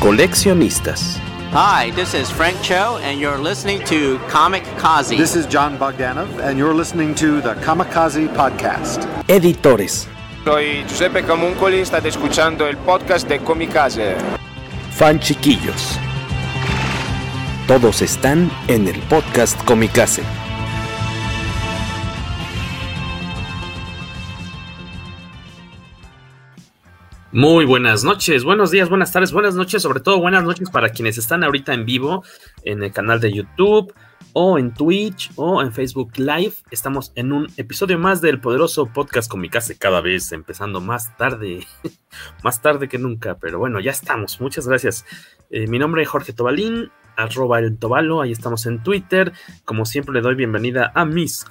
Coleccionistas. Hi, this is Frank Cho, and you're listening to Comic Kazi. This is John Bogdanov, and you're listening to the Kamikaze Podcast. Editores. Soy Giuseppe Camuncoli, state escuchando el podcast de Comicase. Fan chiquillos. Todos están en el podcast Comicase. Muy buenas noches, buenos días, buenas tardes, buenas noches, sobre todo buenas noches para quienes están ahorita en vivo en el canal de YouTube o en Twitch o en Facebook Live. Estamos en un episodio más del poderoso podcast Comicase, cada vez empezando más tarde, más tarde que nunca, pero bueno, ya estamos, muchas gracias. Eh, mi nombre es Jorge Tobalín, arroba el Tobalo, ahí estamos en Twitter. Como siempre le doy bienvenida a mis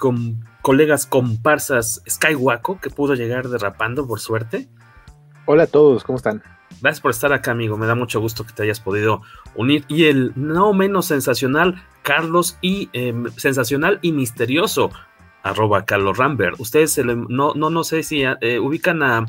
colegas comparsas Skywaco, que pudo llegar derrapando por suerte. Hola a todos, ¿cómo están? Gracias por estar acá, amigo. Me da mucho gusto que te hayas podido unir. Y el no menos sensacional, Carlos, y eh, sensacional y misterioso, arroba Carlos Rambert. Ustedes le, no, no, no sé si eh, ubican a.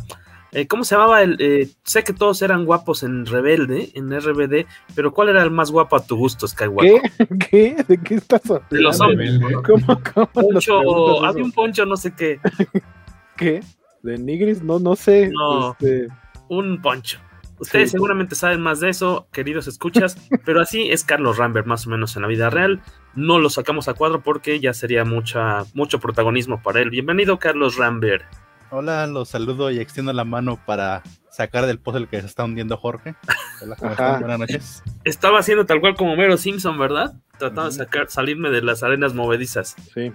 Eh, ¿Cómo se llamaba el? sé que todos eran guapos en Rebelde, en RBD, pero ¿cuál era el más guapo a tu gusto, Skywalker? ¿Qué? ¿Qué? ¿De qué estás hablando? De los hombres. ¿Cómo, cómo poncho, había un poncho, no sé qué. ¿Qué? ¿De Nigris? No, no sé. No, este... un poncho. Ustedes sí. seguramente saben más de eso, queridos escuchas, pero así es Carlos Rambert más o menos en la vida real. No lo sacamos a cuadro porque ya sería mucha, mucho protagonismo para él. Bienvenido, Carlos Rambert. Hola, los saludo y extiendo la mano para sacar del pozo el que se está hundiendo Jorge. Hola, ¿cómo están? Buenas noches. Estaba haciendo tal cual como Mero Simpson, ¿verdad? Tratando de sacar, salirme de las arenas movedizas. Sí.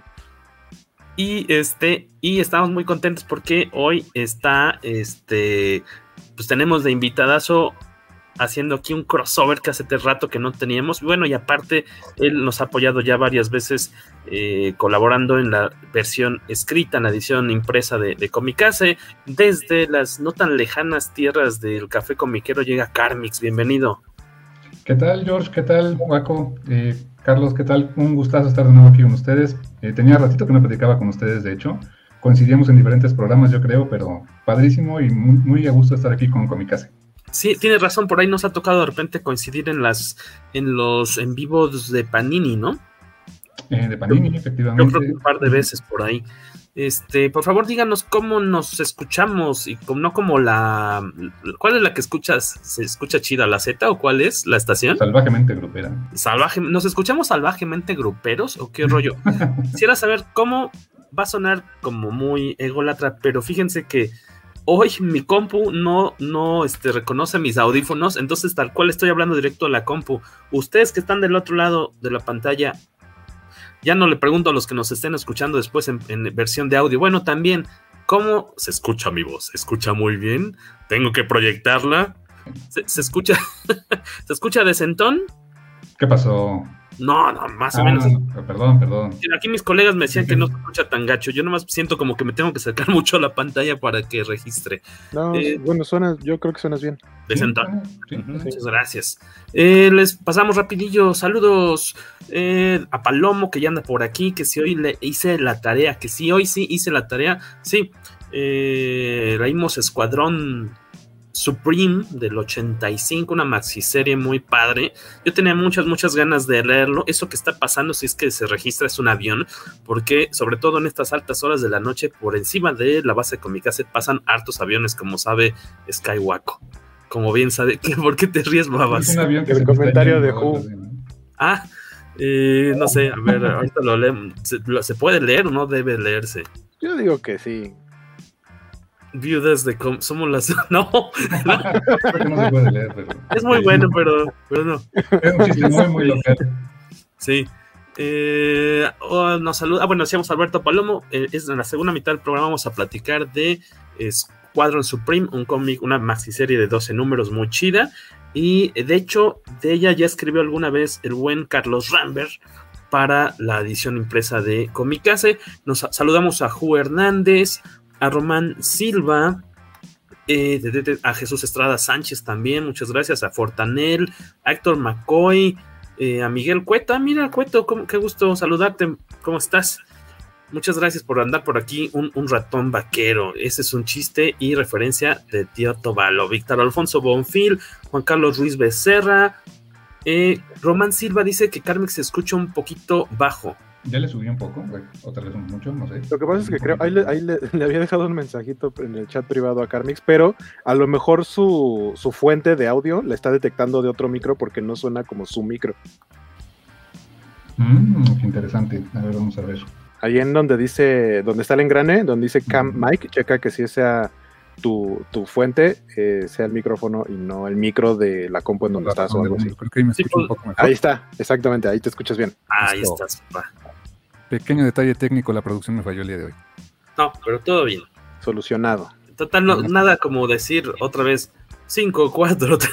Y este, y estamos muy contentos porque hoy está, este, pues tenemos de invitadazo haciendo aquí un crossover que hace rato que no teníamos. Bueno, y aparte, él nos ha apoyado ya varias veces eh, colaborando en la versión escrita, en la edición impresa de, de Comicase. Desde las no tan lejanas tierras del café comiquero llega Carmix, bienvenido. ¿Qué tal, George? ¿Qué tal, Waco? Eh, Carlos, ¿qué tal? Un gustazo estar de nuevo aquí con ustedes. Eh, tenía ratito que no platicaba con ustedes, de hecho. Coincidíamos en diferentes programas, yo creo, pero padrísimo y muy, muy a gusto estar aquí con Comicase. Sí, tienes razón, por ahí nos ha tocado de repente coincidir en las en los en vivos de Panini, ¿no? Eh, de Panini, yo, efectivamente. Yo creo que un par de veces por ahí. Este, por favor, díganos cómo nos escuchamos y como, no como la. ¿Cuál es la que escuchas? ¿Se escucha chida la Z o cuál es la estación? Salvajemente grupera. Salvaje, ¿Nos escuchamos salvajemente gruperos o qué rollo? Quisiera saber cómo va a sonar como muy ególatra, pero fíjense que hoy mi compu no, no este, reconoce mis audífonos, entonces tal cual estoy hablando directo a la compu. Ustedes que están del otro lado de la pantalla, ya no le pregunto a los que nos estén escuchando después en, versión de audio. Bueno, también, ¿cómo se escucha mi voz? ¿Se escucha muy bien? ¿Tengo que proyectarla? ¿Se, se escucha? ¿Se escucha de sentón? ¿Qué pasó? No, no, más ah, o menos. Perdón, perdón. Aquí mis colegas me decían que no se escucha tan gacho. Yo nomás siento como que me tengo que acercar mucho a la pantalla para que registre. No, eh, bueno, suena, yo creo que suenas bien. De. Sí, sí, Muchas gracias. Eh, les pasamos rapidillo. Saludos eh, a Palomo que ya anda por aquí, que si hoy le hice la tarea, que si hoy sí hice la tarea. Sí, eh, leímos Escuadrón Supreme del 85, una maxiserie muy padre. Yo tenía muchas, muchas ganas de leerlo. Eso que está pasando si es que se registra es un avión, porque sobre todo en estas altas horas de la noche, por encima de la base Comicase pasan hartos aviones, como sabe Skywaco. Como bien sabe, ¿por qué te ríes, babas? Es un avión que El comentario de Who. Ah, eh, no sé, a ver, ahorita lo leemos. ¿Se, ¿Se puede leer o no debe leerse? Yo digo que sí viudas de com somos las no, no. no se puede leer, pero... es muy bueno pero, pero no. Es muy muy local. Sí. Eh, oh, nos saluda ah, bueno decíamos Alberto Palomo eh, es en la segunda mitad del programa vamos a platicar de Squadron Supreme un cómic una maxiserie de 12 números muy chida. Y de hecho, de ella ya escribió alguna vez el buen Carlos Rambert para la edición impresa de Comicase. Nos saludamos a Ju Hernández, a Román Silva, eh, a Jesús Estrada Sánchez también, muchas gracias, a Fortanel, a Héctor McCoy, eh, a Miguel Cueta, mira Cueto, ¿cómo, qué gusto saludarte, ¿cómo estás? Muchas gracias por andar por aquí, un, ratón vaquero. Ese es un chiste y referencia de Tío Tobalo. Víctor Alfonso Bonfil, Juan Carlos Ruiz Becerra. Eh, Román Silva dice que Carmen se escucha un poquito bajo. Ya le subí un poco, otra vez mucho, no sé. Lo que pasa es que creo, ahí, le, ahí le, le, había dejado un mensajito en el chat privado a Carmix, pero a lo mejor su, su fuente de audio la está detectando de otro micro porque no suena como su micro. Mm, qué interesante. A ver, vamos a ver. Ahí en donde dice, donde está el engrane, donde dice Cam Mic, checa que si sea tu, tu fuente, eh, sea el micrófono y no el micro de la compu en donde estás o algo así. Creo que ahí, me sí, un poco mejor. ahí está, exactamente, ahí te escuchas bien. Ahí estás, papá. Pequeño detalle técnico, la producción me falló el día de hoy. No, pero todo bien. Solucionado. Total, no, nada como decir otra vez 5, 4, 3.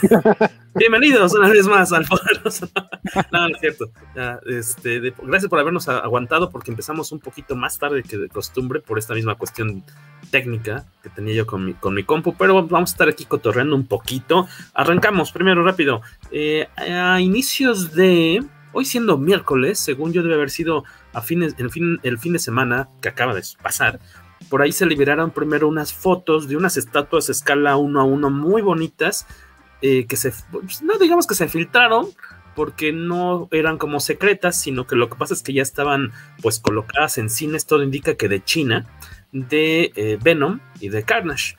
Bienvenidos una vez más al Poderoso. no, es cierto. Ya, este, de, gracias por habernos aguantado porque empezamos un poquito más tarde que de costumbre por esta misma cuestión técnica que tenía yo con mi, con mi compu, pero vamos a estar aquí cotorreando un poquito. Arrancamos primero rápido. Eh, a inicios de hoy siendo miércoles, según yo debe haber sido a fines, el, fin, el fin de semana que acaba de pasar, por ahí se liberaron primero unas fotos de unas estatuas a escala 1 a 1 muy bonitas, eh, que se, no digamos que se filtraron, porque no eran como secretas, sino que lo que pasa es que ya estaban pues colocadas en cines, todo indica que de China, de eh, Venom y de Carnage.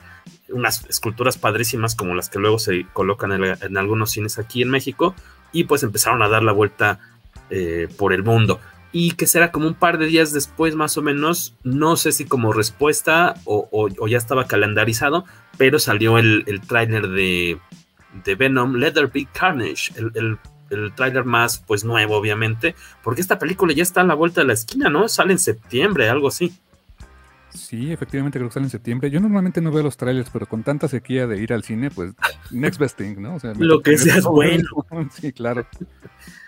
Unas esculturas padrísimas como las que luego se colocan en, en algunos cines aquí en México, y pues empezaron a dar la vuelta eh, por el mundo y que será como un par de días después más o menos, no sé si como respuesta o, o, o ya estaba calendarizado, pero salió el, el tráiler de, de, Venom, Leather Big Carnage, el, el, el tráiler más pues nuevo obviamente, porque esta película ya está a la vuelta de la esquina, ¿no? Sale en septiembre, algo así. Sí, efectivamente creo que sale en septiembre. Yo normalmente no veo los trailers, pero con tanta sequía de ir al cine, pues next best thing, ¿no? O sea, Lo que sea bueno. Sí, claro.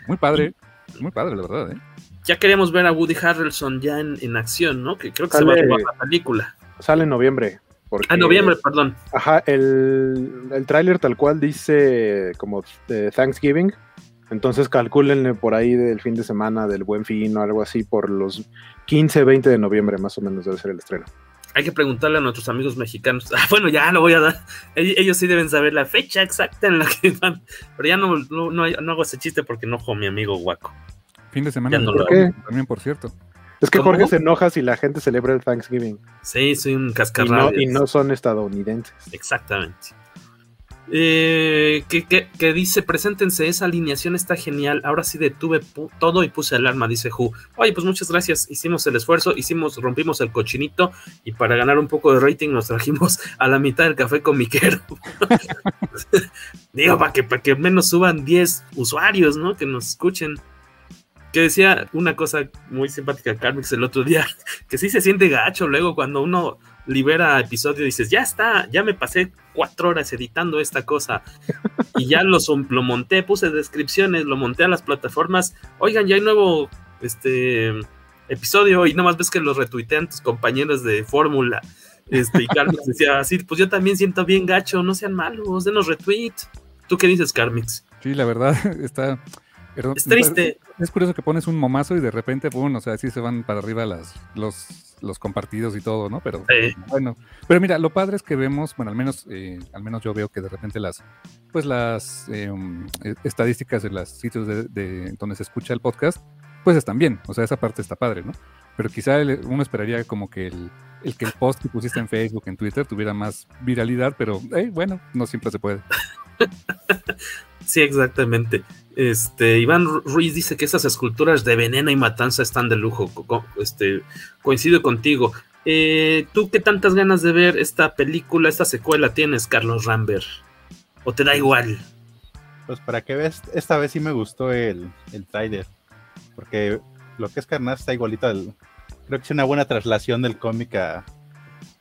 Muy padre, muy padre, la verdad, ¿eh? Ya queríamos ver a Woody Harrelson ya en, en acción, ¿no? Que creo que sale, se va a jugar la película. Sale en noviembre. Porque, ah, noviembre, perdón. Ajá, el, el tráiler tal cual dice como de Thanksgiving. Entonces calcúlenle por ahí del fin de semana, del buen fin o algo así, por los 15, 20 de noviembre más o menos debe ser el estreno. Hay que preguntarle a nuestros amigos mexicanos. Ah, bueno, ya lo voy a dar. Ellos sí deben saber la fecha exacta en la que van. Pero ya no, no, no, no hago ese chiste porque enojo a mi amigo Guaco. Fin de semana no ¿Por qué? también, por cierto. Es que Jorge se enoja si la gente celebra el Thanksgiving. Sí, soy un Y cascarrabias. no, y no son estadounidenses. Exactamente. Eh, que, que, que, dice, preséntense, esa alineación está genial. Ahora sí detuve todo y puse alarma, dice Hu. Oye, pues muchas gracias. Hicimos el esfuerzo, hicimos, rompimos el cochinito y para ganar un poco de rating nos trajimos a la mitad del café comiquero. Digo, para que, para que menos suban 10 usuarios, ¿no? Que nos escuchen que decía una cosa muy simpática Carmix el otro día, que sí se siente gacho luego cuando uno libera episodio y dices, ya está, ya me pasé cuatro horas editando esta cosa y ya lo, lo monté, puse descripciones, lo monté a las plataformas, oigan, ya hay nuevo este episodio y nomás ves que lo retuitean tus compañeros de fórmula. Este, y Carmix decía así, pues yo también siento bien gacho, no sean malos, denos retweet. ¿Tú qué dices, Carmix? Sí, la verdad, está, pero, es triste. Es curioso que pones un momazo y de repente, bueno, o sea, así se van para arriba las, los, los compartidos y todo, ¿no? Pero sí. bueno, pero mira, lo padre es que vemos, bueno, al menos, eh, al menos yo veo que de repente las, pues las eh, estadísticas de los sitios de, de, donde se escucha el podcast, pues están bien, o sea, esa parte está padre, ¿no? Pero quizá el, uno esperaría como que el, el, que el post que pusiste en Facebook, en Twitter, tuviera más viralidad, pero eh, bueno, no siempre se puede. sí, exactamente. Este, Iván Ruiz dice que esas esculturas de venena y matanza están de lujo. Este, coincido contigo. Eh, ¿Tú qué tantas ganas de ver esta película, esta secuela tienes, Carlos Rambert? ¿O te da igual? Pues para que veas, esta vez sí me gustó el, el trailer. Porque lo que es Carnage está igualito al. Creo que es una buena traslación del cómic a,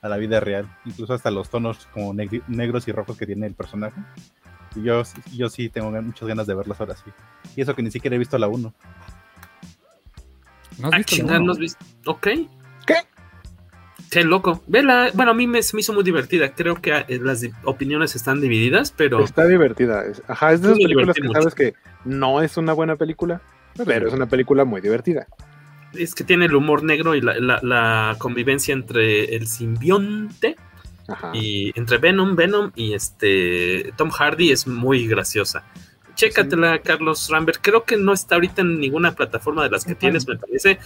a la vida real. Incluso hasta los tonos como negros y rojos que tiene el personaje Yo, yo sí tengo muchas ganas de verlas ahora sí. Y eso que ni siquiera he visto la 1. ¿No has ah, visto la ¿no has visto? Ok. ¿Qué? Qué loco. Vela, bueno, a mí me, me hizo muy divertida. Creo que eh, las opiniones están divididas, pero. Está divertida. Ajá, es de esas películas que sabes que no es una buena película, pero es una película muy divertida. Es que tiene el humor negro y la, convivencia entre el simbionte y entre Venom, Venom y este Tom Hardy es muy graciosa. Chécatela, Carlos Rambert. Creo que no está ahorita en ninguna plataforma de las que tienes, me parece.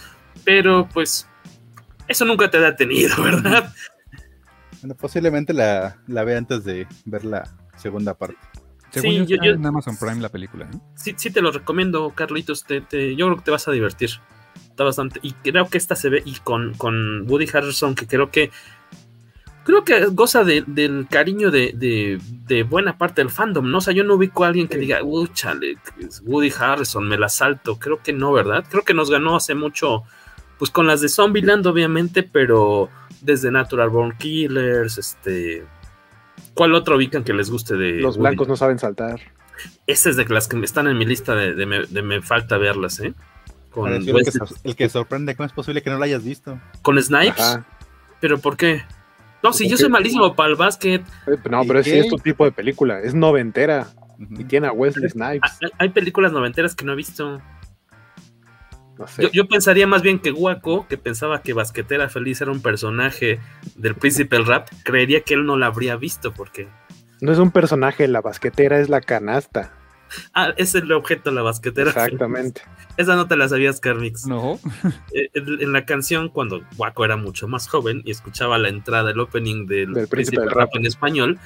Pero pues eso nunca te ha detenido, ¿verdad? Bueno, posiblemente la, la vea antes de ver la segunda parte. sí, yo, en Amazon Prime la película. Sí, sí, te lo recomiendo, Carlitos. Te, yo creo que te vas a divertir. Está bastante. Y creo que esta se ve. Y con, con Woody Harrison, que creo que. Creo que goza del cariño de, de, buena parte del fandom, ¿no? O sea, yo no ubico a alguien que diga, uy, chale, Woody Harrison, me la salto. Creo que no, ¿verdad? Creo que nos ganó hace mucho pues con las de Zombieland, obviamente, pero desde Natural Born Killers, este. ¿Cuál otro ubican que les guste de. Los blancos no saben saltar. Ese es de las que están en mi lista de, me, falta verlas, ¿eh? Con el, que, sorprende, ¿cómo es posible que no lo hayas visto? ¿Con Snipes? ¿Pero por qué? No, si yo soy malísimo para el básquet. Eh, no, pero ese es tu tipo de película, es noventera. Y tiene a Wesley Snipes. hay películas noventeras que no he visto. Yo, pensaría más bien que Guaco, que pensaba que Basquetera Feliz era un personaje del Príncipe el Rap, creería que él no la habría visto porque... No es un personaje, la basquetera es la canasta. Ah, es el objeto, la basquetera. Exactamente. Esa no te la sabías, Carmix. No. Eh, en la canción, cuando Guaco era mucho más joven y escuchaba la entrada, el opening del, Príncipe, del Rap, en español,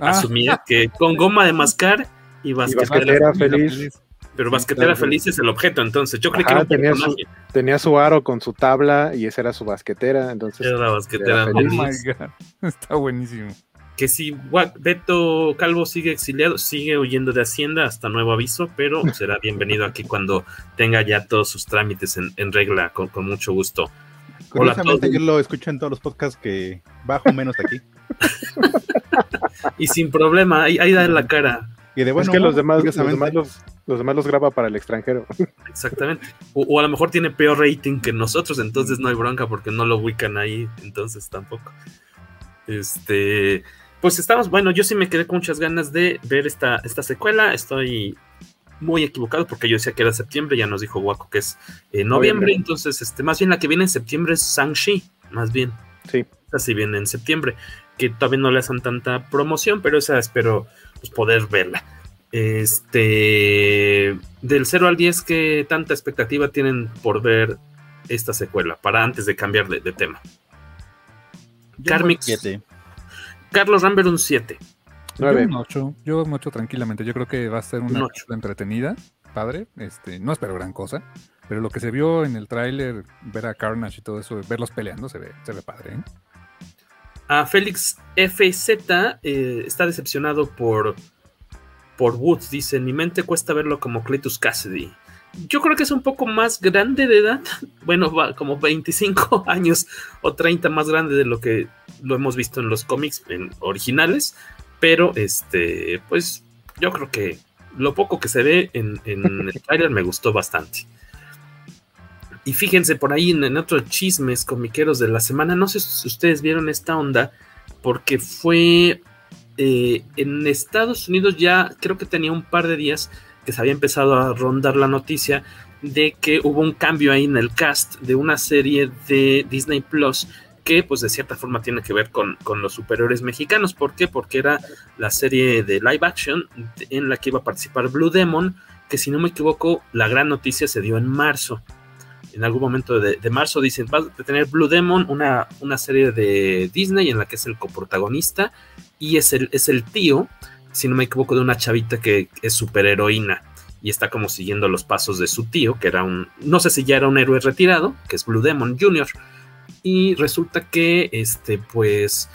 ah. asumía que con goma de mascar y basquetera, feliz pero basquetera feliz es el objeto, entonces yo creo que tenía, su, tenía su aro con su tabla y esa era su basquetera, entonces. Era la basquetera feliz. Oh my God. Está buenísimo. Que si Beto Calvo sigue exiliado, sigue huyendo de Hacienda hasta nuevo aviso, pero será bienvenido aquí cuando tenga ya todos sus trámites en, regla, con, mucho gusto. Curiosamente, yo lo escucho en todos los podcasts que bajo menos aquí. y sin problema, ahí, ahí da la cara. Y de bueno, es que los demás, los demás los, demás los graba para el extranjero. Exactamente. O, a lo mejor tiene peor rating que nosotros, entonces no hay bronca porque no lo ubican ahí, entonces tampoco. Este, pues estamos, bueno, yo sí me quedé con muchas ganas de ver esta, esta secuela. Estoy muy equivocado porque yo decía que era septiembre, ya nos dijo Waco que es eh, noviembre, entonces este, más bien la que viene en septiembre es Shang-Chi, más bien. Sí. Así viene en septiembre, que todavía no le hacen tanta promoción, pero esa espero pues, poder verla. Este, del 0 al 10, ¿qué tanta expectativa tienen por ver esta secuela? Para antes de cambiar de, tema. Carmix. Carlos Rambert, un 7. Yo un 8. Yo un 8 tranquilamente. Yo creo que va a ser una entretenida, padre. Este, no espero gran cosa. Pero lo que se vio en el tráiler, ver a Carnage y todo eso, verlos peleando, se ve, se ve padre. ¿eh? A Félix FZ eh, está decepcionado por, por Woods. Dice: En mi mente cuesta verlo como Cletus Cassidy. Yo creo que es un poco más grande de edad. Bueno, va como 25 años o 30 más grande de lo que lo hemos visto en los cómics originales. Pero este, pues yo creo que lo poco que se ve en, en el trailer me gustó bastante. Y fíjense por ahí en, otros chismes comiqueros de la semana, no sé si ustedes vieron esta onda, porque fue eh, en Estados Unidos ya creo que tenía un par de días que se había empezado a rondar la noticia de que hubo un cambio ahí en el cast de una serie de Disney Plus que pues de cierta forma tiene que ver con, con, los superiores mexicanos. ¿Por qué? Porque era la serie de live action en la que iba a participar Blue Demon, que si no me equivoco la gran noticia se dio en marzo en algún momento de, marzo dicen, va a tener Blue Demon, una, una, serie de Disney en la que es el coprotagonista y es el, es el tío, si no me equivoco, de una chavita que es superheroína y está como siguiendo los pasos de su tío, que era un, no sé si ya era un héroe retirado, que es Blue Demon Jr. Y resulta que, este, pues,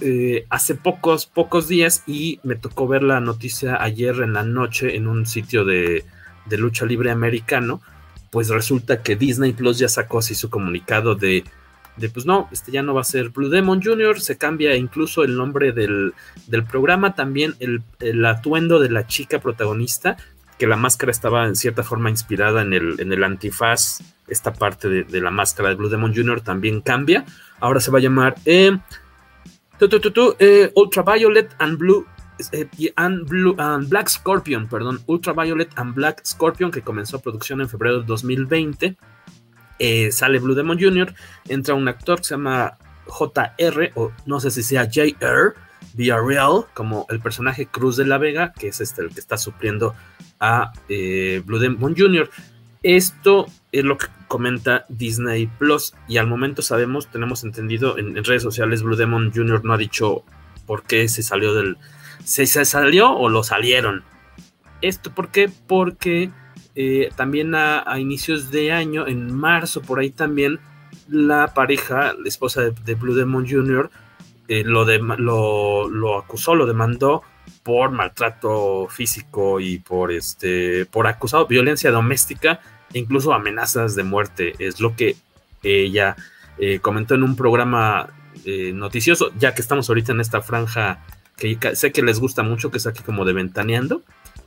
eh, hace pocos, pocos días y me tocó ver la noticia ayer en la noche en un sitio de, de lucha libre americano, pues resulta que Disney Plus ya sacó así su comunicado de de pues no, este ya no va a ser Blue Demon Jr., se cambia incluso el nombre del, del programa, también el, el, atuendo de la chica protagonista, que la máscara estaba en cierta forma inspirada en el, en el antifaz, esta parte de, de la máscara de Blue Demon Jr. también cambia, ahora se va a llamar eh, eh, Ultraviolet and Blue eh, and, Blue, and Black Scorpion, perdón, Ultraviolet and Black Scorpion, que comenzó producción en febrero de 2020. Eh, sale Blue Demon Jr., entra un actor que se llama JR, o no sé si sea JR, Real, como el personaje Cruz de la Vega, que es este el que está supliendo a eh, Blue Demon Jr. Esto es lo que comenta Disney Plus, y al momento sabemos, tenemos entendido en, en redes sociales, Blue Demon Jr. no ha dicho por qué se salió del. ¿Se, se salió o lo salieron? ¿Esto por qué? Porque eh, también a, inicios de año, en marzo, por ahí también, la pareja, la esposa de, de Blue Demon Jr., eh, lo, de, lo, lo, acusó, lo demandó por maltrato físico y por este por acusado violencia doméstica e incluso amenazas de muerte. Es lo que ella eh, comentó en un programa eh, noticioso, ya que estamos ahorita en esta franja que sé que les gusta mucho, que es aquí como de ventaneando.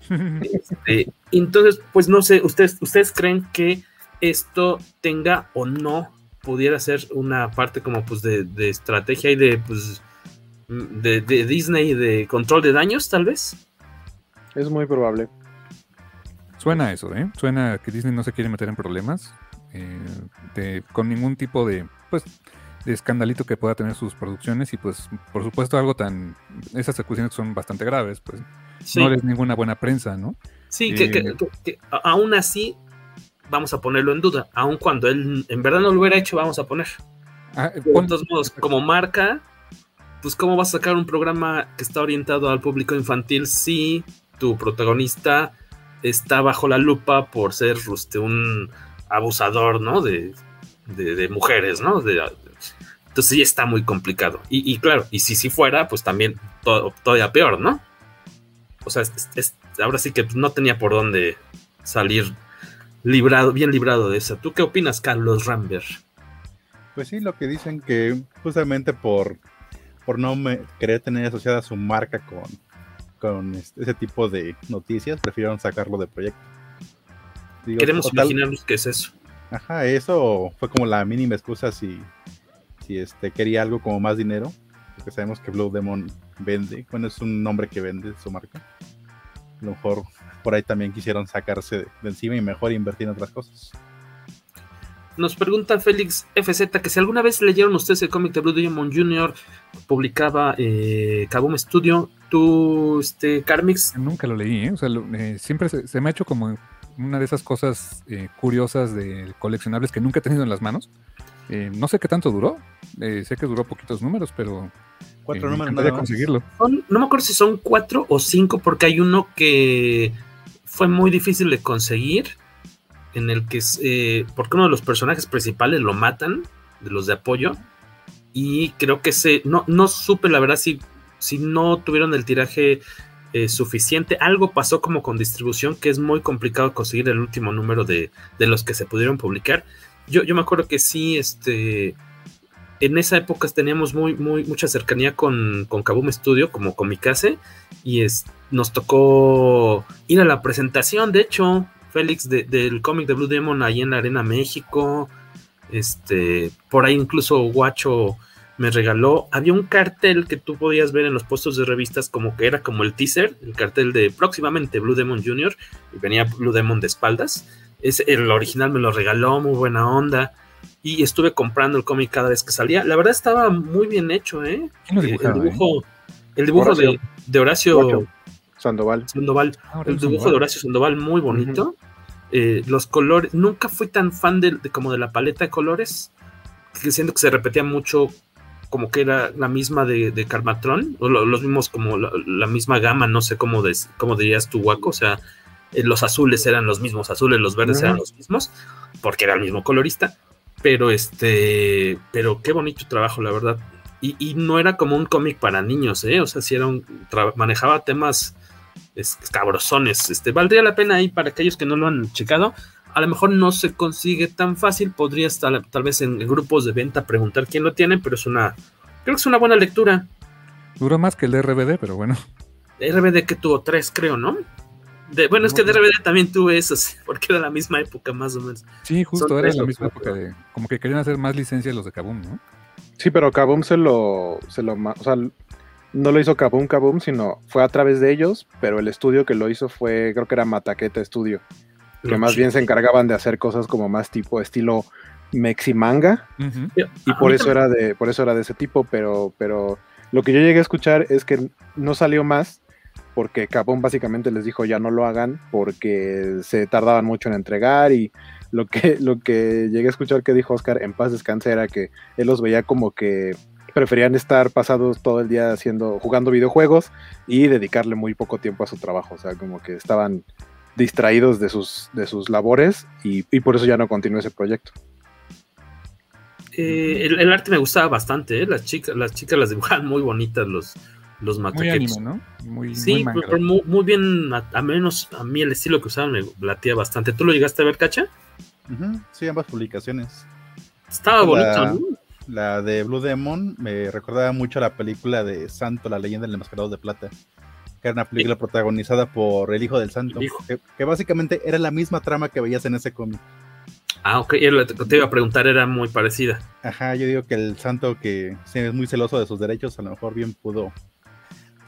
Este, entonces, pues no sé, ¿ustedes, ¿ustedes creen que esto tenga o no pudiera ser una parte como pues de, de estrategia y de pues de, de, Disney de control de daños, tal vez? Es muy probable. Suena eso, ¿eh? Suena que Disney no se quiere meter en problemas eh, de, con ningún tipo de, pues, de escandalito que pueda tener sus producciones y pues por supuesto algo tan esas acusaciones son bastante graves pues sí. no es ninguna buena prensa no sí eh, que, que, que, que, aún así vamos a ponerlo en duda aun cuando él en verdad no lo hubiera hecho vamos a poner ah, de todos modos como marca pues cómo vas a sacar un programa que está orientado al público infantil si tu protagonista está bajo la lupa por ser este, un abusador no de, de, de mujeres no de, entonces sí está muy complicado. Y, y claro, y si sí si fuera, pues también todo, todavía peor, ¿no? O sea, es, es, ahora sí que no tenía por dónde salir librado, bien librado de eso. ¿Tú qué opinas, Carlos Rambert? Pues sí, lo que dicen que justamente por, por no me, querer tener asociada su marca con, con ese tipo de noticias, prefirieron sacarlo de proyecto. Digo, Queremos total, imaginarnos qué es eso. Ajá, eso fue como la mínima excusa si si este, quería algo como más dinero, porque sabemos que Blue Demon vende, bueno, es un nombre que vende su marca. A lo mejor por ahí también quisieron sacarse de, de encima y mejor invertir en otras cosas. Nos pregunta Félix FZ que si alguna vez leyeron ustedes el cómic de Blue Demon Jr., publicaba eh, Kaboom Studio, tú, este, Carmix. Nunca lo leí, ¿eh? O sea, lo, eh, siempre se, se, me ha hecho como una de esas cosas eh, curiosas de coleccionables que nunca he tenido en las manos. Eh, no sé qué tanto duró. Eh, sé que duró poquitos números, pero. Cuatro eh, números. de conseguirlo. Son, no me acuerdo si son cuatro o cinco, porque hay uno que fue muy difícil de conseguir. En el que eh, porque uno de los personajes principales lo matan, de los de apoyo. Y creo que se. No, no supe, la verdad, si, si no tuvieron el tiraje eh, suficiente. Algo pasó como con distribución que es muy complicado conseguir el último número de, de los que se pudieron publicar. Yo, yo, me acuerdo que sí, este, en esa época teníamos muy, muy, mucha cercanía con, con Kaboom Studio, como Comicase, y es, nos tocó ir a la presentación, de hecho, Félix, de, del cómic de Blue Demon ahí en la Arena México, este, por ahí incluso Guacho me regaló, había un cartel que tú podías ver en los puestos de revistas como que era como el teaser, el cartel de próximamente Blue Demon Jr. y venía Blue Demon de espaldas. Es, el original me lo regaló, muy buena onda. Y estuve comprando el cómic cada vez que salía. La verdad estaba muy bien hecho, ¿eh? el dibujo, eh? el dibujo Horacio. De, de, Horacio Horacio. Sandoval. Sandoval. Ah, el dibujo Sandoval. de Horacio Sandoval muy bonito. Uh -huh. eh, los colores, nunca fui tan fan de, de, como de la paleta de colores, que siento que se repetía mucho como que era la misma de, de Carmatron, o lo, los mismos como la, la, misma gama, no sé cómo, de, cómo dirías tu Waco, o sea, eh, los azules eran los mismos azules, los verdes uh -huh. eran los mismos, porque era el mismo colorista, pero este, pero qué bonito trabajo, la verdad. Y, y no era como un cómic para niños, ¿eh? O sea, si era un, manejaba temas escabrosones. Este, valdría la pena ahí para aquellos que no lo han checado. A lo mejor no se consigue tan fácil, podrías tal, tal vez en, grupos de venta preguntar quién lo tiene, pero es una, creo que es una buena lectura. Duró más que el de RBD, pero bueno. RBD que tuvo tres, creo, ¿no? De, bueno, es que de RBD también tuve esos, porque era la misma época más o menos. Sí, justo, era la misma época de, como que querían hacer más licencias los de Kaboom, ¿no? Sí, pero Kaboom se lo, se lo, o sea, no lo hizo Kaboom Kaboom, sino fue a través de ellos, pero el estudio que lo hizo fue, creo que era Mataqueta Studio, que más bien se encargaban de hacer cosas como más tipo estilo meximanga, y por eso era de, por eso era de ese tipo, pero, pero lo que yo llegué a escuchar es que no salió más porque Kaboom básicamente les dijo ya no lo hagan porque se tardaban mucho en entregar y lo que, lo que llegué a escuchar que dijo Oscar en paz descanse era que él los veía como que preferían estar pasados todo el día haciendo, jugando videojuegos y dedicarle muy poco tiempo a su trabajo. O sea, como que estaban distraídos de sus, de sus labores y, por eso ya no continuó ese proyecto. Eh, el, arte me gustaba bastante, ¿eh? las chicas, las chicas las dibujaban muy bonitas los, los Muy anime, ¿no? Muy, sí, muy, bien, a, menos a mí el estilo que usaban me latía bastante. ¿Tú lo llegaste a ver, Cacha? Sí, ambas publicaciones. Estaba bonito, ¿no? La de Blue Demon me recordaba mucho a la película de Santo, la leyenda del enmascarado de plata. Que era una película protagonizada por el hijo del santo. Que, básicamente era la misma trama que veías en ese cómic. Ah, ok, te iba a preguntar, era muy parecida. Ajá, yo digo que el santo que es muy celoso de sus derechos, a lo mejor bien pudo,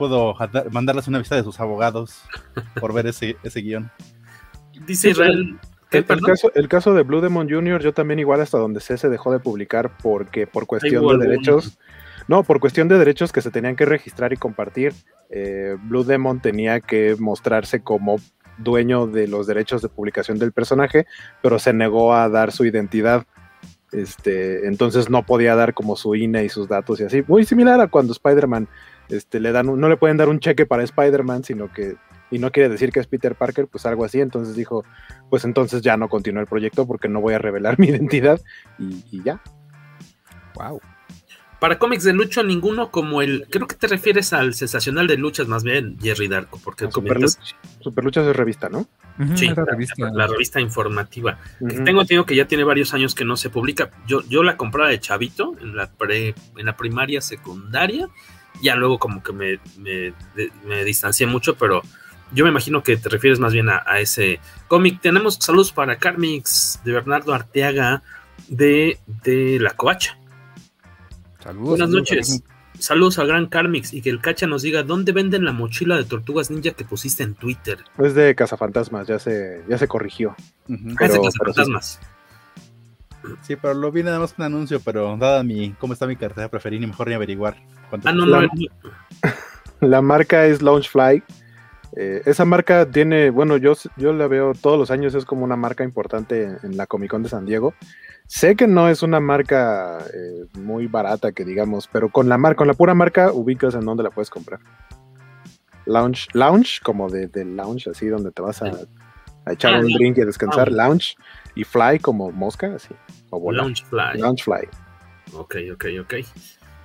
pudo mandarles una vista de sus abogados por ver ese, ese guion. Dice Israel, el, caso, el caso de Blue Demon Jr., yo también igual hasta donde sé se dejó de publicar porque por cuestión de derechos, no, por cuestión de derechos que se tenían que registrar y compartir, eh, Blue Demon tenía que mostrarse como dueño de los derechos de publicación del personaje, pero se negó a dar su identidad. Este, entonces no podía dar como su INE y sus datos y así. Muy similar a cuando Spider-Man este, le dan no le pueden dar un cheque para Spider-Man, sino que y no quiere decir que es Peter Parker, pues algo así. Entonces dijo, pues entonces ya no continúa el proyecto porque no voy a revelar mi identidad y, ya. Wow. Para cómics de lucha, ninguno como el. Creo que te refieres al sensacional de luchas, más bien, Jerry Darko, porque ah, Super, Luchas es revista, ¿no? sí, la, revista. La, revista informativa. tengo entendido que ya tiene varios años que no se publica. Yo, yo la compraba de chavito en la, pre, en la primaria, secundaria. Ya luego, como que me, me, me distancié mucho, pero yo me imagino que te refieres más bien a, ese cómic. Tenemos saludos para Carmix de Bernardo Arteaga de, de La Covacha. Saludos. Buenas noches. Saludos al gran Carmix y que el cacha nos diga dónde venden la mochila de tortugas ninja que pusiste en Twitter. Es de Cazafantasmas, ya se, ya se corrigió. Ah, es de Cazafantasmas. Sí. Pero lo vi nada más un anuncio, pero dada mi cómo está mi cartera, preferí ni mejor ni averiguar. Ah, no, no, la marca es Launchfly eh, esa marca tiene, bueno, yo, yo la veo todos los años, es como una marca importante en, la Comic Con de San Diego. Sé que no es una marca eh, muy barata, que digamos, pero con la, marca, con la pura marca ubicas en dónde la puedes comprar. Lounge, lounge como de, lounge, así, donde te vas a, echar un drink y a descansar, lounge, y fly como mosca, así, o Lounge fly. Lounge fly. Ok, ok, ok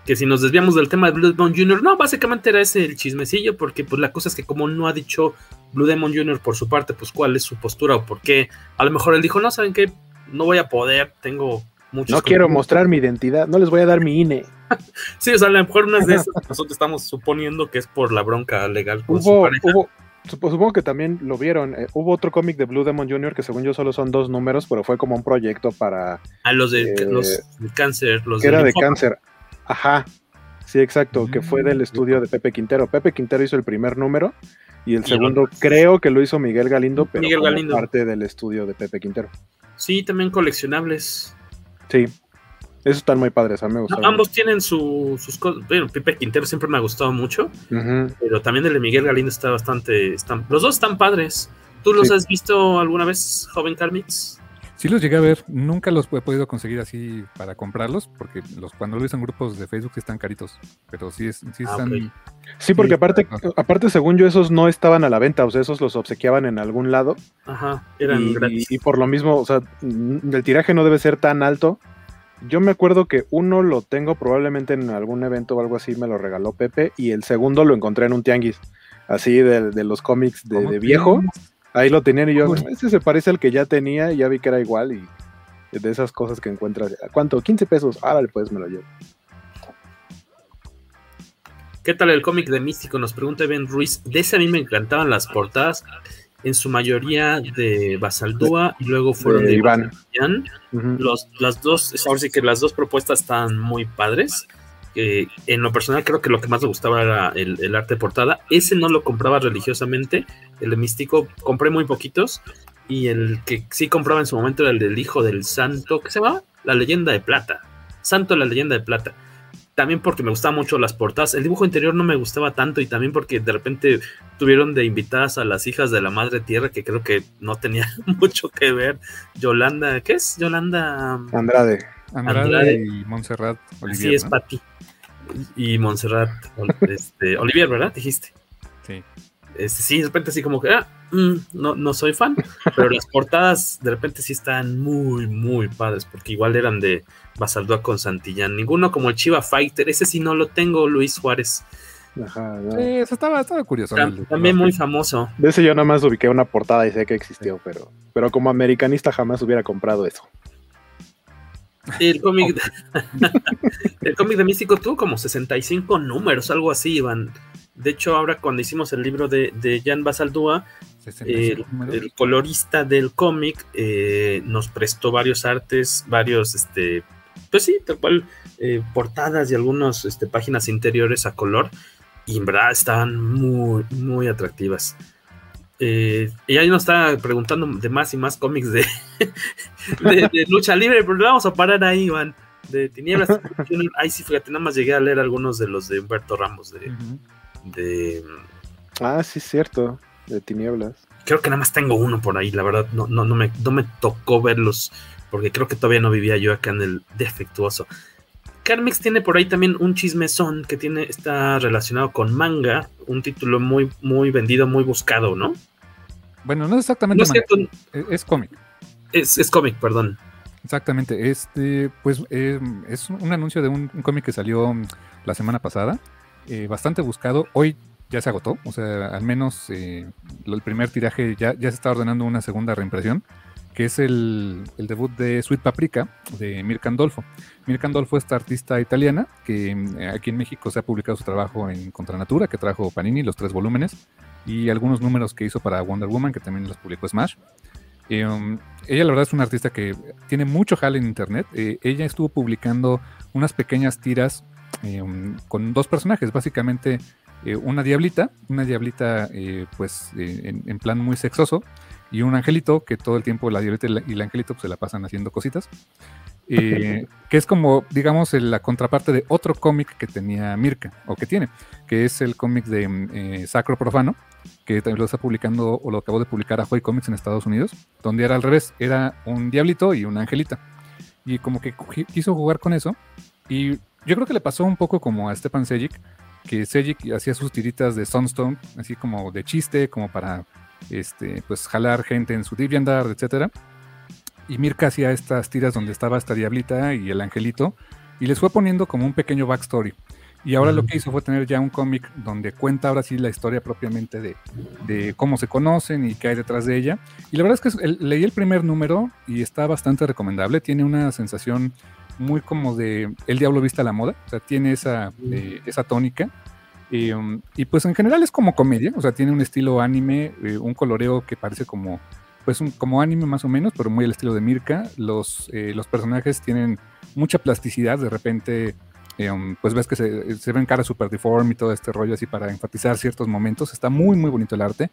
que si nos desviamos del tema de Blue Demon Jr., no, básicamente era ese el chismecillo, porque pues la cosa es que como no ha dicho Blue Demon Jr. por su parte, pues cuál es su postura o por qué, a lo mejor él dijo, no, ¿saben qué? No voy a poder, tengo muchos... No quiero mostrar mi identidad, no les voy a dar mi INE. sí, o sea, a lo mejor unas de esas nosotros estamos suponiendo que es por la bronca legal con su pareja. Supongo que también lo vieron. Eh, hubo otro cómic de Blue Demon Jr. que según yo solo son dos números, pero fue como un proyecto para... Ah, los de eh, los cáncer. Los que era de cáncer. Ajá, sí, exacto, que fue del mm, estudio de Pepe Quintero. Pepe Quintero hizo el primer número y el segundo creo que lo hizo Miguel Galindo, pero Miguel Galindo. parte del estudio de Pepe Quintero. Sí, también coleccionables. Sí, esos están muy padres, a mí me ambos tienen sus cosas. Bueno, Pepe Quintero siempre me ha gustado mucho, pero también el de Miguel Galindo está bastante. Están, los dos están padres. ¿Tú los has visto alguna vez, joven Carmix? Sí los llegué a ver, nunca los he podido conseguir así para comprarlos, porque los cuando lo hice en grupos de Facebook están caritos, pero sí, es, sí ah, están... Sí, porque aparte, aparte, según yo, esos no estaban a la venta, o sea, esos los obsequiaban en algún lado. Ajá, eran y, gratis. Y, por lo mismo, o sea, el tiraje no debe ser tan alto. Yo me acuerdo que uno lo tengo probablemente en algún evento o algo así, me lo regaló Pepe, y el segundo lo encontré en un tianguis, así de, los cómics de, de viejo. Ahí lo tenían y yo, ese se parece al que ya tenía y ya vi que era igual y de esas cosas que encuentras. ¿Cuánto? 15 pesos. Árale, pues me lo llevo. ¿Qué tal el cómic de Místico? Nos pregunta Ben Ruiz. De ese a mí me encantaban las portadas, en su mayoría de Basaldúa y luego fueron de, Iván. Los, las dos, ahora sí que las dos propuestas están muy padres. en lo personal creo que lo que más me gustaba era el, el, arte de portada. Ese no lo compraba religiosamente, el de Místico compré muy poquitos y el que sí compraba en su momento era el del Hijo del Santo, ¿qué se llama? La leyenda de plata. Santo la leyenda de plata también porque me gustaban mucho las portadas. El dibujo interior no me gustaba tanto y también porque de repente tuvieron de invitadas a las hijas de la Madre Tierra, que creo que no tenía mucho que ver. Yolanda, ¿qué es? Yolanda Andrade. Andrade, y Montserrat Olivier. Sí, es Pati. Y Montserrat este, Olivier, ¿verdad? Dijiste. Sí. Este, sí, de repente así como que, ah, mm, no, no soy fan, pero las portadas de repente sí están muy, muy padres, porque igual eran de Basaldúa con Santillán. Ninguno como el Chiva Fighter, ese sí no lo tengo, Luis Juárez. Ajá, Sí, eso estaba, estaba curioso. También, muy famoso. De ese yo nada más ubiqué una portada y sé que existió, pero, pero como americanista jamás hubiera comprado eso. El cómic, el cómic de Místico tuvo como 65 números, algo así, Iván. De hecho, ahora cuando hicimos el libro de, de Jan Basaldúa, el, colorista del cómic eh, nos prestó varios artes, varios, este, pues sí, tal cual, eh, portadas y algunas este, páginas interiores a color, y en verdad estaban muy, muy atractivas. Eh, y ahí nos está preguntando de más y más cómics de, de, lucha libre, pero vamos a parar ahí, Iván. De Tinieblas. ahí sí, fíjate, nada más llegué a leer algunos de los de Humberto Ramos de, de... Ah, sí, cierto, de Tinieblas. Creo que nada más tengo uno por ahí, la verdad, no, no, no, me, no me tocó verlos, porque creo que todavía no vivía yo acá en el defectuoso. Carmix tiene por ahí también un chismezón que tiene, está relacionado con manga, un título muy, muy vendido, muy buscado, ¿no? Bueno, no exactamente es, es, cómic. Es, es cómic, perdón. Exactamente, este, pues eh, es un anuncio de un cómic que salió la semana pasada eh, bastante buscado. Hoy ya se agotó, o sea, al menos eh, el primer tiraje ya, ya se está ordenando una segunda reimpresión, que es el, el debut de Sweet Paprika de Mirka Andolfo. Mirka Andolfo es esta artista italiana que eh, aquí en México se ha publicado su trabajo en Contranatura, que trajo Panini, los tres volúmenes, y algunos números que hizo para Wonder Woman, que también los publicó Smash. Um, ella la verdad es una artista que tiene mucho jale en internet. ella estuvo publicando unas pequeñas tiras eh, con dos personajes, básicamente eh, una diablita, una diablita eh, pues en, plan muy sexoso, y un angelito que todo el tiempo la diablita y, el angelito pues, se la pasan haciendo cositas. que es como, digamos, la contraparte de otro cómic que tenía Mirka, o que tiene, que es el cómic de Sacro Profano, que también lo está publicando, o lo acabó de publicar a Joy Comics en Estados Unidos, donde era al revés, era un diablito y una angelita. Y como que quiso jugar con eso, y yo creo que le pasó un poco como a Stepan Sejic, que Sejic hacía sus tiritas de Sunstone, así como de chiste, como para este, pues jalar gente en su DeviantArt, etcétera. Y Mirka hacía estas tiras donde estaba esta diablita y el angelito, y les fue poniendo como un pequeño backstory. Y ahora lo que hizo fue tener ya un cómic donde cuenta ahora sí la historia propiamente de, de, cómo se conocen y qué hay detrás de ella. Y la verdad es que leí el primer número y está bastante recomendable. Tiene una sensación muy como de El Diablo Vista a la Moda, o sea, tiene esa, eh, esa tónica. Um, y pues en general es como comedia, o sea, tiene un estilo anime, eh, un coloreo que parece como, pues un, como anime más o menos, pero muy el estilo de Mirka. Los, eh, los personajes tienen mucha plasticidad, de repente, um, pues ves que se, se ven caras super deform y todo este rollo así para enfatizar ciertos momentos. Está muy, muy bonito el arte.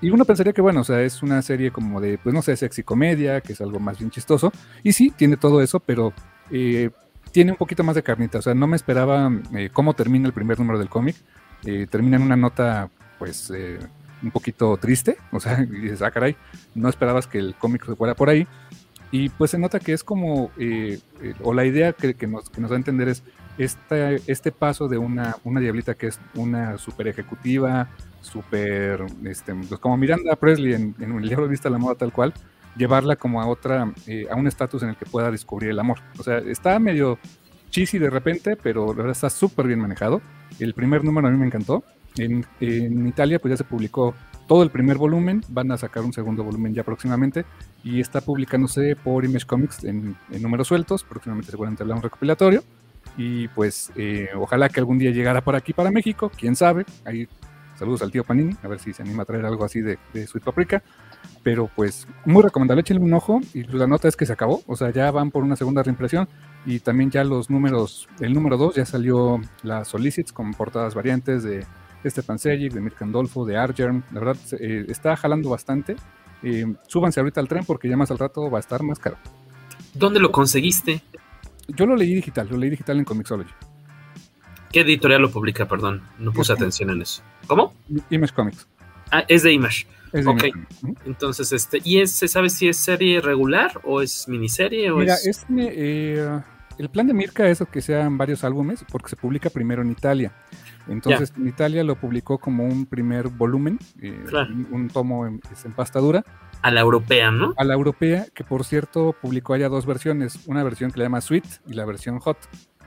Y uno pensaría que, bueno, o sea, es una serie como de, pues no sé, sexy comedia, que es algo más bien chistoso. Y sí, tiene todo eso, pero eh, tiene un poquito más de carnita. O sea, no me esperaba eh, cómo termina el primer número del cómic. Eh, termina en una nota, pues, un poquito triste. O sea, dices, ah, caray, no esperabas que el cómic se fuera por ahí. Y pues se nota que es como, o la idea que, que, nos, que, nos, da a entender es este, paso de una, una diablita que es una super ejecutiva, super, este, pues como Miranda Presley en, en el libro Vista la Moda tal cual, llevarla como a otra, eh, a un estatus en el que pueda descubrir el amor. O sea, está medio cheesy de repente, pero la verdad está súper bien manejado. El primer número a mí me encantó. En, Italia pues ya se publicó todo el primer volumen, van a sacar un segundo volumen ya próximamente. Y está publicándose por Image Comics en, números sueltos, próximamente seguramente habrá un recopilatorio. Y pues eh, ojalá que algún día llegara por aquí para México, quién sabe, ahí saludos al tío Panini, a ver si se anima a traer algo así de, de Sweet Paprika, pero pues muy recomendable, échenle un ojo y la nota es que se acabó, o sea, ya van por una segunda reimpresión y también ya los números, el número 2 ya salió las Solicits con portadas variantes de Stefan Sejic, de Mirka Andolfo, de Argerm, la verdad eh, está jalando bastante. Eh, súbanse ahorita al tren porque ya más al rato va a estar más caro. ¿Dónde lo conseguiste? Yo lo leí digital, lo leí digital en Comixology. ¿Qué editorial lo publica? Perdón, no puse atención en eso. ¿Cómo? Image Comics. Ah, es de Image. Ok. Entonces, este, ¿y se sabe si es serie regular o es miniserie? O Mira, es, eh, el plan de Mirka es que sean varios álbumes porque se publica primero en Italia. Entonces en Italia lo publicó como un primer volumen, eh, un, tomo en, pastadura. A la europea, ¿no? A la europea, que por cierto publicó allá dos versiones, una versión que le llama Sweet y la versión Hot.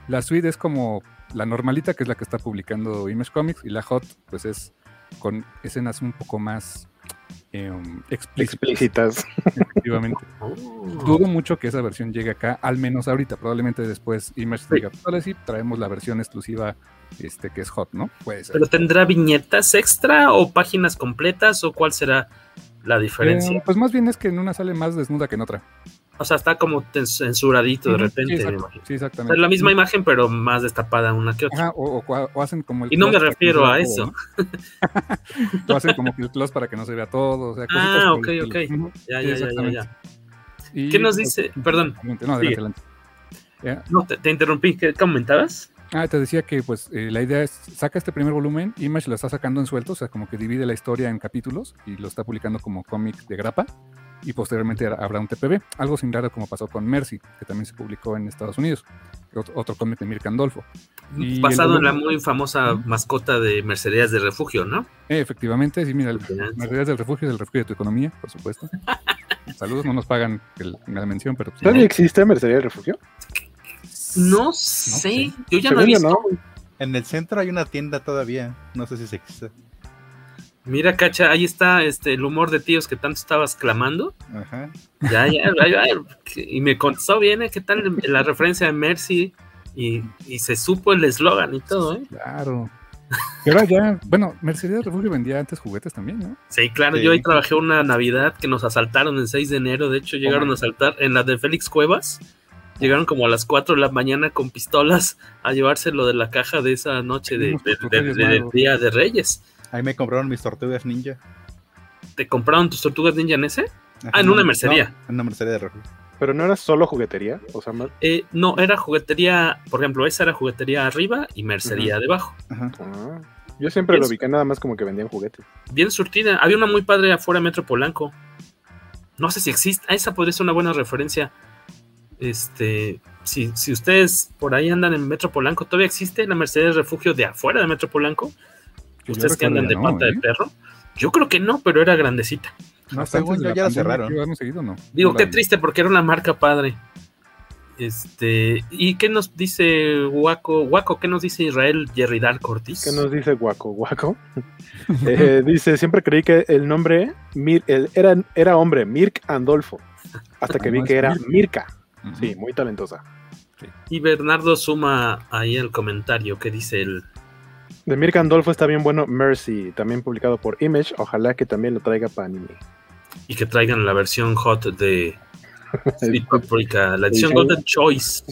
La Sweet es como la normalita, que es la que está publicando Image Comics, y la Hot pues es con escenas un poco más em, explícitas. Efectivamente. Oh. Dudo mucho que esa versión llegue acá, al menos ahorita. Probablemente después Image diga, pues sí, traemos la versión exclusiva este que es hot, ¿no? Puede ser. ¿Pero tendrá viñetas extra o páginas completas o cuál será la diferencia? Eh, pues más bien es que en una sale más desnuda que en otra. O sea, está como censuradito de repente. Sí, exactamente. Es la misma imagen, pero más destapada una que otra. o, hacen como el. Y no me refiero a eso. o hacen como el close para que no se vea todo. O sea, ah, ok, ok. Ya, ya, ya, ya, ¿Qué nos dice? Perdón. No, adelante, No, te, te, interrumpí. ¿Qué comentabas? Ah, te decía que pues eh, la idea es, saca este primer volumen, Image lo está sacando en suelto, o sea, como que divide la historia en capítulos y lo está publicando como cómic de grapa y posteriormente habrá un TPB, algo similar como pasó con Mercy, que también se publicó en Estados Unidos, otro, cómic de Mirka Andolfo. Basado en la muy famosa mascota de Mercedes de Refugio, ¿no? Eh, efectivamente, sí, mira, Mercedes del Refugio es el refugio de tu economía, por supuesto. Saludos, no nos pagan la mención, pero... Pues, ¿Todavía existe Mercedes del Refugio? No sé, yo ya no he visto. En el centro hay una tienda todavía, no sé si se existe. Mira, Cacha, ahí está este, el humor de tíos que tanto estabas clamando. Ajá. Ya, ya, ya, y me contestó bien, ¿eh? ¿qué tal la referencia de Mercy? Y, se supo el eslogan y todo, ¿eh? Claro. Pero ya, bueno, Mercedes Refugio vendía antes juguetes también, ¿no? Sí, claro, yo ahí trabajé una Navidad que nos asaltaron el 6 de enero, de hecho llegaron a asaltar en la de Félix Cuevas Llegaron como a las 4 de la mañana con pistolas a llevárselo de la caja de esa noche de, Día de Reyes. Ahí me compraron mis tortugas ninja. ¿Te compraron tus tortugas ninja en ese? ah, en una mercería. en una mercería de refugio. Pero no era solo juguetería, o sea, eh, no, era juguetería, por ejemplo, esa era juguetería arriba y mercería debajo. Ajá. Ah, yo siempre lo ubiqué nada más como que vendían juguetes. Bien surtida. Había una muy padre afuera de Metro Polanco. No sé si existe. Esa podría ser una buena referencia. Este, si, si ustedes por ahí andan en Metro Polanco, ¿todavía existe la Mercedes Refugio de afuera de Metro Polanco? Ustedes que andan de pata de ¿eh? perro. Yo creo que no, pero era grandecita. No, según yo ya la cerraron. Digo, qué triste porque era una marca padre. Este, ¿y qué nos dice Guaco? Guaco, ¿qué nos dice Israel Jerry Dark Ortiz? ¿Qué nos dice Guaco? Guaco. Eh, dice, siempre creí que el nombre era, era hombre, Mirk Andolfo, hasta que vi que era Mirka. Sí, muy talentosa. Y Bernardo suma ahí el comentario que dice el. De Mirka Andolfo está bien bueno Mercy, también publicado por Image. Ojalá que también lo traiga para anime. Y que traigan la versión hot de la edición Golden Choice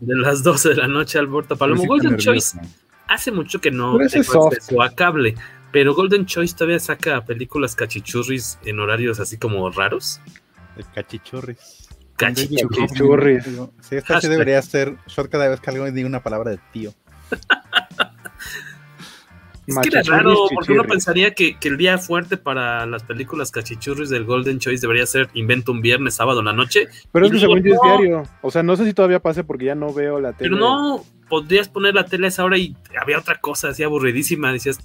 de las 12 de la noche al Borta Palomo. Golden Choice hace mucho que no tengo acceso a cable, pero Golden Choice todavía saca películas cachichurris en horarios así como raros. El cachichurris. Cachichurris. Sí, esta sí debería ser short cada vez que alguien diga una palabra de tío. es que era raro, porque uno pensaría que, el día fuerte para las películas cachichurris del Golden Choice debería ser invento un viernes, sábado en la noche. Pero es que según es diario. O sea, no sé si todavía pase porque ya no veo la tele. Pero no, podrías poner la tele a esa hora y había otra cosa así aburridísima. Decías,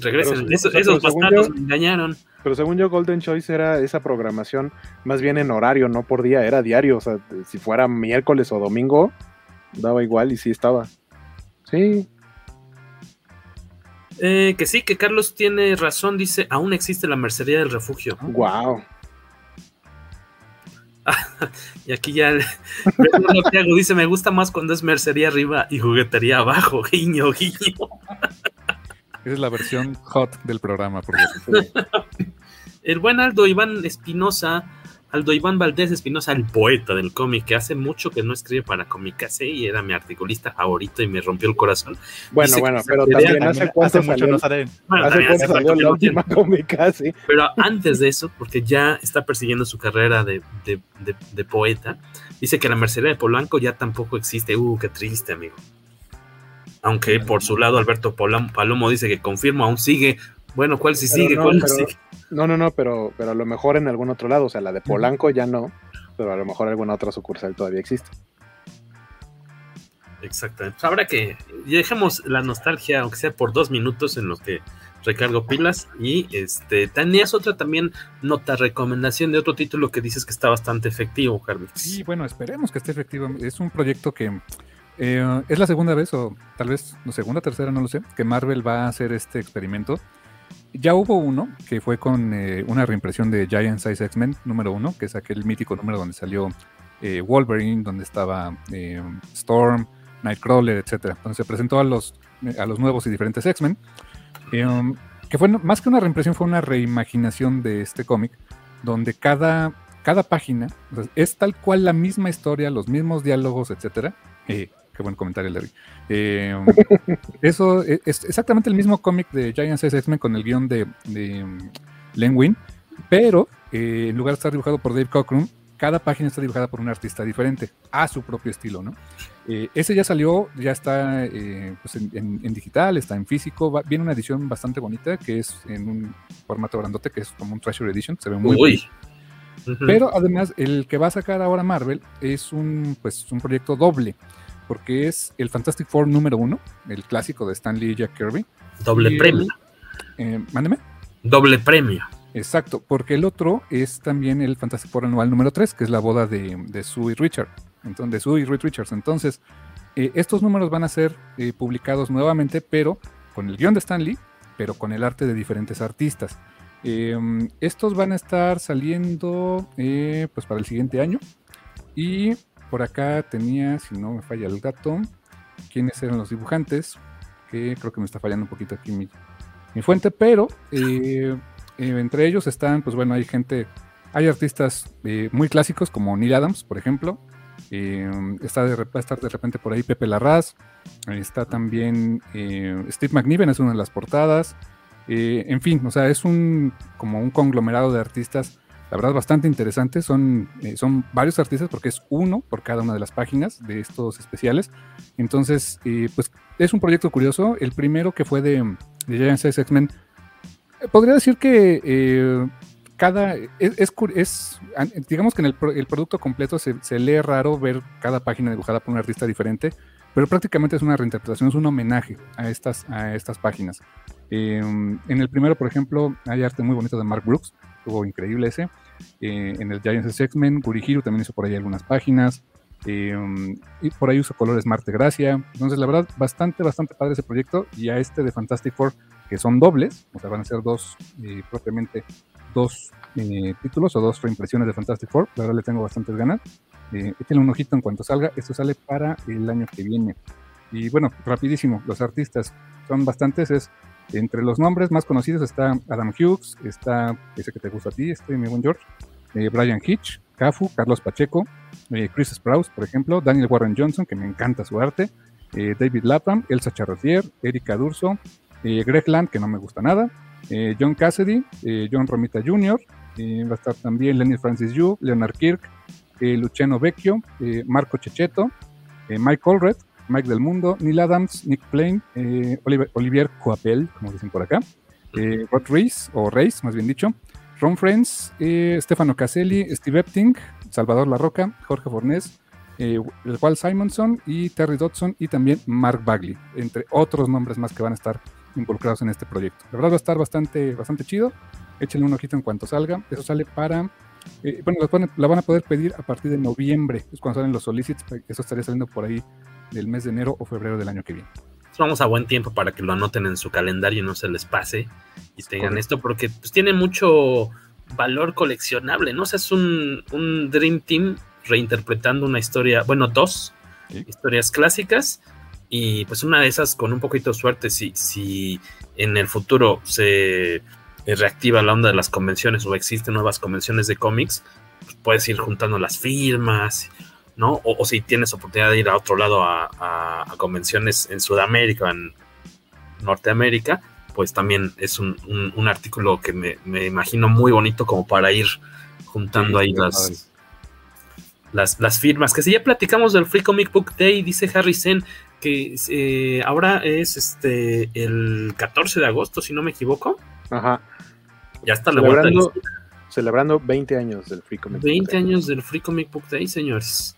regresen. esos bastardos me engañaron. Pero según yo, Golden Choice era esa programación más bien en horario, no por día, era diario. O sea, si fuera miércoles o domingo, daba igual y sí estaba. Sí. Eh, que sí, que Carlos tiene razón, dice, aún existe la mercería del refugio. Wow. y aquí ya dice, me gusta más cuando es mercería arriba y juguetería abajo, guiño, guiño. Esa es la versión hot del programa, por El buen Aldo Iván Espinosa Aldo Iván Valdés Espinosa, el poeta del cómic, que hace mucho que no escribe para Comicase y era mi articulista favorito y me rompió el corazón. Bueno, bueno, pero también hace cuánto mucho no salió, bueno, hace cuánto salió la última Comicase. Pero antes de eso, porque ya está persiguiendo su carrera de, de, de, poeta, dice que la Mercería de Polanco ya tampoco existe. Uh, qué triste, amigo. Aunque por su lado Alberto Palomo dice que confirma, aún sigue. Bueno, ¿cuál sí sigue? ¿Cuál no sigue? No, no, no, pero, pero a lo mejor en algún otro lado, o sea, la de Polanco ya no, pero a lo mejor alguna otra sucursal todavía existe. Exactamente. Pues habrá que dejemos la nostalgia, aunque sea por dos minutos en los que recargo pilas. Y este, tenías otra también nota recomendación de otro título que dices que está bastante efectivo, Carlos. Sí, bueno, esperemos que esté efectivo. Es un proyecto que eh, es la segunda vez, o tal vez no segunda, tercera, no lo sé, que Marvel va a hacer este experimento ya hubo uno que fue con eh, una reimpresión de Giant Size X-Men número uno, que es aquel mítico número donde salió eh, Wolverine, donde estaba eh, Storm, Nightcrawler, etc. Donde se presentó a los, a los nuevos y diferentes X-Men. Um, que fue más que una reimpresión, fue una reimaginación de este cómic, donde cada, cada página es tal cual la misma historia, los mismos diálogos, etc. Qué buen comentario, Larry. Eh, eso es exactamente el mismo cómic de Giant Size X-Men con el guion de, de mm, Len Wein, pero eh, en lugar de estar dibujado por Dave Cockrum, cada página está dibujada por un artista diferente, a su propio estilo, ¿no? Eh, ese ya salió, ya está pues en, digital, está en físico, viene una edición bastante bonita que es en un formato grandote, que es como un Treasure Edition, se ve muy bien. Pero además, el que va a sacar ahora Marvel es un, pues, un proyecto doble porque es el Fantastic Four número uno, el clásico de Stanley y Jack Kirby. Doble premio. Eh, mándeme. Doble premio. Exacto, porque el otro es también el Fantastic Four anual número 3, que es la boda de, de Sue y Richard. Entonces, de Sue y Reed Richards. Entonces, eh, estos números van a ser eh, publicados nuevamente, pero con el guion de Stanley, pero con el arte de diferentes artistas. estos van a estar saliendo pues para el siguiente año. Y por acá tenía, si no me falla el gato, quiénes eran los dibujantes, que creo que me está fallando un poquito aquí mi, fuente, pero eh, eh, entre ellos están, pues bueno, hay gente, hay artistas eh, muy clásicos como Neil Adams, por ejemplo, está de, va a estar de repente por ahí Pepe Larraz, está también Steve McNiven, es una de las portadas, en fin, o sea, es un como un conglomerado de artistas la verdad bastante interesante. Son, eh, son varios artistas porque es uno por cada una de las páginas de estos especiales. Entonces, eh, pues es un proyecto curioso. El primero que fue de, de Giant X-Men, eh, podría decir que cada, es, es, digamos que en el, el producto completo se, se, lee raro ver cada página dibujada por un artista diferente, pero prácticamente es una reinterpretación, es un homenaje a estas, a estas páginas. en el primero, por ejemplo, hay arte muy bonito de Mark Brooks, estuvo increíble ese. Eh, en el Giants X-Men, Gurihiro también hizo por ahí algunas páginas. Eh, y por ahí uso colores Marte Gracia. Entonces, la verdad, bastante, bastante padre ese proyecto. Y a este de Fantastic Four, que son dobles, o sea, van a ser dos, eh, propiamente dos títulos o dos reimpresiones de Fantastic Four. La verdad, le tengo bastantes ganas. échenle un ojito en cuanto salga. Esto sale para el año que viene. Y bueno, rapidísimo, los artistas son bastantes. Es entre los nombres más conocidos está Adam Hughes, está ese que te gusta a ti, este mi buen George, eh, Brian Hitch, Cafu, Carlos Pacheco, eh, Chris Sprouse, por ejemplo, Daniel Warren Johnson, que me encanta su arte, eh, David Lapham, Elsa Charretier, Erika Durso, Greg Land, que no me gusta nada, John Cassidy, John Romita Jr., va a estar también Lenny Francis Yu, Leonard Kirk, Luciano Vecchio, Marco Checheto, Mike Allred, Mike del Mundo, Neil Adams, Nick Plain, eh, Olivier Coapel, como dicen por acá, eh, Rod Reis, o Reis, más bien dicho, Ron Friends, eh, Stefano Caselli, Steve Epting, Salvador La Roca, Jorge Fornés, el Walt Simonson y Terry Dodson y también Mark Bagley, entre otros nombres más que van a estar involucrados en este proyecto. La verdad va a estar bastante, bastante chido. Échenle un ojito en cuanto salga. Eso sale para bueno, la van a poder pedir a partir de noviembre, es cuando salen los solicits, eso estaría saliendo por ahí del mes de enero o febrero del año que viene. vamos a buen tiempo para que lo anoten en su calendario y no se les pase y tengan esto, porque pues, tiene mucho valor coleccionable, ¿no? O sea, es un, un Dream Team reinterpretando una historia, bueno, dos historias clásicas y pues una de esas con un poquito de suerte, si, si en el futuro se reactiva la onda de las convenciones o existen nuevas convenciones de cómics, pues puedes ir juntando las firmas, ¿no? O, si tienes oportunidad de ir a otro lado a, convenciones en Sudamérica, en Norteamérica, pues también es un, artículo que me, imagino muy bonito como para ir juntando ahí las, las, las, firmas. Que si ya platicamos del Free Comic Book Day, dice Harry Sen, que eh, ahora es este el 14 de agosto, si no me equivoco. Ajá. Ya está la vuelta. Celebrando 20 años del Free Comic Book 20 años del Free Comic Book Day, señores.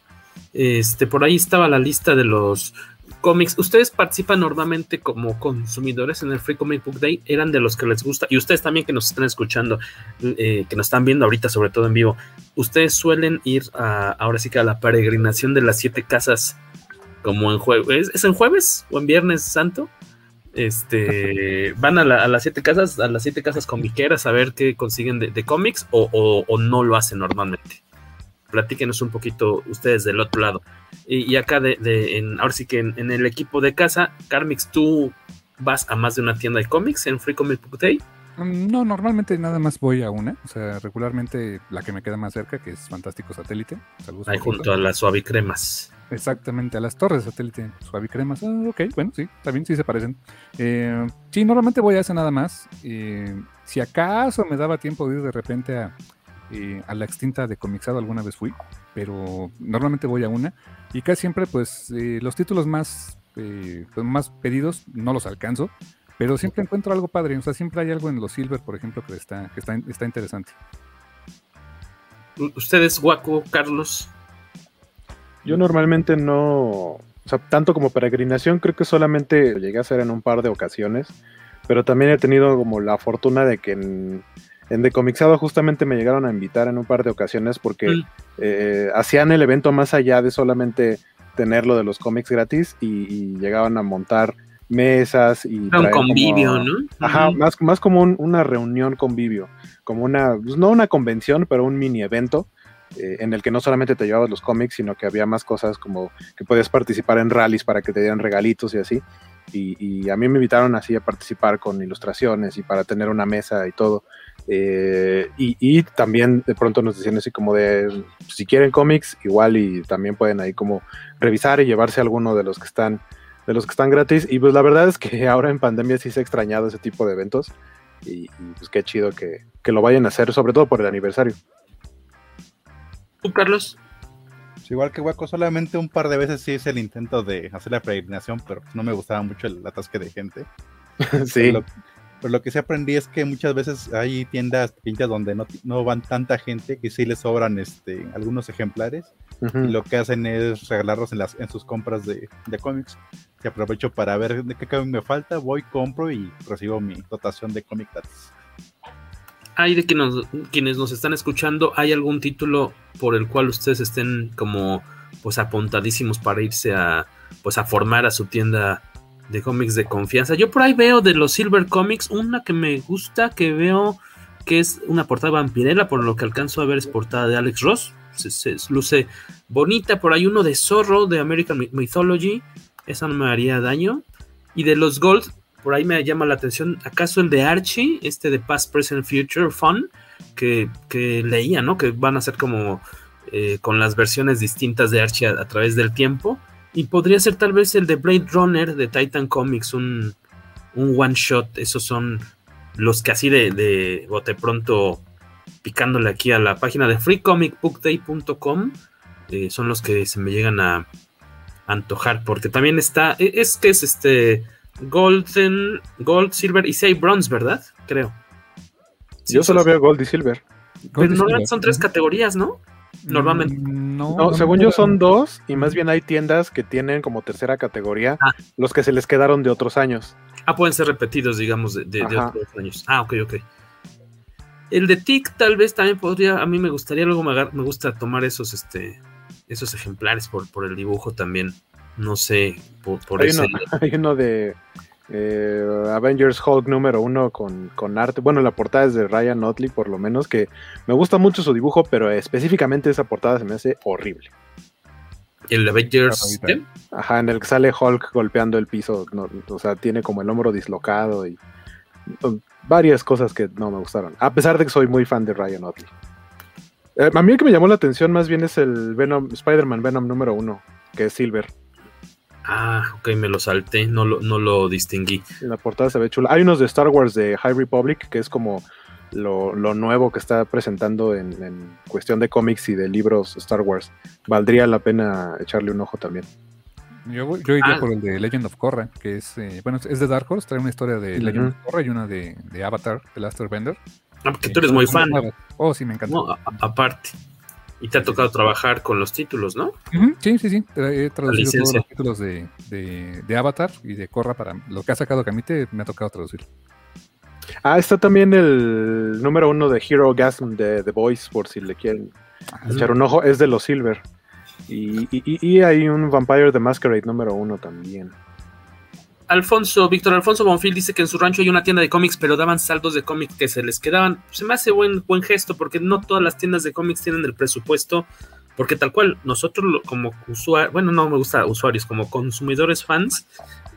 Este, por ahí estaba la lista de los cómics. Ustedes participan normalmente como consumidores en el Free Comic Book Day, eran de los que les gusta, y ustedes también que nos están escuchando, eh, que nos están viendo ahorita, sobre todo en vivo, ustedes suelen ir a, ahora sí que a la peregrinación de las siete casas, como en jueves, ¿es en jueves o en viernes santo? Este, van a, las siete casas, a las siete casas comiqueras a ver qué consiguen de, cómics o, no lo hacen normalmente. Platíquenos un poquito ustedes del otro lado. Y, acá, de, en, ahora sí que en, el equipo de casa, Carmix, ¿tú vas a más de una tienda de cómics en Free Comic Book Day? Mm, no, normalmente nada más voy a una. O sea, regularmente la que me queda más cerca, que es Fantástico Satélite. Saludos. Ahí junto a las suavicremas. Exactamente, a las torres de satélite suavicremas. Ah, ok, bueno, sí, también sí se parecen. Eh, sí, normalmente voy a hacer nada más. Eh, si acaso me daba tiempo de ir de repente a, eh, a la extinta de Comixado, alguna vez fui, pero normalmente voy a una. Y casi siempre, pues, los títulos más, pues, más pedidos no los alcanzo, pero siempre encuentro algo padre. O sea, siempre hay algo en los Silver, por ejemplo, que está, que está, está interesante. ¿Ustedes, Guaco, Carlos? Yo normalmente no, o sea, tanto como peregrinación, creo que solamente llegué a hacer en un par de ocasiones, pero también he tenido como la fortuna de que en, en Decomixado justamente me llegaron a invitar en un par de ocasiones porque mm. eh, hacían el evento más allá de solamente tener lo de los cómics gratis y, llegaban a montar mesas y un convivio, ¿no? Ajá, más, más como una reunión convivio, como una, pues no una convención, pero un mini evento eh, en el que no solamente te llevabas los cómics, sino que había más cosas como que podías participar en rallies para que te dieran regalitos y así. Y, a mí me invitaron así a participar con ilustraciones y para tener una mesa y todo. Eh, y, también de pronto nos decían así como de, si quieren cómics, igual y también pueden ahí como revisar y llevarse alguno de los que están de los que están gratis. Y pues la verdad es que ahora en pandemia sí se ha extrañado ese tipo de eventos. Y, pues qué chido que, que, lo vayan a hacer, sobre todo por el aniversario. Carlos? igual que Waco, solamente un par de veces sí hice el intento de hacer la peregrinación, pero no me gustaba mucho el atasque de gente. sí. Pero lo, que sí aprendí es que muchas veces hay tiendas pequeñas donde no, no van tanta gente que sí les sobran este, algunos ejemplares y lo que hacen es regalarlos en, las, en sus compras de, de cómics. Y aprovecho para ver de qué cómic me falta, voy, compro y recibo mi dotación de cómic gratis hay de que nos, quienes nos están escuchando, ¿hay algún título por el cual ustedes estén como pues apuntadísimos para irse a pues a formar a su tienda de cómics de confianza? Yo por ahí veo de los Silver Comics una que me gusta, que veo que es una portada vampirela, por lo que alcanzo a ver es portada de Alex Ross, se, luce bonita, por ahí uno de Zorro de American Mythology, esa no me haría daño, y de los Gold por ahí me llama la atención, ¿acaso el de Archie, este de Past, Present, Future, Fun, que, leía, ¿no? Que van a ser como eh, con las versiones distintas de Archie a, través del tiempo. Y podría ser tal vez el de Blade Runner de Titan Comics, un, one shot. Esos son los que así de, de bote pronto picándole aquí a la página de freecomicbookday.com eh, son los que se me llegan a antojar porque también está e, es que es este Golden, Gold, Silver y 6 Bronze, ¿verdad? Creo. Yo solo veo Gold y Silver. Pero normalmente son tres categorías, ¿no? Normalmente. Mm, no, según yo son dos, y más bien hay tiendas que tienen como tercera categoría ah. los que se les quedaron de otros años. Ah, pueden ser repetidos, digamos, de, otros años. Ah, ok, ok. El de TIC tal vez también podría, a mí me gustaría, luego me, me gusta tomar esos, este, esos ejemplares por, por el dibujo también No sé, por, por hay, ese... uno, hay uno de eh, Avengers Hulk número uno con, con, arte. Bueno, la portada es de Ryan Otley, por lo menos, que me gusta mucho su dibujo, pero específicamente esa portada se me hace horrible. ¿El Avengers? Ajá, en el que sale Hulk golpeando el piso. No, o sea, tiene como el hombro dislocado y varias cosas que no me gustaron. A pesar de que soy muy fan de Ryan Otley. Eh, a mí el que me llamó la atención más bien es el Venom, Spider-Man Venom número uno, que es Silver. Ah, ok, me lo salté, no lo, no lo distinguí. La portada se ve chula. Hay unos de Star Wars de High Republic, que es como lo, lo nuevo que está presentando en, en, cuestión de cómics y de libros Star Wars. Valdría la pena echarle un ojo también. Yo, yo iría ah. por el de Legend of Korra, que es, eh, bueno, es de Dark Horse, trae una historia de uh -huh. Legend of Korra y una de, de Avatar, The Last Airbender. Ah, porque tú eres muy fan. Oh, sí, me encanta. No, a, aparte. Y te ha tocado trabajar con los títulos, ¿no? Uh -huh. Sí, sí, sí. He traducido todos los títulos de, de, de, Avatar y de Korra para lo que ha sacado Camite, me ha tocado traducir. Ah, está también el número uno de Hero Gasm de The Voice, por si le quieren ah, echar un ojo. Es de los Silver. Y, y, y, hay un Vampire the Masquerade número uno también. Alfonso, Víctor Alfonso Bonfil dice que en su rancho hay una tienda de cómics, pero daban saldos de cómics que se les quedaban. Se me hace buen, buen gesto porque no todas las tiendas de cómics tienen el presupuesto. Porque tal cual, nosotros como usuarios, bueno, no me gusta usuarios, como consumidores fans,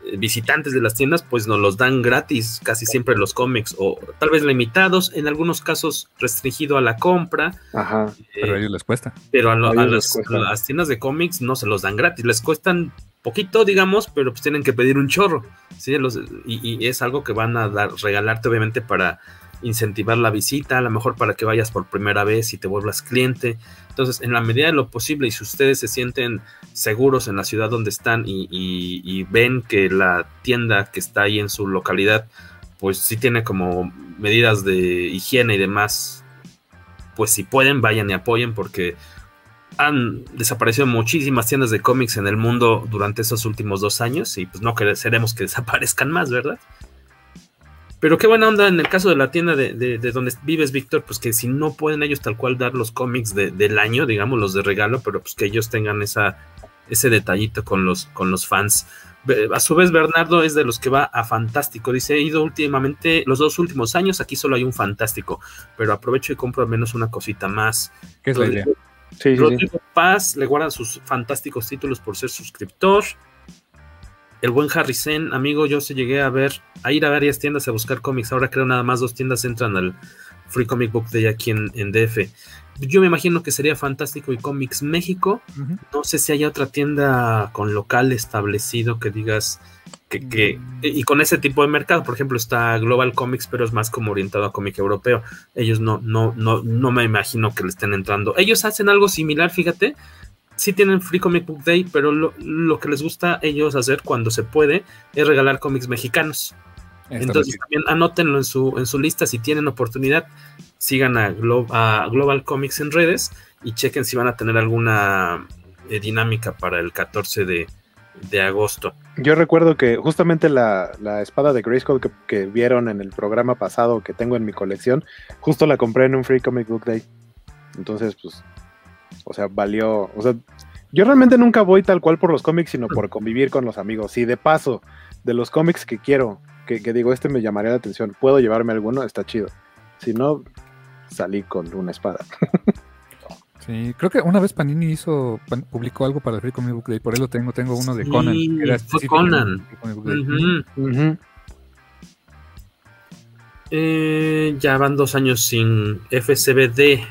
eh, visitantes de las tiendas, pues nos los dan gratis casi siempre los cómics, o tal vez limitados, en algunos casos restringido a la compra. Ajá. Eh, pero a ellos les cuesta. Pero a, lo, a, a, las, a, las, tiendas de cómics no se los dan gratis, les cuestan poquito, digamos, pero pues tienen que pedir un chorro, ¿sí? Y, es algo que van a dar, regalarte obviamente para incentivar la visita, a lo mejor para que vayas por primera vez y te vuelvas cliente. Entonces, en la medida de lo posible, y si ustedes se sienten seguros en la ciudad donde están y, y, y ven que la tienda que está ahí en su localidad, pues sí tiene como medidas de higiene y demás, pues si pueden, vayan y apoyen porque han desaparecido muchísimas tiendas de cómics en el mundo durante esos últimos dos años y pues no queremos que desaparezcan más, ¿verdad? Pero qué buena onda en el caso de la tienda de, de, de donde vives, Víctor, pues que si no pueden ellos tal cual dar los cómics de, del año, digamos, los de regalo, pero pues que ellos tengan esa, ese detallito con los, con los fans. A su vez, Bernardo es de los que va a Fantástico. Dice, he ido últimamente, los dos últimos años, aquí solo hay un Fantástico, pero aprovecho y compro al menos una cosita más. ¿Qué es la idea? Sí, Rodrigo sí. Paz le guarda sus fantásticos títulos por ser suscriptor. El buen Harrison, amigo, yo se llegué a ver, a ir a varias tiendas a buscar cómics. Ahora creo nada más dos tiendas entran al Free Comic Book Day aquí en, en DF. Yo me imagino que sería Fantástico y Comics México. Uh -huh. No sé si hay otra tienda con local establecido que digas que, que y con ese tipo de mercado, por ejemplo, está Global Comics, pero es más como orientado a cómic europeo. Ellos no, no, no, no me imagino que le estén entrando. Ellos hacen algo similar, fíjate, sí tienen Free Comic Book Day, pero lo, lo, que les gusta a ellos hacer cuando se puede es regalar cómics mexicanos. Entonces también anótenlo en su, en su lista si tienen oportunidad. Sigan a, Glo a, Global Comics en redes y chequen si van a tener alguna eh, dinámica para el 14 de, de, agosto. Yo recuerdo que justamente la, la espada de Grayskull que, que, vieron en el programa pasado que tengo en mi colección, justo la compré en un Free Comic Book Day. Entonces, pues o sea, valió. O sea, yo realmente nunca voy tal cual por los cómics, sino por convivir con los amigos. Y de paso, de los cómics que quiero, que, que, digo, este me llamaría la atención, puedo llevarme alguno, está chido. Si no, salí con una espada. Sí, creo que una vez Panini hizo, publicó algo para el Free Comic Book Day, por ahí lo tengo, tengo uno de sí, Conan. Era fue Conan. Uh -huh. Uh -huh. Eh, ya van dos años sin FCBD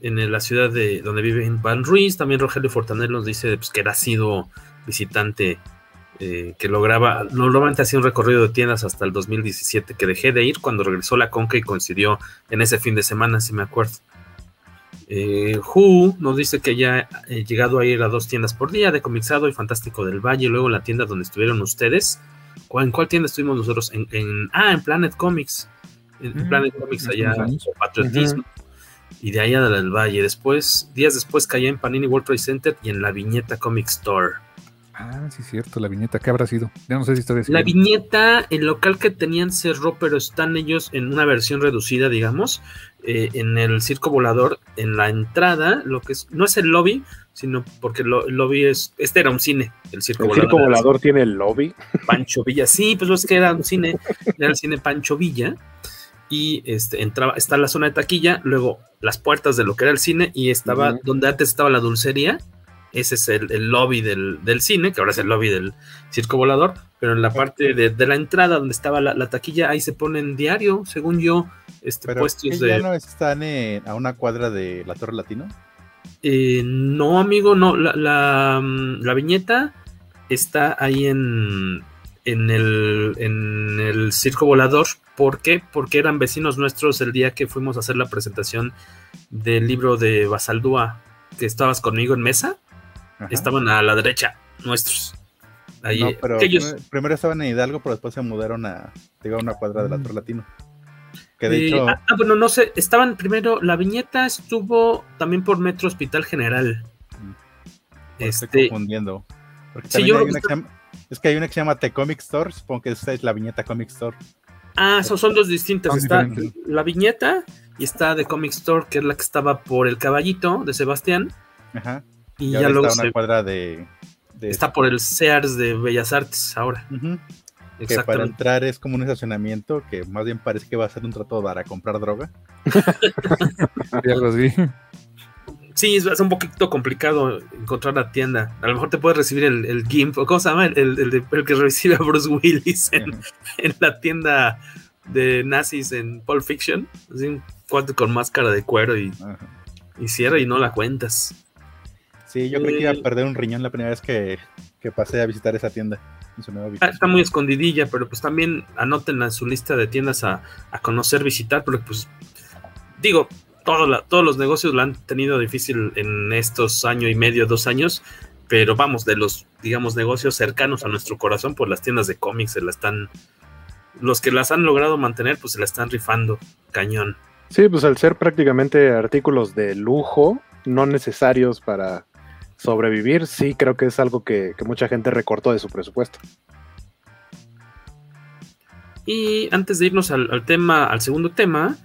en la ciudad de donde vive Van Ruiz. También Rogelio Fortaner nos dice pues, que era sido visitante eh, que lograba, normalmente hacía un recorrido de tiendas hasta el 2017, que dejé de ir cuando regresó la Conca y coincidió en ese fin de semana, si me acuerdo. Eh, Who nos dice que ya he llegado a ir a dos tiendas por día, de Comixado y Fantástico del Valle, luego la tienda donde estuvieron ustedes. ¿En cuál tienda estuvimos nosotros? En, en ah, en Planet Comics. En, mm, Planet Comics allá, patriotismo. Uh -huh y de allá del Valle. Después, días después caía en Panini World Trade Center y en la Viñeta Comic Store. Ah, sí, cierto, la viñeta, ¿qué habrá sido? Ya no sé si está La viñeta, el local que tenían cerró, pero están ellos en una versión reducida, digamos. Eh, en el circo volador, en la entrada, lo que es, no es el lobby, sino porque el lobby es, este era un cine, el circo ¿El volador. circo volador tiene el lobby? Pancho Villa, sí, pues es que era un cine, era el cine Pancho Villa, y este, entraba, está la zona de taquilla, luego las puertas de lo que era el cine, y estaba, donde antes estaba la dulcería, ese es el, el lobby del, del cine, que ahora es el lobby del circo volador, pero en la parte de, de la entrada donde estaba la, la taquilla, ahí se ponen diario, según yo, este, Pero puestos ¿qué de... ya no están en- a una cuadra de la Torre Latino? Eh, no, amigo, no. La, la, mm, la viñeta está ahí en, en, el, en el circo volador. ¿Por qué? Porque eran vecinos nuestros el día que fuimos a hacer la presentación del libro de Basaldúa, que estabas conmigo en mesa. Ajá. Estaban a la derecha, nuestros. Ahí, no, pero ellos, primero, estaban en Hidalgo, pero después se mudaron a, digo, a una cuadra de la Torre Latino. Que de Eh, hecho, ah, ah, bueno, no sé, estaban primero, la viñeta estuvo también por Metro Hospital General. estoy Este, confundiendo. Porque Sí, yo hay una que llama- es que hay una que se llama The Comic Store, supongo que esa es la viñeta Comic Store. Ah, son, son dos distintas. Son está diferentes. la viñeta y está The Comic Store, que es la que estaba por el caballito de Sebastián. Ajá. Y, Y ya luego está una se- cuadra de, de- está por el Sears de Bellas Artes ahora. Ujú. que para entrar es como un estacionamiento que más bien parece que va a ser un trato para comprar droga. Sí, es, es un poquito complicado encontrar la tienda. A lo mejor te puedes recibir el, el GIMP, o ¿cómo se llama? El, el- el de- el que recibe a Bruce Willis en, en la tienda de nazis en Pulp Fiction. Así un cuate con máscara de cuero y, y cierra y no la cuentas. Sí, yo creí que iba Eh, a perder un riñón la primera vez que, que pasé a visitar esa tienda. en su nueva ubicación. está muy escondidilla, pero pues también anótenla en su lista de tiendas a, a conocer, visitar, porque pues digo, todo la- todos los negocios la han tenido difícil en estos año y medio, dos años, pero vamos, de los, digamos, negocios cercanos a nuestro corazón, pues las tiendas de cómics se la están, los que las han logrado mantener, pues se la están rifando, cañón. Sí, pues al ser prácticamente artículos de lujo, no necesarios para sobrevivir, sí creo que es algo que, que mucha gente recortó de su presupuesto. Y antes de irnos al, tema, al segundo tema,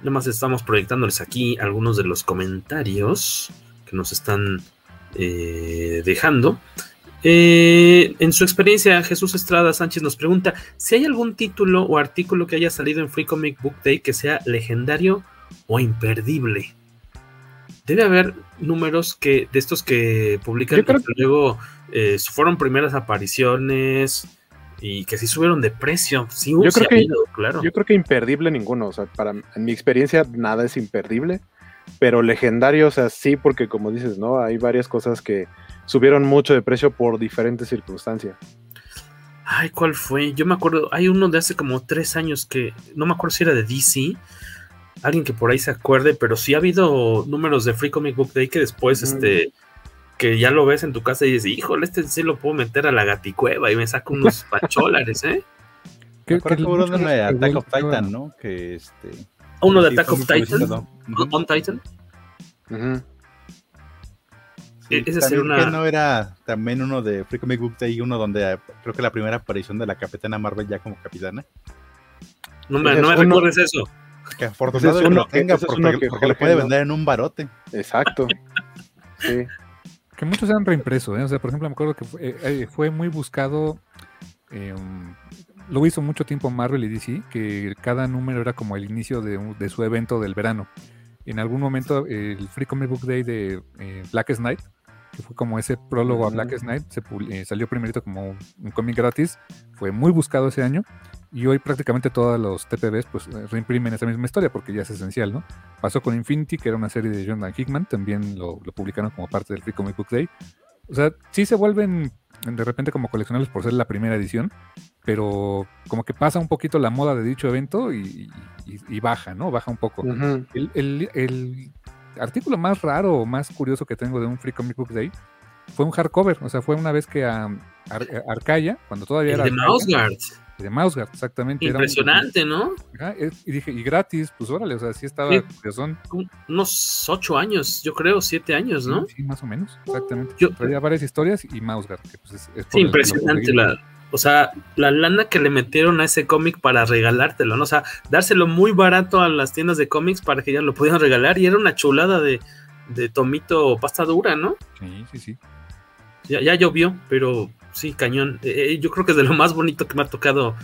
nada más estamos proyectándoles aquí algunos de los comentarios que nos están eh, dejando. Eh, en su experiencia, Jesús Estrada Sánchez nos pregunta si hay algún título o artículo que haya salido en Free Comic Book Day que sea legendario o imperdible. Debe haber números que de estos que publican creo luego eh, fueron primeras apariciones y que sí subieron de precio. Sí, Yo creo que habido, claro. yo creo que imperdible ninguno, o sea, para en mi experiencia nada es imperdible, pero legendario, o sea, sí, porque como dices, ¿no? Hay varias cosas que subieron mucho de precio por diferentes circunstancias. Ay, ¿cuál fue? Yo me acuerdo, hay uno de hace como tres años que no me acuerdo si era de DC. Alguien que por ahí se acuerde, pero sí ha habido números de Free Comic Book Day que después, este, que ya lo ves en tu casa y dices, híjole, este sí lo puedo meter a la gaticueva y me saco unos pacholares, ¿eh? Acuerdo que uno de Attack of Titan, ¿no? Que este. Uno de sí, Attack of Titan. On Titan. Ujú. Sí, E- esa también sería una- que no era también uno de Free Comic Book Day, uno donde eh, creo que la primera aparición de la Capitana Marvel ya como capitana. No me, Ese no me recuerdes eso. Que afortunado Ese es que lo tenga porque, uno que porque lo puede no- vender en un barote. Exacto. Sí. Que muchos se han reimpreso, ¿eh? O sea, por ejemplo, me acuerdo que fue, eh, eh, fue muy buscado. eh, um, lo hizo mucho tiempo Marvel y DC, que cada número era como el inicio de, un- de su evento del verano. En algún momento, eh, el Free Comic Book Day de eh, Blackest Night, que fue como ese prólogo a Ujú. Blackest Night, se publi- eh, salió primerito como un, un cómic gratis, fue muy buscado ese año. Y hoy prácticamente todos los TPBs pues reimprimen esa misma historia porque ya es esencial, ¿no? Pasó con Infinity, que era una serie de Jonathan Hickman, también lo, lo publicaron como parte del Free Comic Book Day. O sea, sí se vuelven de repente como coleccionables por ser la primera edición, pero como que pasa un poquito la moda de dicho evento y, y- y baja, ¿no? Baja un poco. El, el- el artículo más raro o más curioso que tengo de un Free Comic Book Day fue un hardcover, o sea, fue una vez que a, Ar- a Arcaya, cuando todavía El era de Arcaya. De Mouseguard, exactamente. era un- Impresionante, ¿no? Ajá, y dije, y gratis, pues órale, o sea, sí estaba Sí. Un- Unos ocho años, yo creo, siete años, ¿no? Sí, más o menos, exactamente. Yo- Traía varias historias y Mouseguard, que pues es, es Sí, impresionante la, o sea, la lana que le metieron a ese cómic para regalártelo, ¿no? O sea, dárselo muy barato a las tiendas de cómics para que ya lo pudieran regalar y era una chulada de, de tomito pasta dura, ¿no? Sí, sí, sí. Ya, ya llovió, pero sí, cañón. Eh, yo creo que es de lo más bonito que me ha tocado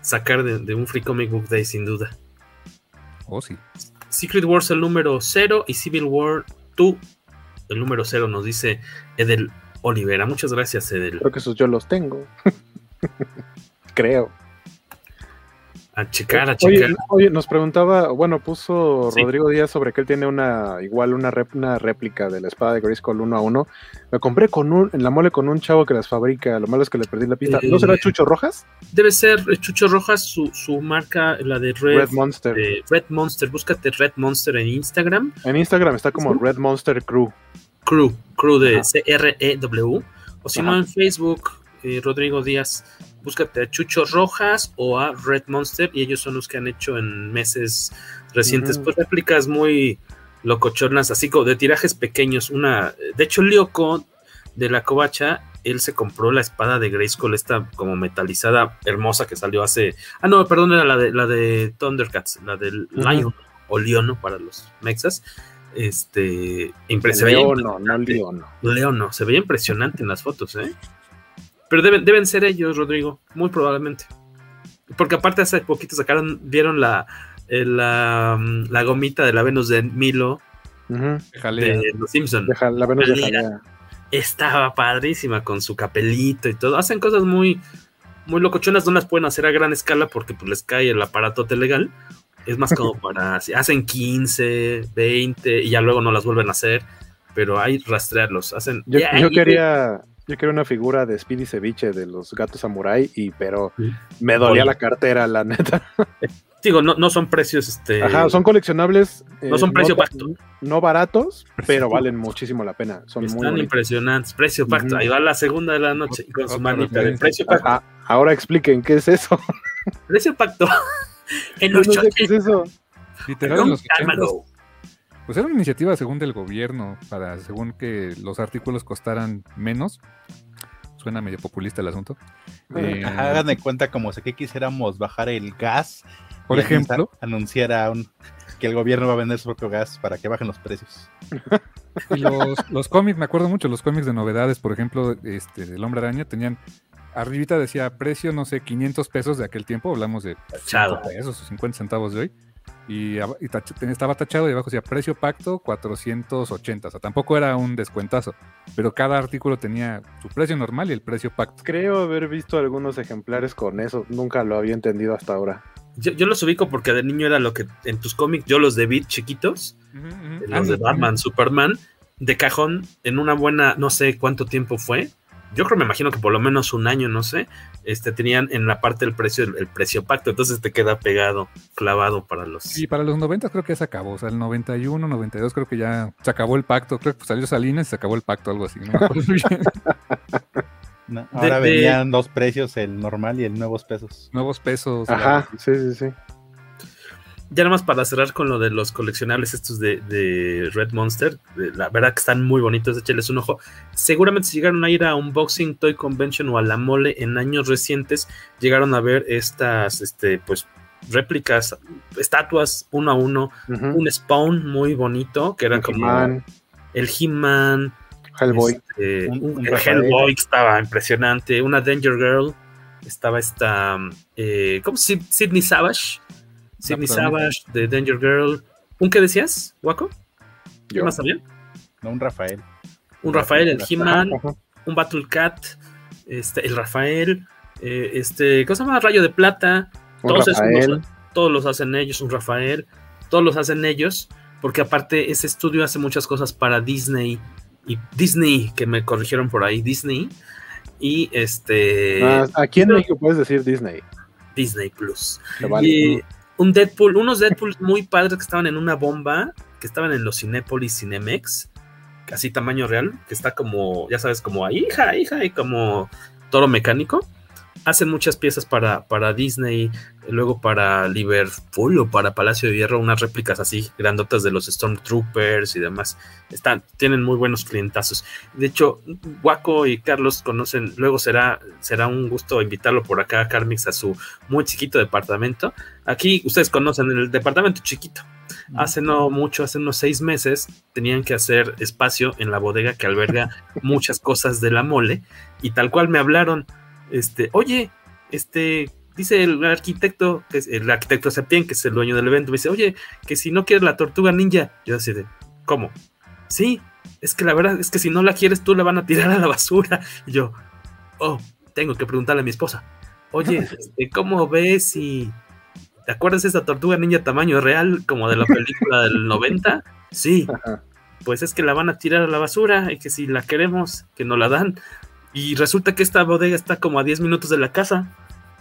sacar de, de, un Free Comic Book Day, sin duda. Oh, sí. Secret Wars el número 0 y Civil War 2 el número 0, nos dice Edel Olivera. Muchas gracias, Edel. Creo que esos yo los tengo. Creo. A checar, a checar. Oye, oye, nos preguntaba, bueno, puso sí. Rodrigo Díaz sobre que él tiene una, igual una, rep, una réplica de la espada de Grayskull uno a uno. Me compré con un, en la mole con un chavo que las fabrica. Lo malo es que le perdí la pista. ¿No será Chucho Rojas? Debe ser Chucho Rojas, su, su marca, la de Red, Red Monster. Red Monster. Búscate Red Monster en Instagram. En Instagram está como ¿Sí? Red Monster Crew. Crew, Crew de C-R-E-W. O si no, en Facebook, eh, Rodrigo Díaz búscate a Chucho Rojas o a Red Monster y ellos son los que han hecho en meses recientes uh -huh. pues réplicas muy locochonas así como de tirajes pequeños una de hecho Lyoko de la covacha él se compró la espada de Grayskull esta como metalizada hermosa que salió hace ah no perdón era la de la de Thundercats la del uh -huh. Lion o Leono para los mexas este impresionante Leono, no Leono. Leono se veía impresionante en las fotos eh pero deben, deben ser ellos, Rodrigo, muy probablemente. Porque aparte hace poquito sacaron, vieron la, eh, la, la, gomita de la Venus de Milo uh -huh. de Los Simpsons. La Venus de Jalea. Estaba padrísima con su capelito y todo. Hacen cosas muy, muy locochonas, no las pueden hacer a gran escala porque pues, les cae el aparatote legal. Es más como para, si hacen 15, 20 y ya luego no las vuelven a hacer, pero hay rastrearlos. Hacen, yo, yeah, yo quería... Yo quiero una figura de Speedy Ceviche de los gatos samurai, y pero sí. me dolía Oye. la cartera, la neta. Digo, no, no son precios, este. Ajá, son coleccionables. No eh, son precio no, pacto. No baratos, pero valen muchísimo la pena. Son Están muy impresionantes. Precio pacto. Uh -huh. Ahí va la segunda de la noche con su manita de precio pacto. Ajá. Ahora expliquen qué es eso. Precio pacto. en los no sé qué es eso. Literal, en los 80, pues era una iniciativa según del gobierno, para según que los artículos costaran menos. Suena medio populista el asunto. Eh, Hagan de cuenta como si que quisiéramos bajar el gas. Por ejemplo. Anunciara un, que el gobierno va a vender su propio gas para que bajen los precios. Y los, los cómics, me acuerdo mucho, los cómics de novedades, por ejemplo, este, del Hombre Araña, tenían arribita decía precio, no sé, 500 pesos de aquel tiempo, hablamos de 5 pesos o 50 centavos de hoy y, y tach, estaba tachado y abajo decía precio pacto 480, o sea, tampoco era un descuentazo, pero cada artículo tenía su precio normal y el precio pacto. Creo haber visto algunos ejemplares con eso, nunca lo había entendido hasta ahora. Yo, yo los ubico porque de niño era lo que en tus cómics, yo los de Beat chiquitos, uh -huh, los uh -huh. de Batman, uh -huh. Superman, de cajón, en una buena, no sé cuánto tiempo fue, yo creo, me imagino que por lo menos un año, no sé, este, tenían en la parte del precio el, el, precio pacto, entonces te queda pegado, clavado para los... Y para los 90 creo que ya se acabó, o sea, el 91, 92 creo que ya se acabó el pacto, creo que salió Salinas y se acabó el pacto, algo así, ¿no? no ahora de, venían de... dos precios, el normal y el nuevos pesos. Nuevos pesos. Ajá, sí, sí, sí ya nada más para cerrar con lo de los coleccionables estos de, de Red Monster, la verdad que están muy bonitos, échales un ojo. Seguramente si llegaron a ir a Unboxing Toy Convention o a la mole en años recientes, llegaron a ver estas, este, pues, réplicas, estatuas uno a uno, uh -huh. un Spawn muy bonito, que era como el He-Man, Hellboy, este, un, un el Hellboy estaba impresionante, una Danger Girl, estaba esta, eh, ¿cómo se Sidney Savage Sidney Savage, de Danger Girl. ¿Un qué decías, Waco? ¿Qué más también? No, un Rafael. Un Rafael, el He-Man, un Battle Cat, este, el Rafael, eh, este, ¿cómo se llama? Rayo de Plata. Un todos. Esos, todos los hacen ellos, un Rafael. Todos los hacen ellos, porque aparte ese estudio hace muchas cosas para Disney y Disney, que me corrigieron por ahí, Disney. Y este. Ah, aquí en México puedes decir Disney. Disney Plus. Vale. Y, un Deadpool, unos Deadpool muy padres que estaban en una bomba, que estaban en los Cinépolis Cinemex, casi tamaño real, que está como, ya sabes, como hija, hija, y como toro mecánico. Hacen muchas piezas para, para Disney, luego para Liverpool o para Palacio de Hierro, unas réplicas así grandotas de los Stormtroopers y demás. Están, tienen muy buenos clientazos. De hecho, Waco y Carlos conocen, luego será, será un gusto invitarlo por acá a Carmix a su muy chiquito departamento. Aquí ustedes conocen el departamento chiquito. Hace no mucho, hace unos seis meses, tenían que hacer espacio en la bodega que alberga muchas cosas de la mole y tal cual me hablaron este, oye, este, dice el arquitecto, que es el arquitecto Septien, que es el dueño del evento, me dice, oye, que si no quieres la tortuga ninja, yo así de, ¿cómo? Sí, es que la verdad es que si no la quieres tú la van a tirar a la basura. Y yo, oh, tengo que preguntarle a mi esposa, oye, este, ¿cómo ves si... ¿Te acuerdas de esa tortuga ninja tamaño real como de la película del 90? Sí. Pues es que la van a tirar a la basura y que si la queremos, que no la dan. Y resulta que esta bodega está como a 10 minutos de la casa.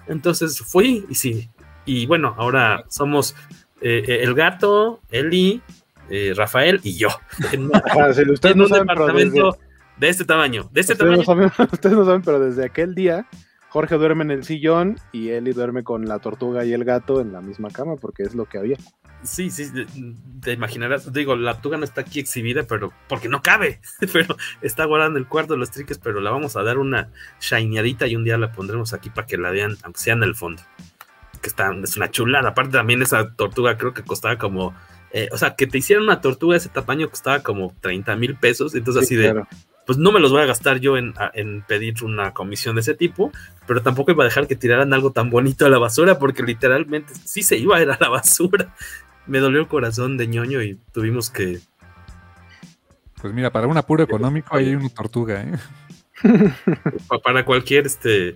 Entonces fui y sí. Y bueno, ahora somos eh, eh, el gato, Eli, eh, Rafael y yo. En, ah, un departamento de este tamaño. De este tamaño. ustedes no saben, pero desde aquel día Jorge duerme en el sillón y Eli duerme con la tortuga y el gato en la misma cama porque es lo que había. Sí, sí, te imaginarás. Digo, la tortuga no está aquí exhibida, pero porque no cabe. Pero está guardada en el cuarto de los triques, pero la vamos a dar una shineadita y un día la pondremos aquí para que la vean, aunque sea en el fondo. Que está, es una chulada. Aparte, también esa tortuga creo que costaba como. Eh, o sea, que te hicieran una tortuga de ese tamaño costaba como 30 mil pesos. Entonces, así de pues no me los voy a gastar yo en, pedir una comisión de ese tipo, pero tampoco iba a dejar que tiraran algo tan bonito a la basura, porque literalmente sí se iba a ir a la basura. Me dolió el corazón de ñoño y tuvimos que. Pues mira, para un apuro económico hay una tortuga, ¿eh? para cualquier este.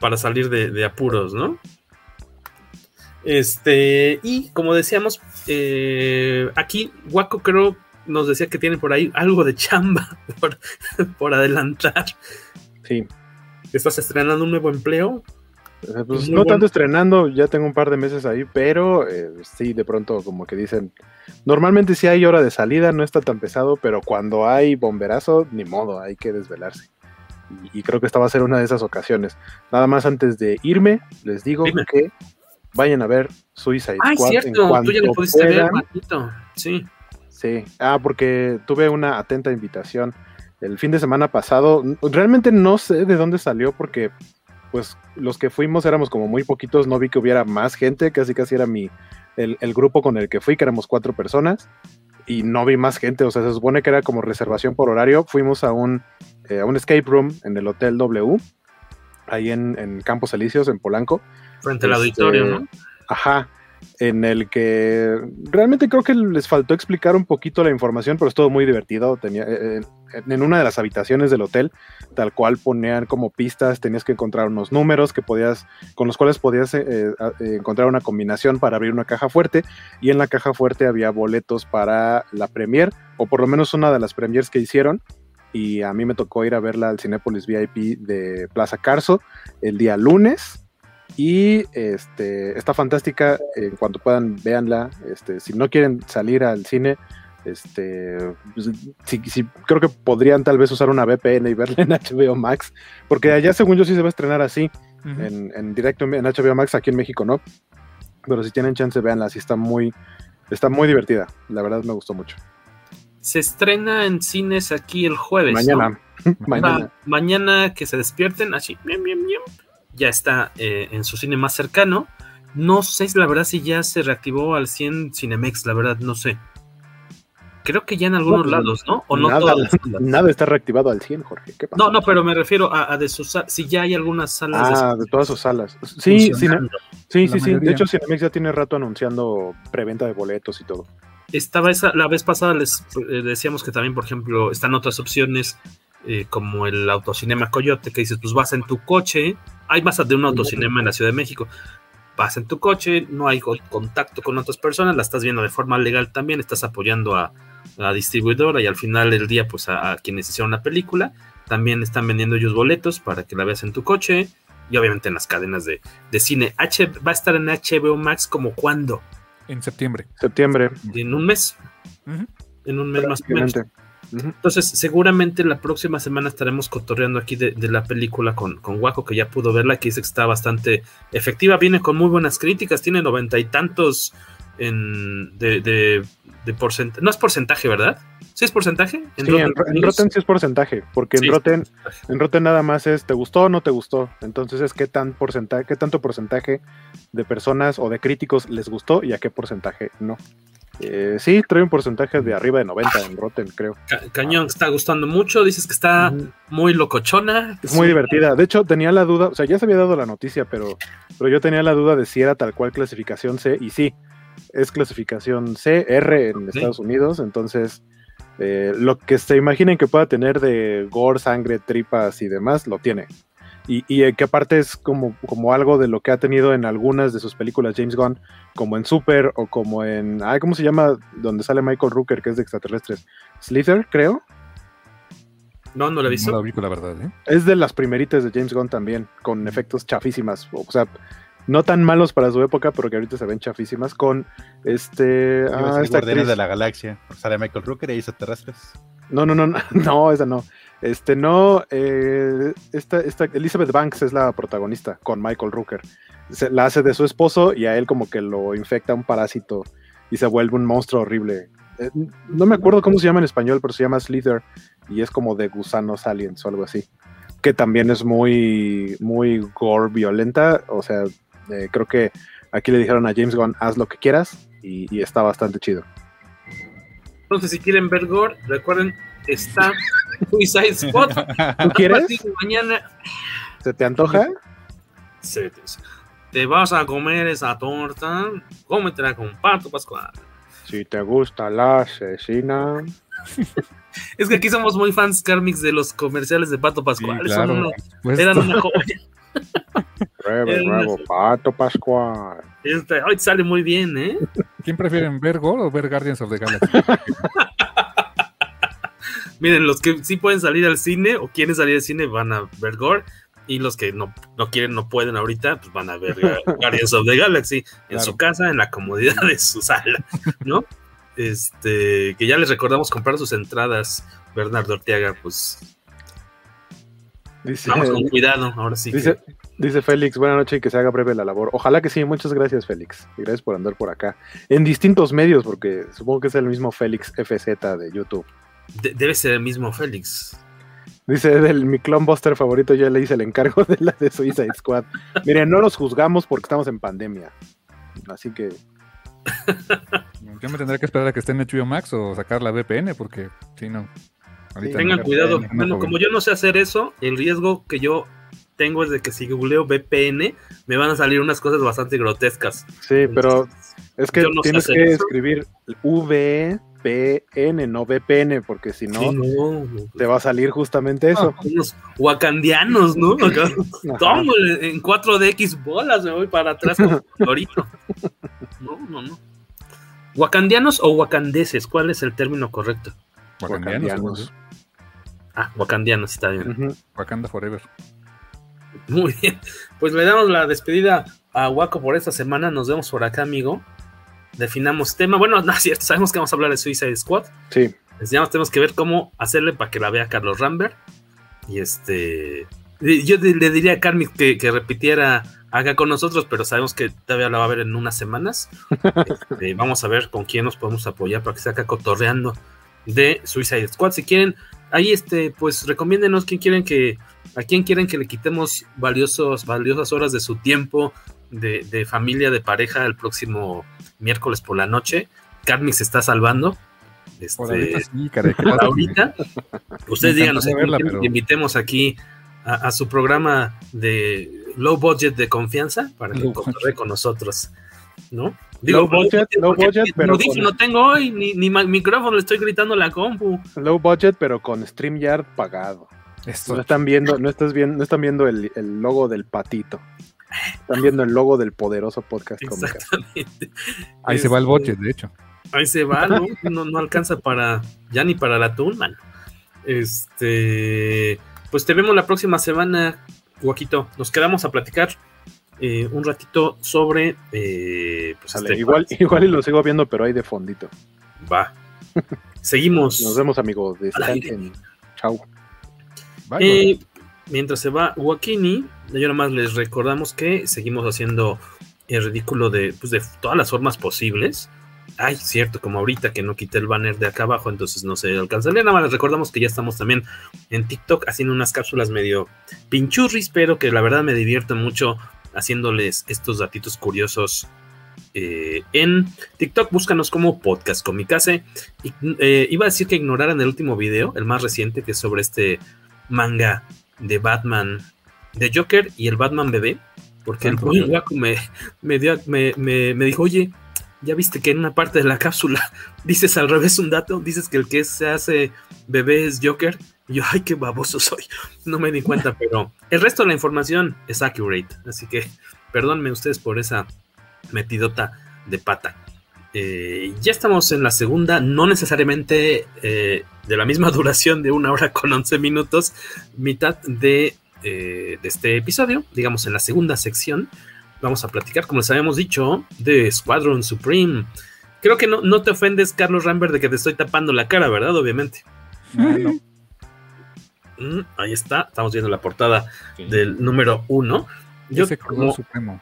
Para salir de, apuros, ¿no? Este, y como decíamos, eh, aquí Waco creo nos decía que tiene por ahí algo de chamba por, adelantar. Sí. ¿Estás estrenando un nuevo empleo? Pues no tanto estrenando, ya tengo un par de meses ahí, pero eh, sí, de pronto como que dicen, normalmente si hay hora de salida, no está tan pesado, pero cuando hay bomberazo, ni modo, hay que desvelarse. Y, creo que esta va a ser una de esas ocasiones. Nada más antes de irme, les digo que vayan a ver Suicide ah, Squad. cierto, tú ya lo pudiste ver, Sí. Sí, ah, porque tuve una atenta invitación el fin de semana pasado. Realmente no sé de dónde salió porque pues los que fuimos éramos como muy poquitos, no vi que hubiera más gente, casi casi era mi, el, grupo con el que fui, que éramos cuatro personas, y no vi más gente, o sea, se supone que era como reservación por horario. Fuimos a un, eh, a un escape room en el Hotel W, ahí en, en Campos Elíseos, en Polanco. Frente al auditorio, este, ¿no? Ajá, en el que realmente creo que les faltó explicar un poquito la información, pero es todo muy divertido. Tenía, eh, eh, en una de las habitaciones del hotel, tal cual ponían como pistas, tenías que encontrar unos números que podías, con los cuales podías eh, encontrar una combinación para abrir una caja fuerte, y en la caja fuerte había boletos para la premier, o por lo menos una de las premiers que hicieron. Y a mí me tocó ir a verla al Cinépolis VIP de Plaza Carso el día lunes y este, está fantástica. En cuanto puedan, véanla. Este, si no quieren salir al cine, este, pues, creo que podrían tal vez usar una VPN y verla en HBO Max. Porque allá, según yo, sí se va a estrenar así. en, directo en HBO Max, aquí en México, ¿no? Pero si tienen chance, véanla. Sí está muy, está muy divertida. La verdad me gustó mucho. Se estrena en cines aquí el jueves. Mañana. mañana. mañana que se despierten así. Bien, bien, bien ya está eh, en su cine más cercano. No sé, la verdad, si ya se reactivó al 100 Cinemex, la verdad, no sé. Creo que ya en algunos lados, ¿no? O no nada, nada está reactivado al 100, Jorge. No, no, pero me refiero a, de sus si ya hay algunas salas. Ah, de, todas sus salas. Sí, sí, sí, sí, De hecho, Cinemex ya tiene rato anunciando preventa de boletos y todo. Estaba esa, la vez pasada les eh, decíamos que también, por ejemplo, están otras opciones eh, como el autocinema Coyote, que dices, pues vas en tu coche, hay más de un autocinema en la Ciudad de México, vas en tu coche, no hay contacto con otras personas, la estás viendo de forma legal también, estás apoyando a, la distribuidora y al final del día, pues a, quienes hicieron la película, también están vendiendo ellos boletos para que la veas en tu coche y obviamente en las cadenas de, cine. H va a estar en HBO Max como cuándo? En septiembre. Septiembre. En un mes. En un mes más o menos. Entonces, seguramente la próxima semana estaremos cotorreando aquí de, la película con, con Waco, que ya pudo verla, que dice que está bastante efectiva, viene con muy buenas críticas, tiene noventa y tantos en, de, de, de porcentaje. No es porcentaje, ¿verdad? ¿Sí es porcentaje? ¿En, sí, Rotten, en, en, Rotten sí es porcentaje, porque sí, en, Rotten, en Rotten nada más es ¿te gustó o no te gustó? Entonces es qué, tan porcentaje, qué tanto porcentaje de personas o de críticos les gustó y a qué porcentaje no. Eh, sí, trae un porcentaje de arriba de 90 en Rotten, creo. Ca Cañón, está gustando mucho, dices que está muy locochona. Es muy divertida. De hecho, tenía la duda, o sea, ya se había dado la noticia, pero, pero yo tenía la duda de si era tal cual clasificación C, y sí, es clasificación C, R en ¿Sí? Estados Unidos, entonces eh, lo que se imaginen que pueda tener de gore, sangre, tripas y demás, lo tiene. Y, y, que aparte es como, como algo de lo que ha tenido en algunas de sus películas James Gunn, como en Super o como en. Ay, ¿Cómo se llama? Donde sale Michael Rooker, que es de extraterrestres. Slither, creo. No, no la he visto. No la vi, la verdad. ¿eh? Es de las primeritas de James Gunn también, con efectos chafísimas. O sea, no tan malos para su época, pero que ahorita se ven chafísimas. Con este. Ah, esta Guardianes de la Galaxia. Sale Michael Rooker y extraterrestres. No, no, no, no, no, esa no. Este no, eh, esta, esta, Elizabeth Banks es la protagonista con Michael Rooker. Se, la hace de su esposo y a él como que lo infecta un parásito y se vuelve un monstruo horrible. Eh, no me acuerdo cómo se llama en español, pero se llama Slither y es como de gusanos aliens o algo así. Que también es muy, muy gore violenta. O sea, eh, creo que aquí le dijeron a James Gunn, haz lo que quieras y, y está bastante chido. Entonces, si quieren ver gore, recuerden está Suicide Squad. ¿Tú quieres? Mañana. ¿Se te antoja? Sí, te, te vas a comer esa torta, cómetela con pato pascual. Si te gusta la asesina. es que aquí somos muy fans, Carmix, de los comerciales de Pato Pascual. Sí, claro. unos, pues eran una joya. Breve, bravo, Pato Pascual. Este, hoy sale muy bien, ¿eh? ¿Quién prefieren, ver Gore o ver Guardians of the Galaxy? Miren, los que sí pueden salir al cine o quieren salir al cine van a ver Gore. Y los que no, no quieren, no pueden ahorita, pues van a ver Guardians of the Galaxy en claro. su casa, en la comodidad de su sala, ¿no? Este, que ya les recordamos comprar sus entradas, Bernardo Orteaga, pues. Dice, vamos con cuidado, ahora sí. Dice, que... dice Félix, buena noche y que se haga breve la labor. Ojalá que sí, muchas gracias, Félix. Y gracias por andar por acá. En distintos medios, porque supongo que es el mismo Félix FZ de YouTube. De debe ser el mismo Félix. Dice del mi clon buster favorito, ya le hice el encargo de la de Suicide Squad. Miren, no los juzgamos porque estamos en pandemia. Así que. Yo me tendré que esperar a que esté en HBO Max o sacar la VPN, porque si no. Sí, tengan cuidado. VPN, bueno, como yo no sé hacer eso, el riesgo que yo tengo es de que si googleo VPN, me van a salir unas cosas bastante grotescas. Sí, pero es que no tienes que eso. escribir VPN, no VPN, porque si no, sí, no, te va a salir justamente eso. Ah, unos wakandianos, ¿no? Tomo en 4DX bolas, me voy para atrás como Dorito. No, no, no. ¿Wakandianos o wakandeses? ¿Cuál es el término correcto? Wakandianos. Ah, wakandianos, está bien. Uh -huh. Wakanda Forever. Muy bien. Pues le damos la despedida a Waco por esta semana. Nos vemos por acá, amigo definamos tema. Bueno, no es cierto, sabemos que vamos a hablar de Suicide Squad. Sí. Entonces, tenemos que ver cómo hacerle para que la vea Carlos Rambert. Y este. Yo le diría a Carmen que, que, repitiera acá con nosotros, pero sabemos que todavía la va a ver en unas semanas. este, vamos a ver con quién nos podemos apoyar para que esté acá cotorreando de Suicide Squad. Si quieren, ahí este, pues recomiéndenos quién quieren que, a quién quieren que le quitemos valiosos, valiosas horas de su tiempo de, de familia, de pareja el próximo miércoles por la noche. Carmen se está salvando. Este, por ahorita, sí, caray, por ahorita. Ustedes díganos, verla, pero... invitemos aquí a, a, su programa de low budget de confianza para que contaré con nosotros, ¿no? Digo, low budget, low budget, pero no, con... no tengo hoy ni, ni micrófono, le estoy gritando a la compu. Low budget, pero con StreamYard pagado. Esto. No están viendo, no estás viendo, no están viendo el, el logo del patito. Están viendo el logo del poderoso podcast Exactamente. Ahí se va el budget, de hecho. Ahí se va, ¿no? No, no alcanza para, ya ni para la Tunman. Este, pues te vemos la próxima semana, Guaquito. Nos quedamos a platicar eh, un ratito sobre. Eh, pues Dale, este, igual, igual y lo sigo viendo, pero hay de fondito. Va. Seguimos. Nos vemos, amigos. Descansen. Chau. Eh, mientras se va Wakini, yo nomás les recordamos que seguimos haciendo el ridículo de, pues, de todas las formas posibles. Ay, cierto, como ahorita que no quité el banner de acá abajo, entonces no se alcanza Nada más les recordamos que ya estamos también en TikTok haciendo unas cápsulas medio pinchurris, pero que la verdad me divierto mucho haciéndoles estos datitos curiosos eh, en TikTok. Búscanos como Podcast Comicase. Y, eh, iba a decir que ignoraran el último video, el más reciente, que es sobre este manga de Batman, de Joker y el Batman bebé. Porque el me, me, dio, me, me, me dijo, oye, ya viste que en una parte de la cápsula dices al revés un dato, dices que el que se hace bebé es Joker. Yo, ay, qué baboso soy. No me di cuenta, pero el resto de la información es accurate. Así que perdónenme ustedes por esa metidota de pata. Eh, ya estamos en la segunda, no necesariamente eh, de la misma duración de una hora con 11 minutos, mitad de, eh, de este episodio, digamos en la segunda sección vamos a platicar, como les habíamos dicho, de Squadron Supreme. Creo que no, no te ofendes, Carlos Rambert, de que te estoy tapando la cara, ¿verdad? Obviamente. Mm, ahí está, estamos viendo la portada del número uno. Yo, Escuadrón Supremo.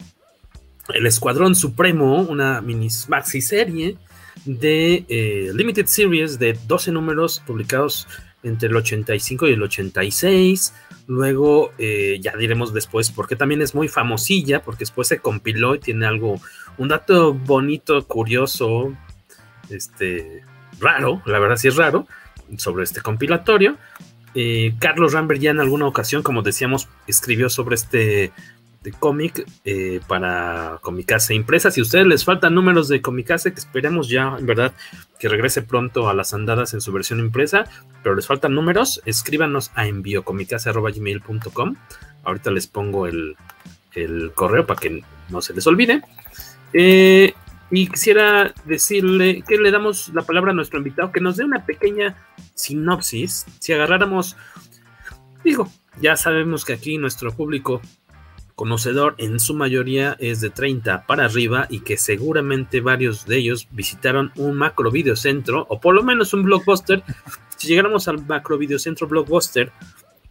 El Escuadrón Supremo, una mini maxi serie de eh, Limited Series de 12 números publicados entre el 85 y el 86. Luego eh, ya diremos después porque también es muy famosilla, porque después se compiló y tiene algo, un dato bonito, curioso, este, raro, la verdad sí es raro, sobre este compilatorio. Eh, Carlos Rambert ya en alguna ocasión, como decíamos, escribió sobre este de cómic eh, para Comicase impresa. Si a ustedes les faltan números de Comicase, que esperemos ya, en verdad, que regrese pronto a las andadas en su versión impresa, pero les faltan números, escríbanos a enviocomicase.gmail.com. Ahorita les pongo el, correo para que no se les olvide. Eh, y quisiera decirle que le damos la palabra a nuestro invitado, que nos dé una pequeña sinopsis. Si agarráramos, digo, ya sabemos que aquí nuestro público conocedor en su mayoría es de 30 para arriba y que seguramente varios de ellos visitaron un macro videocentro o por lo menos un blockbuster. Si llegáramos al macro videocentro blockbuster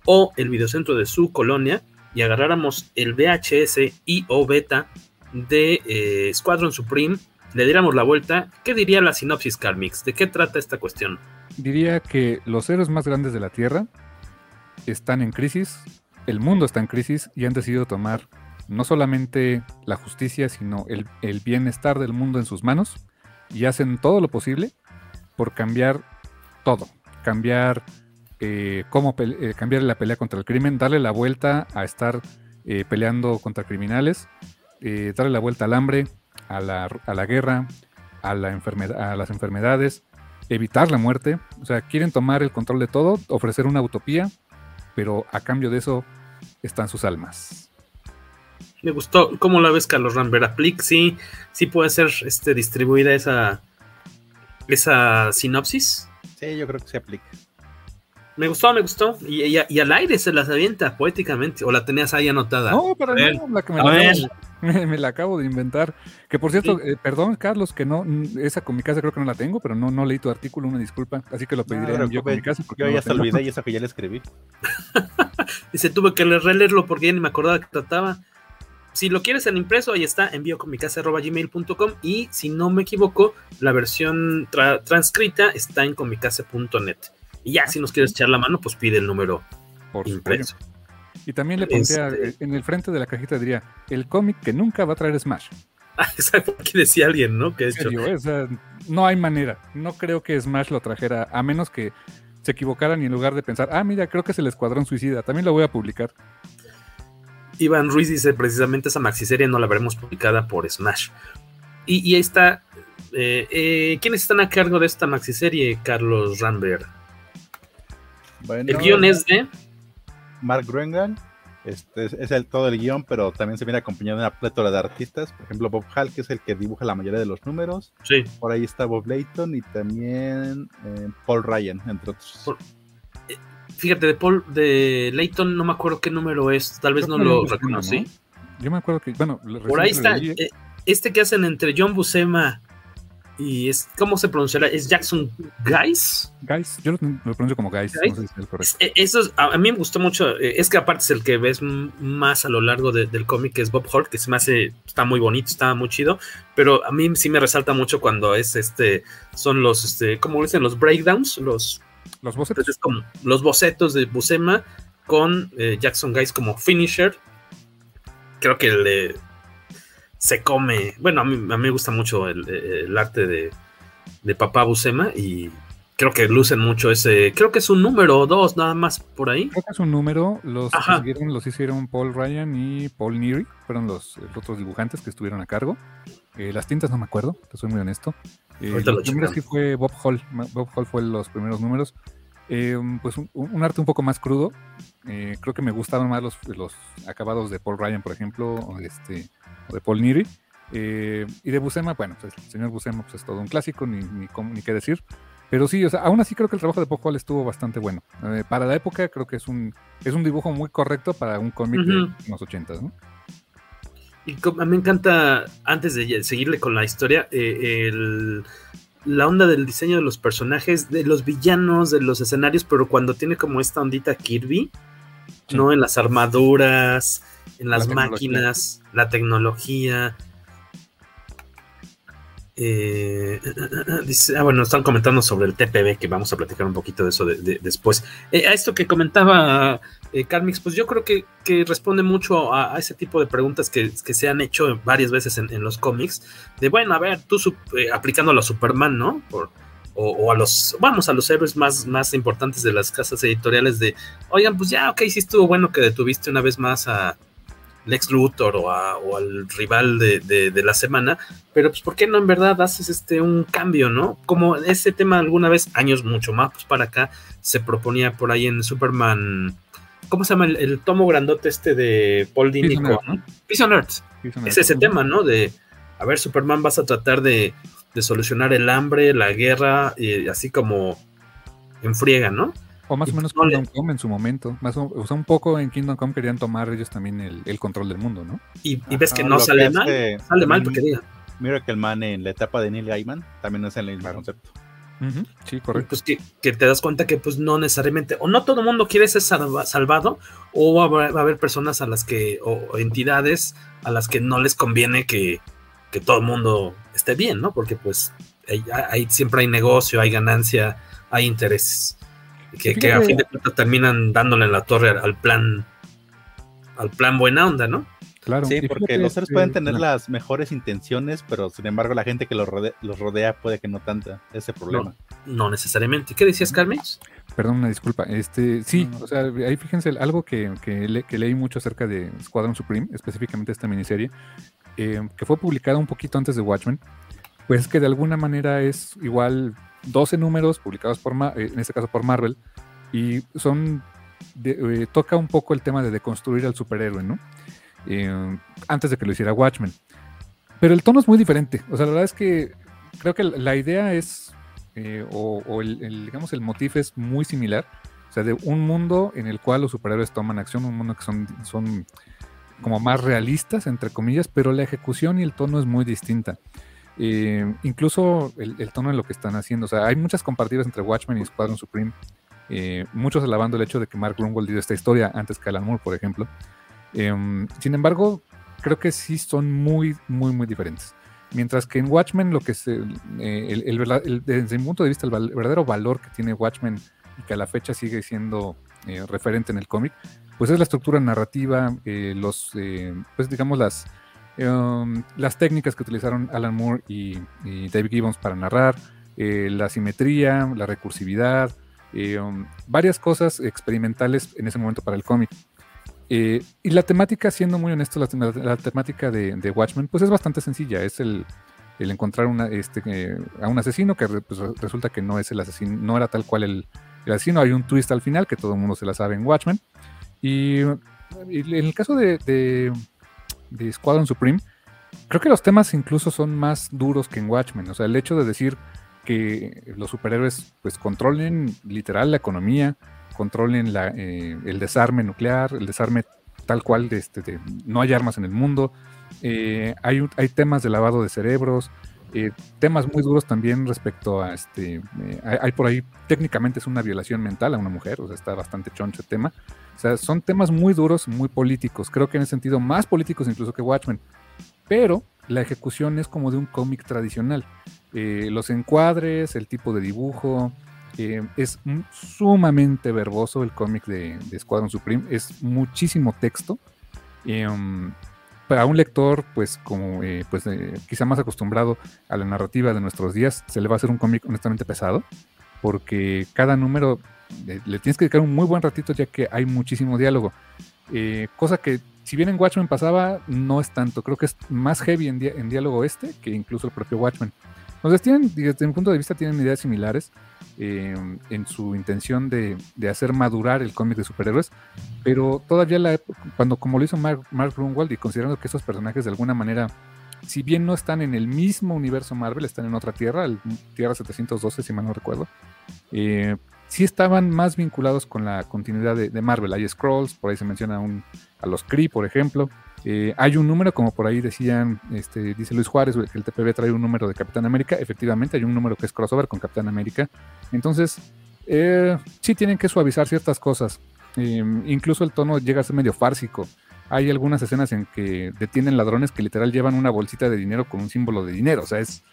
o el videocentro de su colonia y agarráramos el VHS y o beta de eh, Squadron Supreme, le diéramos la vuelta, ¿qué diría la sinopsis Carmix? ¿De qué trata esta cuestión? Diría que los héroes más grandes de la Tierra están en crisis el mundo está en crisis y han decidido tomar no solamente la justicia, sino el, bienestar del mundo en sus manos y hacen todo lo posible por cambiar todo, cambiar eh, cómo eh, cambiar la pelea contra el crimen, darle la vuelta a estar eh, peleando contra criminales, darle la vuelta al hambre, a la, a la guerra, a, la enfermedad, a las enfermedades, evitar la muerte, o sea, quieren tomar el control de todo, ofrecer una utopía pero a cambio de eso están sus almas. Me gustó, ¿cómo la ves, Carlos Rambert? ¿Aplic? Sí, sí puede ser este, distribuida esa, esa sinopsis. Sí, yo creo que se aplica. Me gustó, me gustó. Y, al aire se las avienta poéticamente. ¿O la tenías ahí anotada? No, para no, la que me, la acabo, me, la acabo, de inventar. Que por cierto, eh, perdón, Carlos, que no, esa con mi casa creo que no la tengo, pero no, no leí tu artículo, una disculpa. Así que lo pediré yo con mi casa. Porque yo ya se olvidé y eso que ya le escribí. Dice, tuve que releerlo porque ya ni me acordaba que trataba. Si lo quieres en impreso, ahí está, envío con mi casa.gmail.com y si no me equivoco, la versión transcrita está en comicase.net. Y ya, si nos quieres echar la mano, pues pide el número Por impreso. Y también le pondría este en el frente de la cajita diría el cómic que nunca va a traer Smash. Ah, exacto, aquí decía alguien, ¿no? Que hecho. no hay manera. No creo que Smash lo trajera, a menos que se equivocaran y en lugar de pensar, ah, mira, creo que es el Escuadrón Suicida, también lo voy a publicar. Iván Ruiz dice precisamente esa maxiserie no la veremos publicada por Smash. Y, ahí está. Eh, eh, ¿Quiénes están a cargo de esta maxiserie, Carlos Rambert? El guion es de Mark Groengan. Este es, el, todo el guion, pero también se viene acompañado de una plétora de artistas. Por ejemplo, Bob Hall, que es el que dibuja la mayoría de los números. Sí. Por ahí está Bob Layton y también eh, Paul Ryan, entre otros. Eh, fíjate, de Paul, de Layton no me acuerdo qué número es, tal vez no lo reconocí. Yo me acuerdo que, bueno, por ahí está. Eh, este que hacen entre John Buscema y es, ¿cómo se pronunciará? ¿Es Jackson Guys? Guys, yo lo, pronuncio como Guys, no sé si es correcto. Eso a, mí me gustó mucho, eh, es que aparte es el que ves más a lo largo del cómic, que es Bob Holt, que se me hace, está muy bonito, está muy chido, pero a mí sí me resalta mucho cuando es este, son los, este, ¿cómo dicen? Los breakdowns, los... Los bocetos. como los bocetos de Busema con eh, Jackson Guys como finisher. Creo que le se come. Bueno, a mí, me gusta mucho el, arte de, de, Papá Busema y creo que lucen mucho ese. Creo que es un número dos, nada más por ahí. Creo que es un número. Los, los hicieron Paul Ryan y Paul Neary. Fueron los, otros dibujantes que estuvieron a cargo. Eh, las tintas no me acuerdo, te soy muy honesto. Eh, los primeros sí fue Bob Hall. Bob Hall fue los primeros números. Eh, pues un, arte un poco más crudo. creo que me gustaban más los, los acabados de Paul Ryan, por ejemplo, o este, de Paul Niri. Eh, y de Buscema, bueno, pues el señor Buscema pues, es todo un clásico, ni, ni, ni, qué decir. Pero sí, o sea, aún así creo que el trabajo de Paul estuvo bastante bueno. Eh, para la época creo que es un, es un dibujo muy correcto para un cómic de los ochentas, ¿no? Y me encanta, antes de seguirle con la historia, eh, el, la onda del diseño de los personajes, de los villanos, de los escenarios, pero cuando tiene como esta ondita Kirby, ¿no? En las armaduras, en las máquinas, la tecnología. Eh, dice, ah, bueno, están comentando sobre el TPB, que vamos a platicar un poquito de eso después. Eh, a esto que comentaba eh, Carmix, pues yo creo que, responde mucho a, ese tipo de preguntas que, se han hecho varias veces en, los cómics. De bueno, a ver, tú aplicándolo a Superman, ¿no? O, a los, vamos, a los héroes más, más importantes de las casas editoriales de, oigan, pues ya, ok, sí estuvo bueno que detuviste una vez más a, Lex Luthor o, o al rival de, la semana, pero pues ¿por qué no en verdad haces este un cambio, no? Como ese tema alguna vez, años mucho más pues, para acá, se proponía por ahí en Superman, ¿cómo se llama? El, tomo grandote este de Paul Dini con Earth. Es ese tema, ¿no? De, a ver, Superman vas a tratar de, de solucionar el hambre, la guerra, y así como en friega, ¿no? O más o menos Kingdom Come en su momento. Más o, sea, un poco en Kingdom Come querían tomar ellos también el, control del mundo, ¿no? Y, ves que no sale mal. sale mal porque diga. Miracle Man en la etapa de Neil Gaiman también es el mismo concepto. Sí, correcto. Pues que, te das cuenta que pues no necesariamente, o no todo el mundo quiere ser salvado, o va a, haber, personas a las que, o entidades a las que no les conviene que, que todo el mundo esté bien, ¿no? Porque pues hay, siempre hay negocio, hay ganancia, hay intereses que, a fin de cuentas terminan dándole la torre al plan al plan buena onda, ¿no? Claro. Sí, porque los seres pueden tener las mejores intenciones, pero sin embargo la gente que los rodea, los rodea puede que no tanta ese problema. No, necesariamente. ¿Qué decías, Carmen? Perdón, una disculpa. Este, sí, o sea, ahí fíjense algo que, que, leí mucho acerca de Squadron Supreme, específicamente esta miniserie, eh, que fue publicada un poquito antes de Watchmen, pues que de alguna manera es igual 12 números publicados por, eh, en este caso por Marvel, y son, eh, toca un poco el tema de deconstruir al superhéroe, ¿no? Eh, antes de que lo hiciera Watchmen. Pero el tono es muy diferente, o sea, la verdad es que creo que la idea es, o, el, digamos, el motif es muy similar, o sea, de un mundo en el cual los superhéroes toman acción, un mundo que son, son como más realistas, entre comillas, pero la ejecución y el tono es muy distinta. Eh, incluso el, tono en lo que están haciendo. O sea, hay muchas comparativas entre Watchmen y Squadron Supreme. Eh, muchos alabando el hecho de que Mark Grunwald dio esta historia antes que Alan Moore, por ejemplo. Em, sin embargo, creo que sí son muy, muy, muy diferentes. Mientras que en Watchmen, lo que se, eh, el, desde mi punto de vista, el, verdadero valor que tiene Watchmen y que a la fecha sigue siendo referente en el cómic, pues es la estructura narrativa, los, pues digamos, las, Em, las técnicas que utilizaron Alan Moore y, David Gibbons para narrar, eh, la simetría, la recursividad, em, varias cosas experimentales en ese momento para el cómic. Eh, y la temática, siendo muy honesto, la, temática de, Watchmen, pues es bastante sencilla. Es el, encontrar este, eh, a un asesino que pues, resulta que no es el asesino, no era tal cual el, asesino. Hay un twist al final que todo el mundo se la sabe en Watchmen. Y, en el caso de Squadron Supreme, creo que los temas incluso son más duros que en Watchmen. O sea, el hecho de decir que los superhéroes pues controlen literal la economía, controlen eh, el desarme nuclear, el desarme tal cual de, este, no hay armas en el mundo, eh, hay, hay temas de lavado de cerebros, Eh, temas muy duros también respecto a este. Eh, hay, por ahí, técnicamente es una violación mental a una mujer, o sea, está bastante choncho el tema. O sea, son temas muy duros, muy políticos. Creo que en ese sentido, más políticos incluso que Watchmen. Pero la ejecución es como de un cómic tradicional. Eh, los encuadres, el tipo de dibujo, es sumamente verboso el cómic de, Squadron Supreme. Es muchísimo texto. Um, para un lector, pues como eh, pues eh, quizá más acostumbrado a la narrativa de nuestros días, se le va a hacer un cómic honestamente pesado, porque cada número eh, le tienes que dedicar un muy buen ratito ya que hay muchísimo diálogo. cosa que si bien en Watchmen pasaba, no es tanto. Creo que es más heavy en, diálogo este que incluso el propio Watchmen. Entonces tienen, desde mi punto de vista, tienen ideas similares. Eh, en su intención de, hacer madurar el cómic de superhéroes, pero todavía cuando como lo hizo Mark, Mark Grunwald y considerando que esos personajes de alguna manera, si bien no están en el mismo universo Marvel, están en otra tierra, el Tierra 712 si mal no recuerdo, eh, sí estaban más vinculados con la continuidad de, Marvel. Hay Scrolls, por ahí se menciona a los Kree, por ejemplo, eh, hay un número, como por ahí decían, este, dice Luis Juárez, el TPB trae un número de Capitán América. Efectivamente, hay un número que es crossover con Capitán América. Entonces, eh, sí tienen que suavizar ciertas cosas. Em, incluso el tono llega a ser medio fársico. Hay algunas escenas en que detienen ladrones que literal llevan una bolsita de dinero con un símbolo de dinero. O sea, es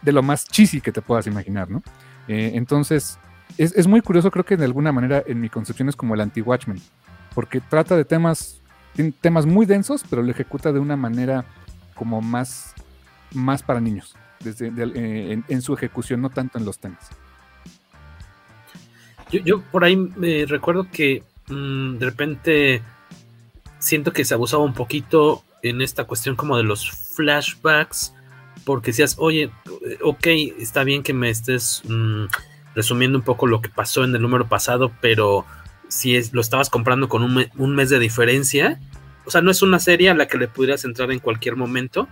de lo más cheesy que te puedas imaginar, ¿no? Eh, entonces, es, es, muy curioso, creo que de alguna manera en mi concepción es como el anti-Watchmen, porque trata de temas tiene temas muy densos, pero lo ejecuta de una manera como más, más para niños, desde, eh, en, su ejecución, no tanto en los temas. Yo, por ahí me recuerdo que mm, de repente siento que se abusaba un poquito en esta cuestión como de los flashbacks, porque decías, oye, ok, está bien que me estés mm, resumiendo un poco lo que pasó en el número pasado, pero si es, lo estabas comprando con un, mes de diferencia, o sea, no es una serie a la que le pudieras entrar en cualquier momento,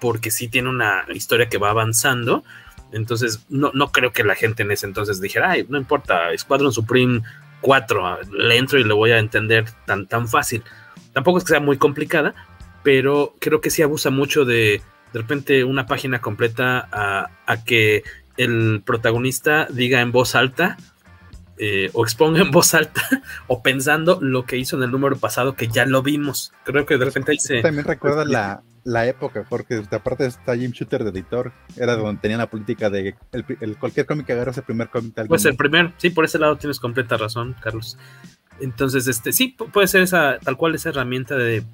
porque sí tiene una historia que va avanzando. Entonces, no, no creo que la gente en ese entonces dijera, ay, no importa, Squadron Supreme 4, le entro y le voy a entender tan, tan fácil. Tampoco es que sea muy complicada, pero creo que sí abusa mucho de de repente una página completa a, a que el protagonista diga en voz alta eh, o exponga en voz alta o pensando lo que hizo en el número pasado que ya lo vimos. Creo que de repente ahí se... También recuerda la, la, época, porque aparte está Jim Shooter de editor, era donde tenía la política de el, cualquier cómic que agarras el primer cómic tal Pues el primer, sí, por ese lado tienes completa razón, Carlos. Entonces, este, sí, puede ser esa, tal cual esa herramienta de,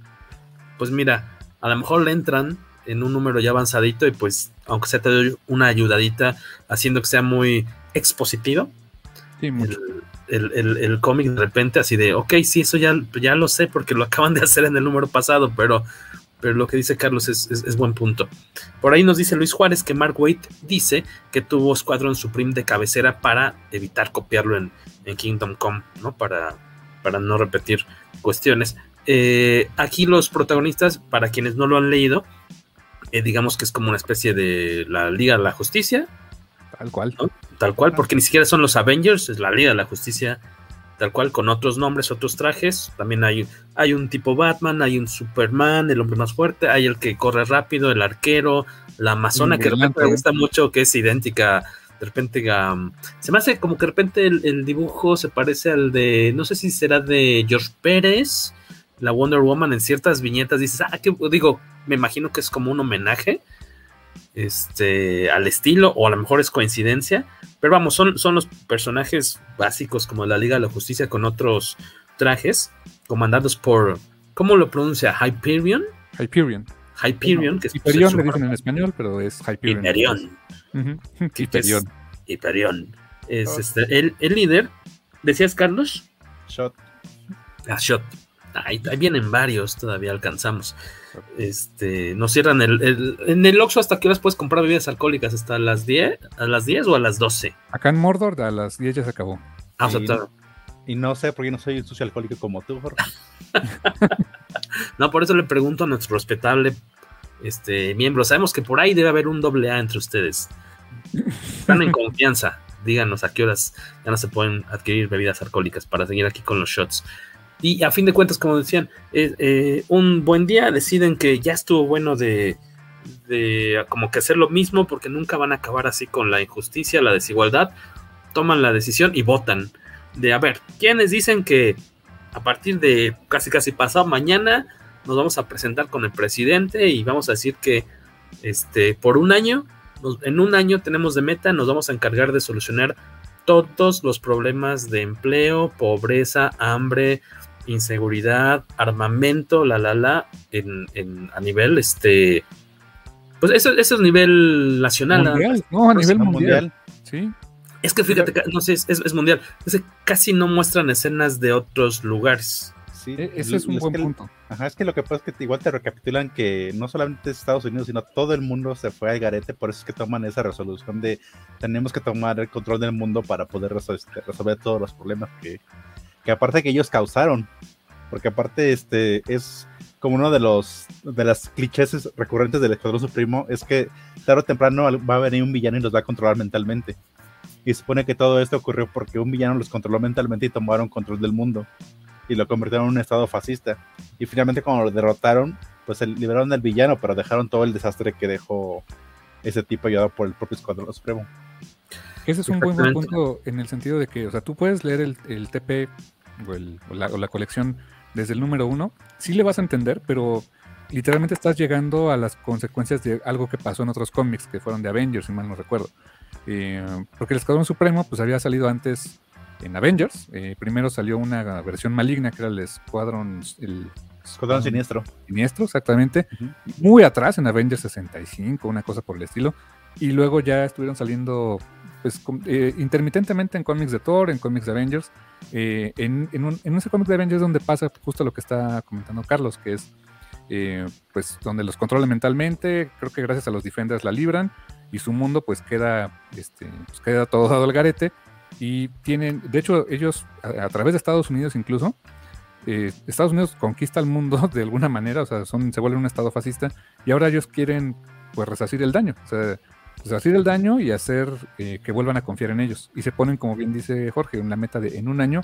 pues mira, a lo mejor le entran en un número ya avanzadito y pues, aunque sea te doy una ayudadita haciendo que sea muy expositivo, el, cómic de repente así de, ok, sí, eso ya, ya lo sé porque lo acaban de hacer en el número pasado, pero, pero lo que dice Carlos es, buen punto. Por ahí nos dice Luis Juárez que Mark Waite dice que tuvo Squadron Supreme de cabecera para evitar copiarlo en, Kingdom Come, ¿no? Para, para no repetir cuestiones. Eh, aquí los protagonistas, para quienes no lo han leído, eh, digamos que es como una especie de la Liga de la Justicia. Tal cual tal cual, porque ni siquiera son los Avengers, es la Liga de la Justicia, tal cual, con otros nombres, otros trajes. También hay, hay un tipo Batman, hay un Superman, el hombre más fuerte, hay el que corre rápido, el arquero, la Amazona, que de repente me gusta mucho, que es idéntica. De repente, se me hace como que de repente el, dibujo se parece al de, no sé si será de George Pérez, la Wonder Woman, en ciertas viñetas dices, ah, que digo, me imagino que es como un homenaje este, al estilo, o a lo mejor es coincidencia, pero vamos, son, son los personajes básicos como la Liga de la Justicia con otros trajes, comandados por, ¿cómo lo pronuncia? Hyperion. Hyperion. Hyperion, que es Hyperion le dicen en español, pero es Hyperion. Hyperion. Hyperion. Hyperion. Es este, el, el, líder. ¿Decías, Carlos? Shot. Ah, Shot. Ahí, vienen varios, todavía alcanzamos. Este, nos cierran el, en el Oxxo hasta que horas puedes comprar bebidas alcohólicas hasta las 10, a las 10 o a las 12. Acá en Mordor a las 10 ya se acabó. Ah, y, y no sé por qué no soy un sucio alcohólico como tú, Jorge. no, por eso le pregunto a nuestro respetable este miembro. Sabemos que por ahí debe haber un doble A entre ustedes. Están en confianza. Díganos a qué horas ya no se pueden adquirir bebidas alcohólicas para seguir aquí con los shots. Y a fin de cuentas, como decían, eh, un buen día deciden que ya estuvo bueno de, como que hacer lo mismo porque nunca van a acabar así con la injusticia, la desigualdad, toman la decisión y votan. De a ver, ¿quiénes dicen que a partir de casi casi pasado mañana nos vamos a presentar con el presidente y vamos a decir que este por un año, en un año tenemos de meta, nos vamos a encargar de solucionar todos los problemas de empleo, pobreza, hambre, inseguridad, armamento, la la la, en, en a nivel este pues eso, eso es nivel nacional. no, a nivel mundial. Sí. Es que fíjate, no sé, es, es, mundial. Es casi no muestran escenas de otros lugares. Sí, e, ese es un buen punto. Ajá, es que lo que pasa es que igual te recapitulan que no solamente es Estados Unidos, sino todo el mundo se fue al garete, por eso es que toman esa resolución de tenemos que tomar el control del mundo para poder este, resolver todos los problemas que, que aparte que ellos causaron, porque aparte este es como uno de los de las clichés recurrentes del Escuadrón Supremo es que tarde o temprano va a venir un villano y los va a controlar mentalmente. Y se supone que todo esto ocurrió porque un villano los controló mentalmente y tomaron control del mundo y lo convirtieron en un estado fascista. Y finalmente cuando lo derrotaron, pues liberaron al villano, pero dejaron todo el desastre que dejó ese tipo ayudado por el propio Escuadrón Supremo. Ese es un buen, punto en el sentido de que, o sea, tú puedes leer el, TP o, la, o la colección desde el número uno, sí le vas a entender, pero literalmente estás llegando a las consecuencias de algo que pasó en otros cómics que fueron de Avengers, si mal no recuerdo. Eh, porque el Escuadrón Supremo pues había salido antes en Avengers. Eh, primero salió una versión maligna que era el Escuadrón... El, Escuadrón Siniestro. Siniestro, exactamente. Muy atrás en Avengers 65, una cosa por el estilo. Y luego ya estuvieron saliendo pues eh, intermitentemente en cómics de Thor, en cómics de Avengers. Eh, en, en, ese cómic de Avengers donde pasa justo lo que está comentando Carlos, que es eh, pues donde los controla mentalmente, creo que gracias a los Defenders la libran y su mundo pues queda, este, pues queda todo dado al garete. Y tienen, de hecho ellos a, través de Estados Unidos incluso, Estados Unidos conquista el mundo de alguna manera, o sea, son, se vuelven un estado fascista y ahora ellos quieren pues resarcir el daño, pues, hacer el daño y hacer eh, que vuelvan a confiar en ellos. Y se ponen, como bien dice Jorge, en la meta de en un año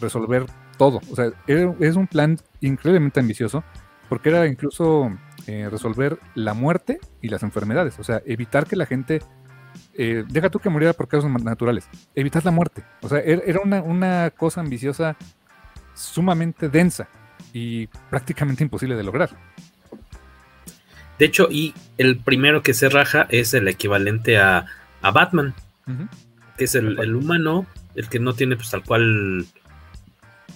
resolver todo. O sea, es un plan increíblemente ambicioso porque era incluso eh, resolver la muerte y las enfermedades. O sea, evitar que la gente, eh, deja tú que muriera por causas naturales, evitar la muerte. O sea, er, era una, una cosa ambiciosa sumamente densa y prácticamente imposible de lograr. De hecho, y el primero que se raja es el equivalente a, Batman, que es el, humano, el que no tiene pues tal cual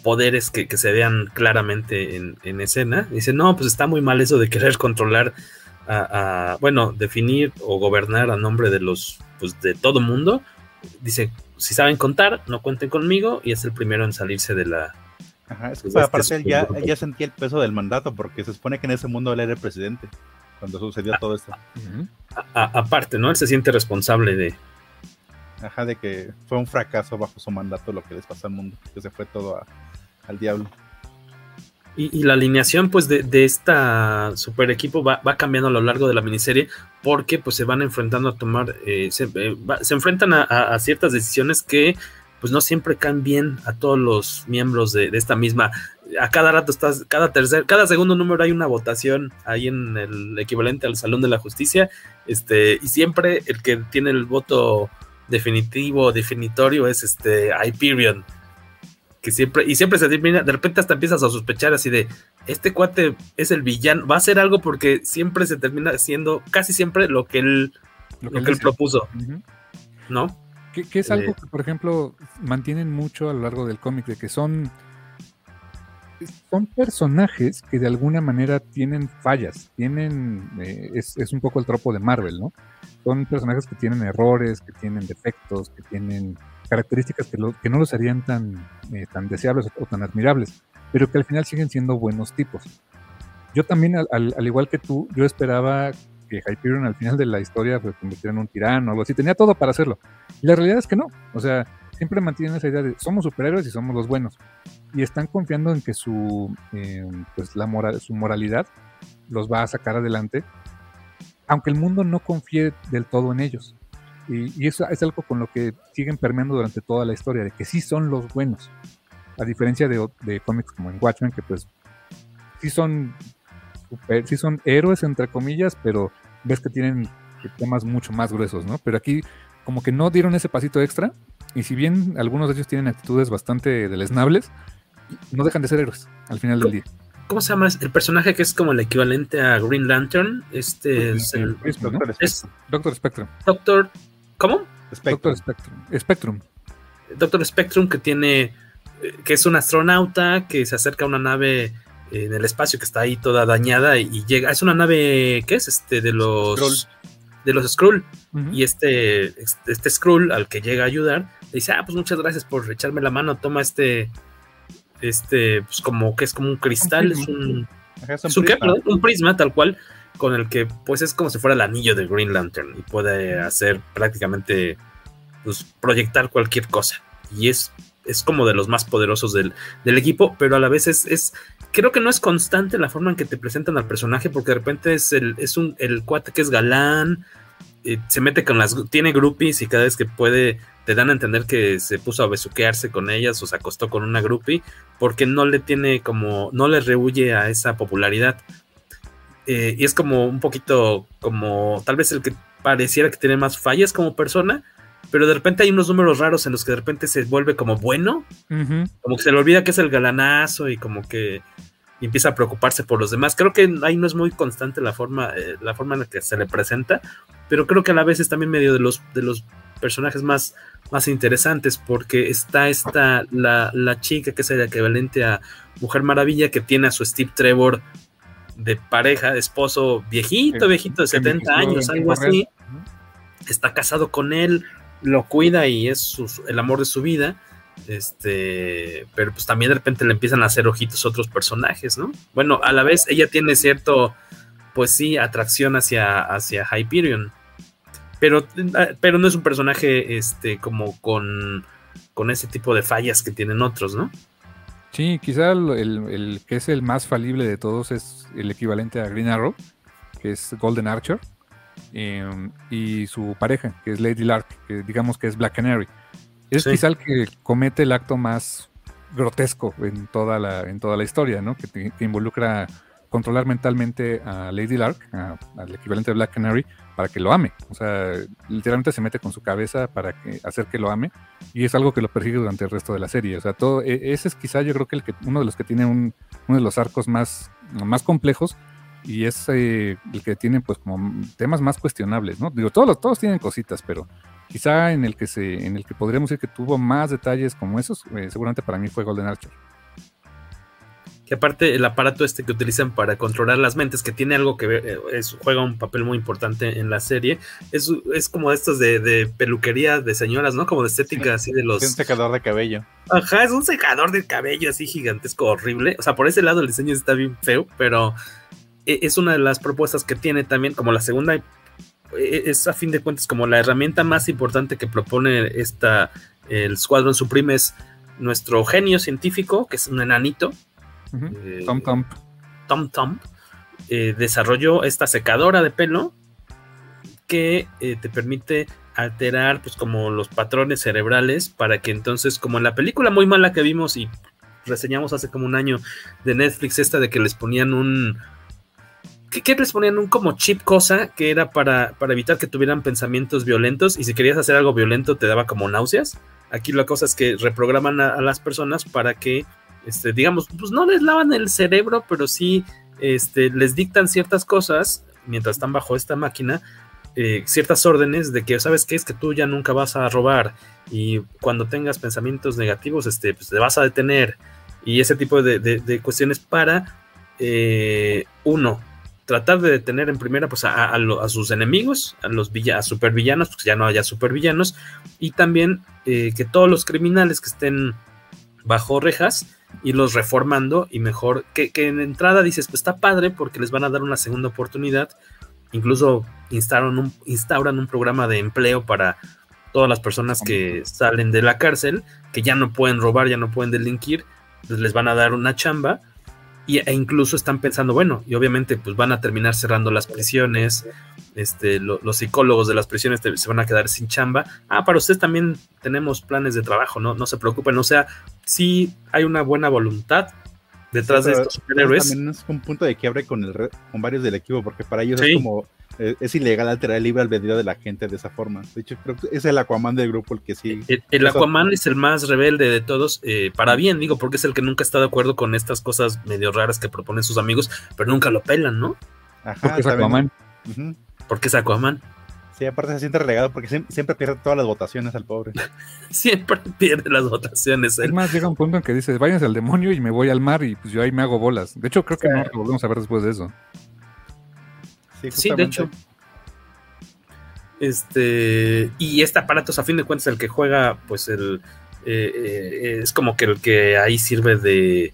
poderes que, se vean claramente en, escena. Dice, no, pues está muy mal eso de querer controlar a, bueno, definir o gobernar a nombre de los, pues de todo mundo. Dice, si saben contar, no cuenten conmigo, y es el primero en salirse de la... Ajá, es que pues, aparte él ya, ya, sentía el peso del mandato, porque se supone que en ese mundo él era el presidente cuando sucedió todo esto. aparte, ¿no? Él se siente responsable de. Ajá, de que fue un fracaso bajo su mandato lo que les pasó al mundo, que se fue todo al diablo. Y, la alineación, pues, de, de esta super equipo va, cambiando a lo largo de la miniserie, porque pues se van enfrentando a tomar, eh, se, eh, se, enfrentan a, ciertas decisiones que pues no siempre caen bien a todos los miembros de, de esta misma a cada rato estás, cada tercer, cada segundo número hay una votación ahí en el equivalente al Salón de la Justicia, este, y siempre el que tiene el voto definitivo, definitorio es este Hyperion. Que siempre, y siempre se termina, de repente hasta empiezas a sospechar así de este cuate es el villano, va a hacer algo porque siempre se termina haciendo casi siempre lo que él, lo que, él propuso. ¿No? Que, es algo eh. que, por ejemplo, mantienen mucho a lo largo del cómic, de que son son personajes que de alguna manera tienen fallas, tienen, eh, es, un poco el tropo de Marvel, ¿no? Son personajes que tienen errores, que tienen defectos, que tienen características que, que no los harían tan, eh, tan deseables o tan admirables, pero que al final siguen siendo buenos tipos. Yo también, al, igual que tú, yo esperaba que Hyperion al final de la historia pues, convirtiera en un tirano o algo así, tenía todo para hacerlo. Y la realidad es que no, o sea, siempre mantienen esa idea de somos superhéroes y somos los buenos. Y están confiando en que su, eh, pues la moral, su moralidad los va a sacar adelante, aunque el mundo no confíe del todo en ellos. Y, eso es algo con lo que siguen permeando durante toda la historia, de que sí son los buenos. A diferencia de, de cómics como en Watchmen, que pues sí son, super, sí son héroes, entre comillas, pero ves que tienen temas mucho más gruesos, ¿no? Pero aquí como que no dieron ese pasito extra y si bien algunos de ellos tienen actitudes bastante deleznables, no dejan de ser héroes al final del día. ¿Cómo se llama? El personaje que es como el equivalente a Green Lantern. Este es el. Doctor, Spectrum. Doctor. ¿Cómo? Doctor Spectrum. Spectrum. Doctor Spectrum que tiene. que es un astronauta que se acerca a una nave en el espacio que está ahí toda dañada y llega. Es una nave. ¿Qué es? Este de los. De los Skrull. Y este, este, este Skrull al que llega a ayudar, le dice: Ah, pues muchas gracias por echarme la mano. Toma este este, pues como que es como un cristal, es un, un, prisma. tal cual, con el que pues es como si fuera el anillo de Green Lantern y puede hacer prácticamente, pues proyectar cualquier cosa. Y es, es como de los más poderosos del, equipo, pero a la vez es, es, creo que no es constante la forma en que te presentan al personaje, porque de repente es el, es un, el cuate que es galán, eh, se mete con las, tiene groupies y cada vez que puede te dan a entender que se puso a besuquearse con ellas o se acostó con una groupie porque no le tiene como, no le rehuye a esa popularidad. Eh, y es como un poquito como tal vez el que pareciera que tiene más fallas como persona, pero de repente hay unos números raros en los que de repente se vuelve como bueno, como que se le olvida que es el galanazo y como que empieza a preocuparse por los demás. Creo que ahí no es muy constante la forma, eh, la forma en la que se le presenta, pero creo que a la vez es también medio de los, de los personajes más, más interesantes porque está esta, la, la chica que es el equivalente a Mujer Maravilla que tiene a su Steve Trevor de pareja, de esposo viejito, viejito de 70 años, algo así. Está casado con él, lo cuida y es el amor de su vida. Este, pero pues también de repente le empiezan a hacer ojitos otros personajes, ¿no? Bueno, a la vez ella tiene cierto, pues sí, atracción hacia, hacia Hyperion pero, pero no es un personaje este, como con, con ese tipo de fallas que tienen otros, ¿no? Sí, quizá el, que es el más falible de todos es el equivalente a Green Arrow, que es Golden Archer, em, y su pareja, que es Lady Lark, que digamos que es Black Canary. Es quizá el que comete el acto más grotesco en toda la, en toda la historia, ¿no? Que, que involucra controlar mentalmente a Lady Lark, al equivalente de Black Canary, para que lo ame. O sea, literalmente se mete con su cabeza para hacer que lo ame y es algo que lo persigue durante el resto de la serie. O sea, todo, e, ese es quizá yo creo que, el que uno de los que tiene un, uno de los arcos más, más complejos y es eh, el que tiene pues como temas más cuestionables, ¿no? Digo, todos, todos tienen cositas, pero quizá en el que se, en el que podríamos decir que tuvo más detalles como esos, eh, seguramente para mí fue Golden Archer que aparte el aparato este que utilizan para controlar las mentes, que tiene algo que ver, eh, juega un papel muy importante en la serie, es, es como estos de, de, peluquería de señoras, ¿no? Como de estética así de los... Es un secador de cabello. Ajá, es un secador de cabello así gigantesco, horrible. O sea, por ese lado el diseño está bien feo, pero e, es una de las propuestas que tiene también, como la segunda, e, es a fin de cuentas como la herramienta más importante que propone esta, el Squadron Supreme es nuestro genio científico, que es un enanito, eh, Tom Tom. Tom Tom eh, desarrolló esta secadora de pelo que eh, te permite alterar pues como los patrones cerebrales para que entonces como en la película muy mala que vimos y reseñamos hace como un año de Netflix esta de que les ponían un ¿Qué, les ponían un como chip cosa que era para, para evitar que tuvieran pensamientos violentos y si querías hacer algo violento te daba como náuseas. Aquí la cosa es que reprograman a las personas para que este, digamos, pues no les lavan el cerebro, pero sí este, les dictan ciertas cosas mientras están bajo esta máquina, eh, ciertas órdenes de que, ¿sabes qué? Es que tú ya nunca vas a robar y cuando tengas pensamientos negativos, este, pues te vas a detener y ese tipo de, cuestiones para, eh, uno, tratar de detener en primera pues a, sus enemigos, a los a supervillanos, porque ya no haya supervillanos, y también eh, que todos los criminales que estén bajo rejas, los reformando y mejor que, en entrada dices, pues está padre porque les van a dar una segunda oportunidad. Incluso instauran un, instauran un programa de empleo para todas las personas que salen de la cárcel, que ya no pueden robar, ya no pueden delinquir, pues les van a dar una chamba e incluso están pensando, bueno, y obviamente pues van a terminar cerrando las prisiones, este, los psicólogos de las prisiones se van a quedar sin chamba. Ah, para ustedes también tenemos planes de trabajo, ¿no? No se preocupen, o sea, sí hay una buena voluntad detrás de estos superhéroes. También es un punto de quiebre con, el, con varios del equipo, porque para ellos es como, eh, es ilegal alterar el libre albedrío de la gente de esa forma. De hecho, creo que es el Aquaman del grupo el que sí. El, Aquaman es el más rebelde de todos, eh, para bien, digo, porque es el que nunca está de acuerdo con estas cosas medio raras que proponen sus amigos, pero nunca lo pelan, ¿no? Ajá, porque es Aquaman. Porque es Aquaman. Sí, aparte se siente relegado porque siempre, pierde todas las votaciones al pobre. siempre pierde las votaciones. Es más, llega un punto en que dices, váyanse al demonio y me voy al mar y pues yo ahí me hago bolas. De hecho, creo que no lo volvemos a ver después de eso. Sí, de hecho. Este, y este aparato, a fin de cuentas, el que juega, pues el eh, eh, es como que el que ahí sirve de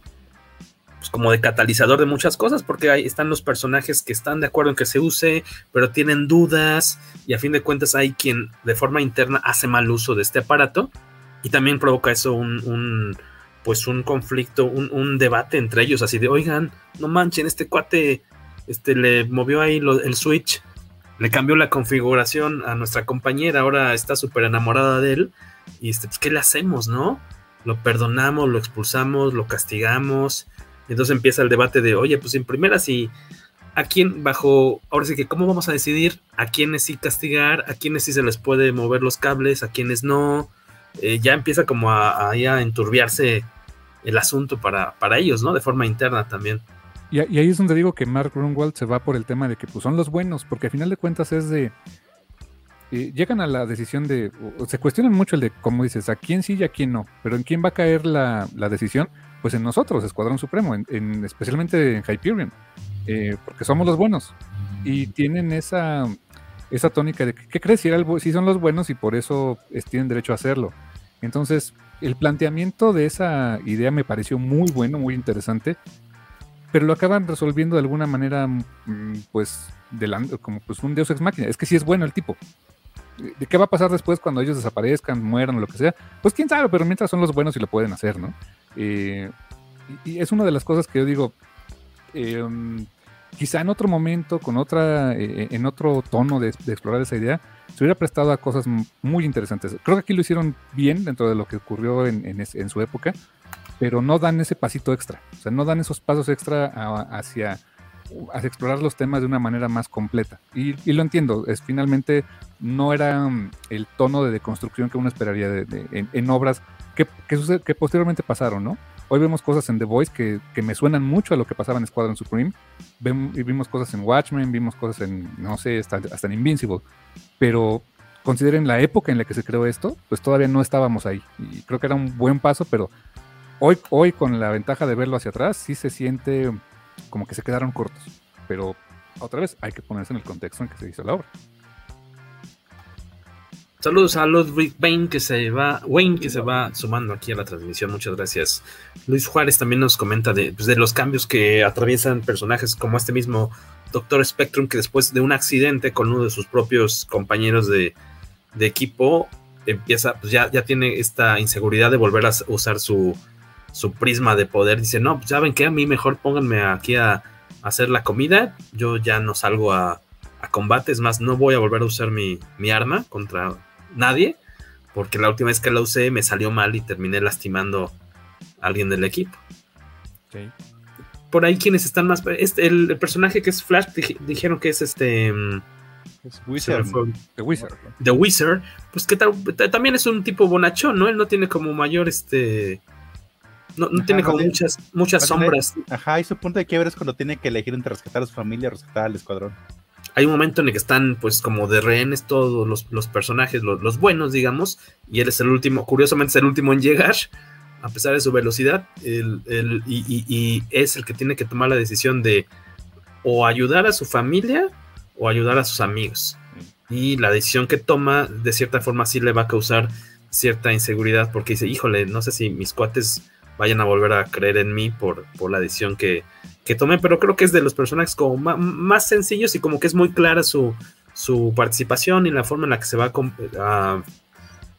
pues como de catalizador de muchas cosas, porque ahí están los personajes que están de acuerdo en que se use, pero tienen dudas, y a fin de cuentas hay quien de forma interna hace mal uso de este aparato, y también provoca eso un, pues un conflicto, un, debate entre ellos, así de, oigan, no manchen, este cuate este, le movió ahí el switch, le cambió la configuración a nuestra compañera, ahora está súper enamorada de él, y este, pues, ¿qué le hacemos, no? Lo perdonamos, lo expulsamos, lo castigamos. Entonces empieza el debate de, oye, pues en primera si a quién bajo, ahora sí que, ¿cómo vamos a decidir a quiénes sí castigar, a quiénes sí se les puede mover los cables, a quiénes no? Eh, ya empieza como a, a, enturbiarse el asunto para, para ellos, ¿no? De forma interna también. Y, ahí es donde digo que Mark Grunwald se va por el tema de que pues, son los buenos, porque al final de cuentas es de. Eh, llegan a la decisión de. se cuestionan mucho el de, como dices, a quién sí y a quién no, pero en quién va a caer la, decisión, pues en nosotros, Escuadrón Supremo, en, especialmente en Hyperion, eh, porque somos los buenos. Y tienen esa, esa tónica de, ¿qué crees? Si, si son los buenos y por eso tienen derecho a hacerlo. Entonces, el planteamiento de esa idea me pareció muy bueno, muy interesante pero lo acaban resolviendo de alguna manera, mm, pues, como pues un Deus ex máquina. Es que sí es bueno el tipo. ¿De qué va a pasar después cuando ellos desaparezcan, mueran o lo que sea? Pues quién sabe, pero mientras son los buenos y lo pueden hacer, ¿no? Eh, y, es una de las cosas que yo digo, em, quizá en otro momento, con otra, eh, en otro tono de, explorar esa idea, se hubiera prestado a cosas muy interesantes. Creo que aquí lo hicieron bien dentro de lo que ocurrió en, su época, pero no dan ese pasito extra, o sea, no dan esos pasos extra hacia, hacia explorar los temas de una manera más completa. Y, lo entiendo, es finalmente no era mm, el tono de deconstrucción que uno esperaría en, obras que, que, posteriormente pasaron, ¿no? Hoy vemos cosas en The Voice que, me suenan mucho a lo que pasaba en Squadron Supreme. y vimos cosas en Watchmen, vimos cosas en, no sé, hasta, hasta en Invincible. Pero consideren la época en la que se creó esto, pues todavía no estábamos ahí. Y creo que era un buen paso, pero Hoy, hoy con la ventaja de verlo hacia atrás, sí se siente como que se quedaron cortos. Pero otra vez hay que ponerse en el contexto en que se hizo la obra. Saludos a Ludwig Wayne que se va, Wayne que se va sumando aquí a la transmisión. Muchas gracias. Luis Juárez también nos comenta de, pues, de los cambios que atraviesan personajes como este mismo Doctor Spectrum que después de un accidente con uno de sus propios compañeros de, equipo empieza, pues ya, ya tiene esta inseguridad de volver a usar su, su prisma de poder, dice, no, pues saben que a mí mejor pónganme aquí a, hacer la comida, yo ya no salgo a, a, combate, es más, no voy a volver a usar mi, arma contra nadie, porque la última vez que la usé me salió mal y terminé lastimando a alguien del equipo. Por ahí quienes están más... Este, el, personaje que es Flash dijeron que es este... Mm, es Wizard. The Wizard. The Wizard. Pues que también es un tipo bonachón, ¿no? Él no tiene como mayor este no, tiene como muchas, muchas sombras. ajá, y su punto de quiebre es cuando tiene que elegir entre rescatar a su familia o rescatar al escuadrón. Hay un momento en el que están, pues, como de rehenes todos los, personajes, los, buenos, digamos, y él es el último, curiosamente es el último en llegar, a pesar de su velocidad, el, y, es el que tiene que tomar la decisión de o ayudar a su familia o ayudar a sus amigos. Y la decisión que toma, de cierta forma, sí le va a causar cierta inseguridad, porque dice, híjole, no sé si mis cuates vayan a volver a creer en mí por, por la decisión que, que tomé, pero creo que es de los personajes como más, sencillos y como que es muy clara su, su participación y la forma en la que se va a,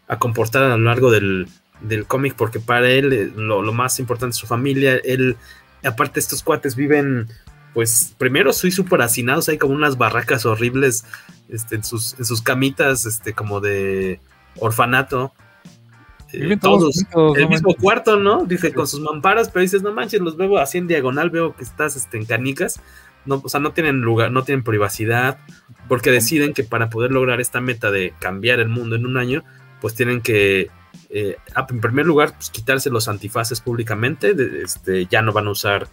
a, comportar a lo largo del, del cómic, porque para él eh, lo, más importante es su familia, él, aparte estos cuates viven, pues primero soy súper hacinados, hay como unas barracas horribles este, en, sus, en sus camitas, este, como de orfanato, eh, todos, el mismo cuarto, ¿no? Dice con sus mamparas, pero dices, no manches, los veo así en diagonal, veo que estás este, en canicas, no, o sea, no tienen lugar, no tienen privacidad, porque deciden que para poder lograr esta meta de cambiar el mundo en un año, pues tienen que, eh, en primer lugar, pues, quitarse los antifaces públicamente, este, ya no van a usar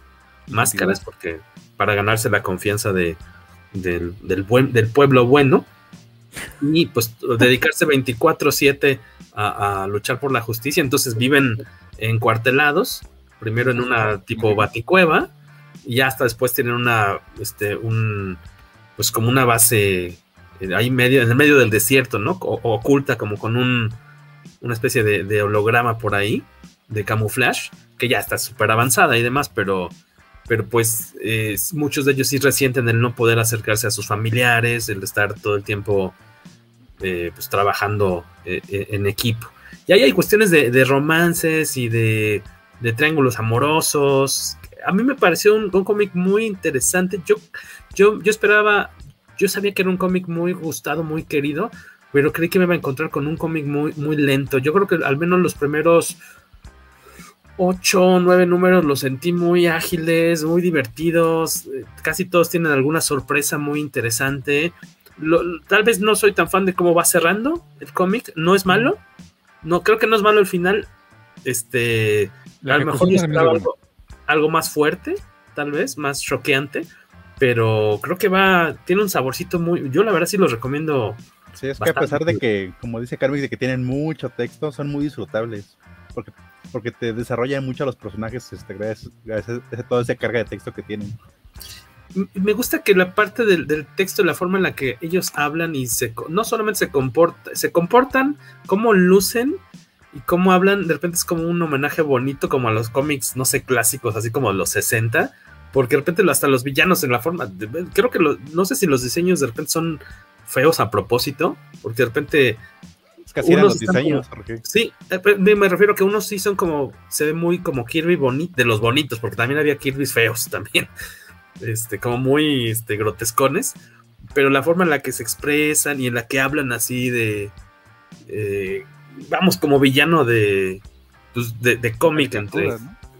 máscaras porque para ganarse la confianza de, del, buen, del pueblo bueno y pues dedicarse 24/7 a, a, luchar por la justicia, entonces viven encuartelados, primero en una tipo baticueva y hasta después tienen una, este, un, pues como una base eh, ahí medio, en el medio del desierto, ¿no? O, oculta como con un, una especie de, holograma por ahí, de camuflaje, que ya está súper avanzada y demás, pero, pero pues eh, muchos de ellos sí resienten el no poder acercarse a sus familiares, el estar todo el tiempo eh, pues trabajando en equipo. Y ahí hay cuestiones de, romances y de, de triángulos amorosos, a mí me pareció un, cómic muy interesante. Yo, yo, yo esperaba, yo sabía que era un cómic muy gustado, muy querido, pero creí que me iba a encontrar con un cómic muy, muy lento. Yo creo que al menos los primeros ocho o nueve números los sentí muy ágiles, muy divertidos. Casi todos tienen alguna sorpresa muy interesante. Tal vez no soy tan fan de cómo va cerrando el cómic. No es malo. No, creo que no es malo el final. Este, a lo mejor algo, algo más fuerte, tal vez, más choqueante, pero creo que va, tiene un saborcito muy, yo la verdad sí los recomiendo. Sí, es que a pesar de que, como dice Carmen, de que tienen mucho texto, son muy disfrutables, porque, porque te desarrollan mucho a los personajes este, gracias, a toda esa carga de texto que tienen. Me gusta que la parte del, del, texto, la forma en la que ellos hablan y se, no solamente se, comporta, se comportan, cómo lucen, y cómo hablan, de repente es como un homenaje bonito como a los cómics, no sé, clásicos, así como los 60, porque de repente hasta los villanos en la forma, creo que no sé si los diseños de repente son feos a propósito, porque de repente... Es casi los diseños. sí, eh, me refiero a que unos sí son como, se ve muy como Kirby bonito, de los bonitos, porque también había Kirby's feos también, este, como muy este, grotescones, pero la forma en la que se expresan y en la que hablan así de... Eh, vamos, como villano de, pues, de, cómic, entre,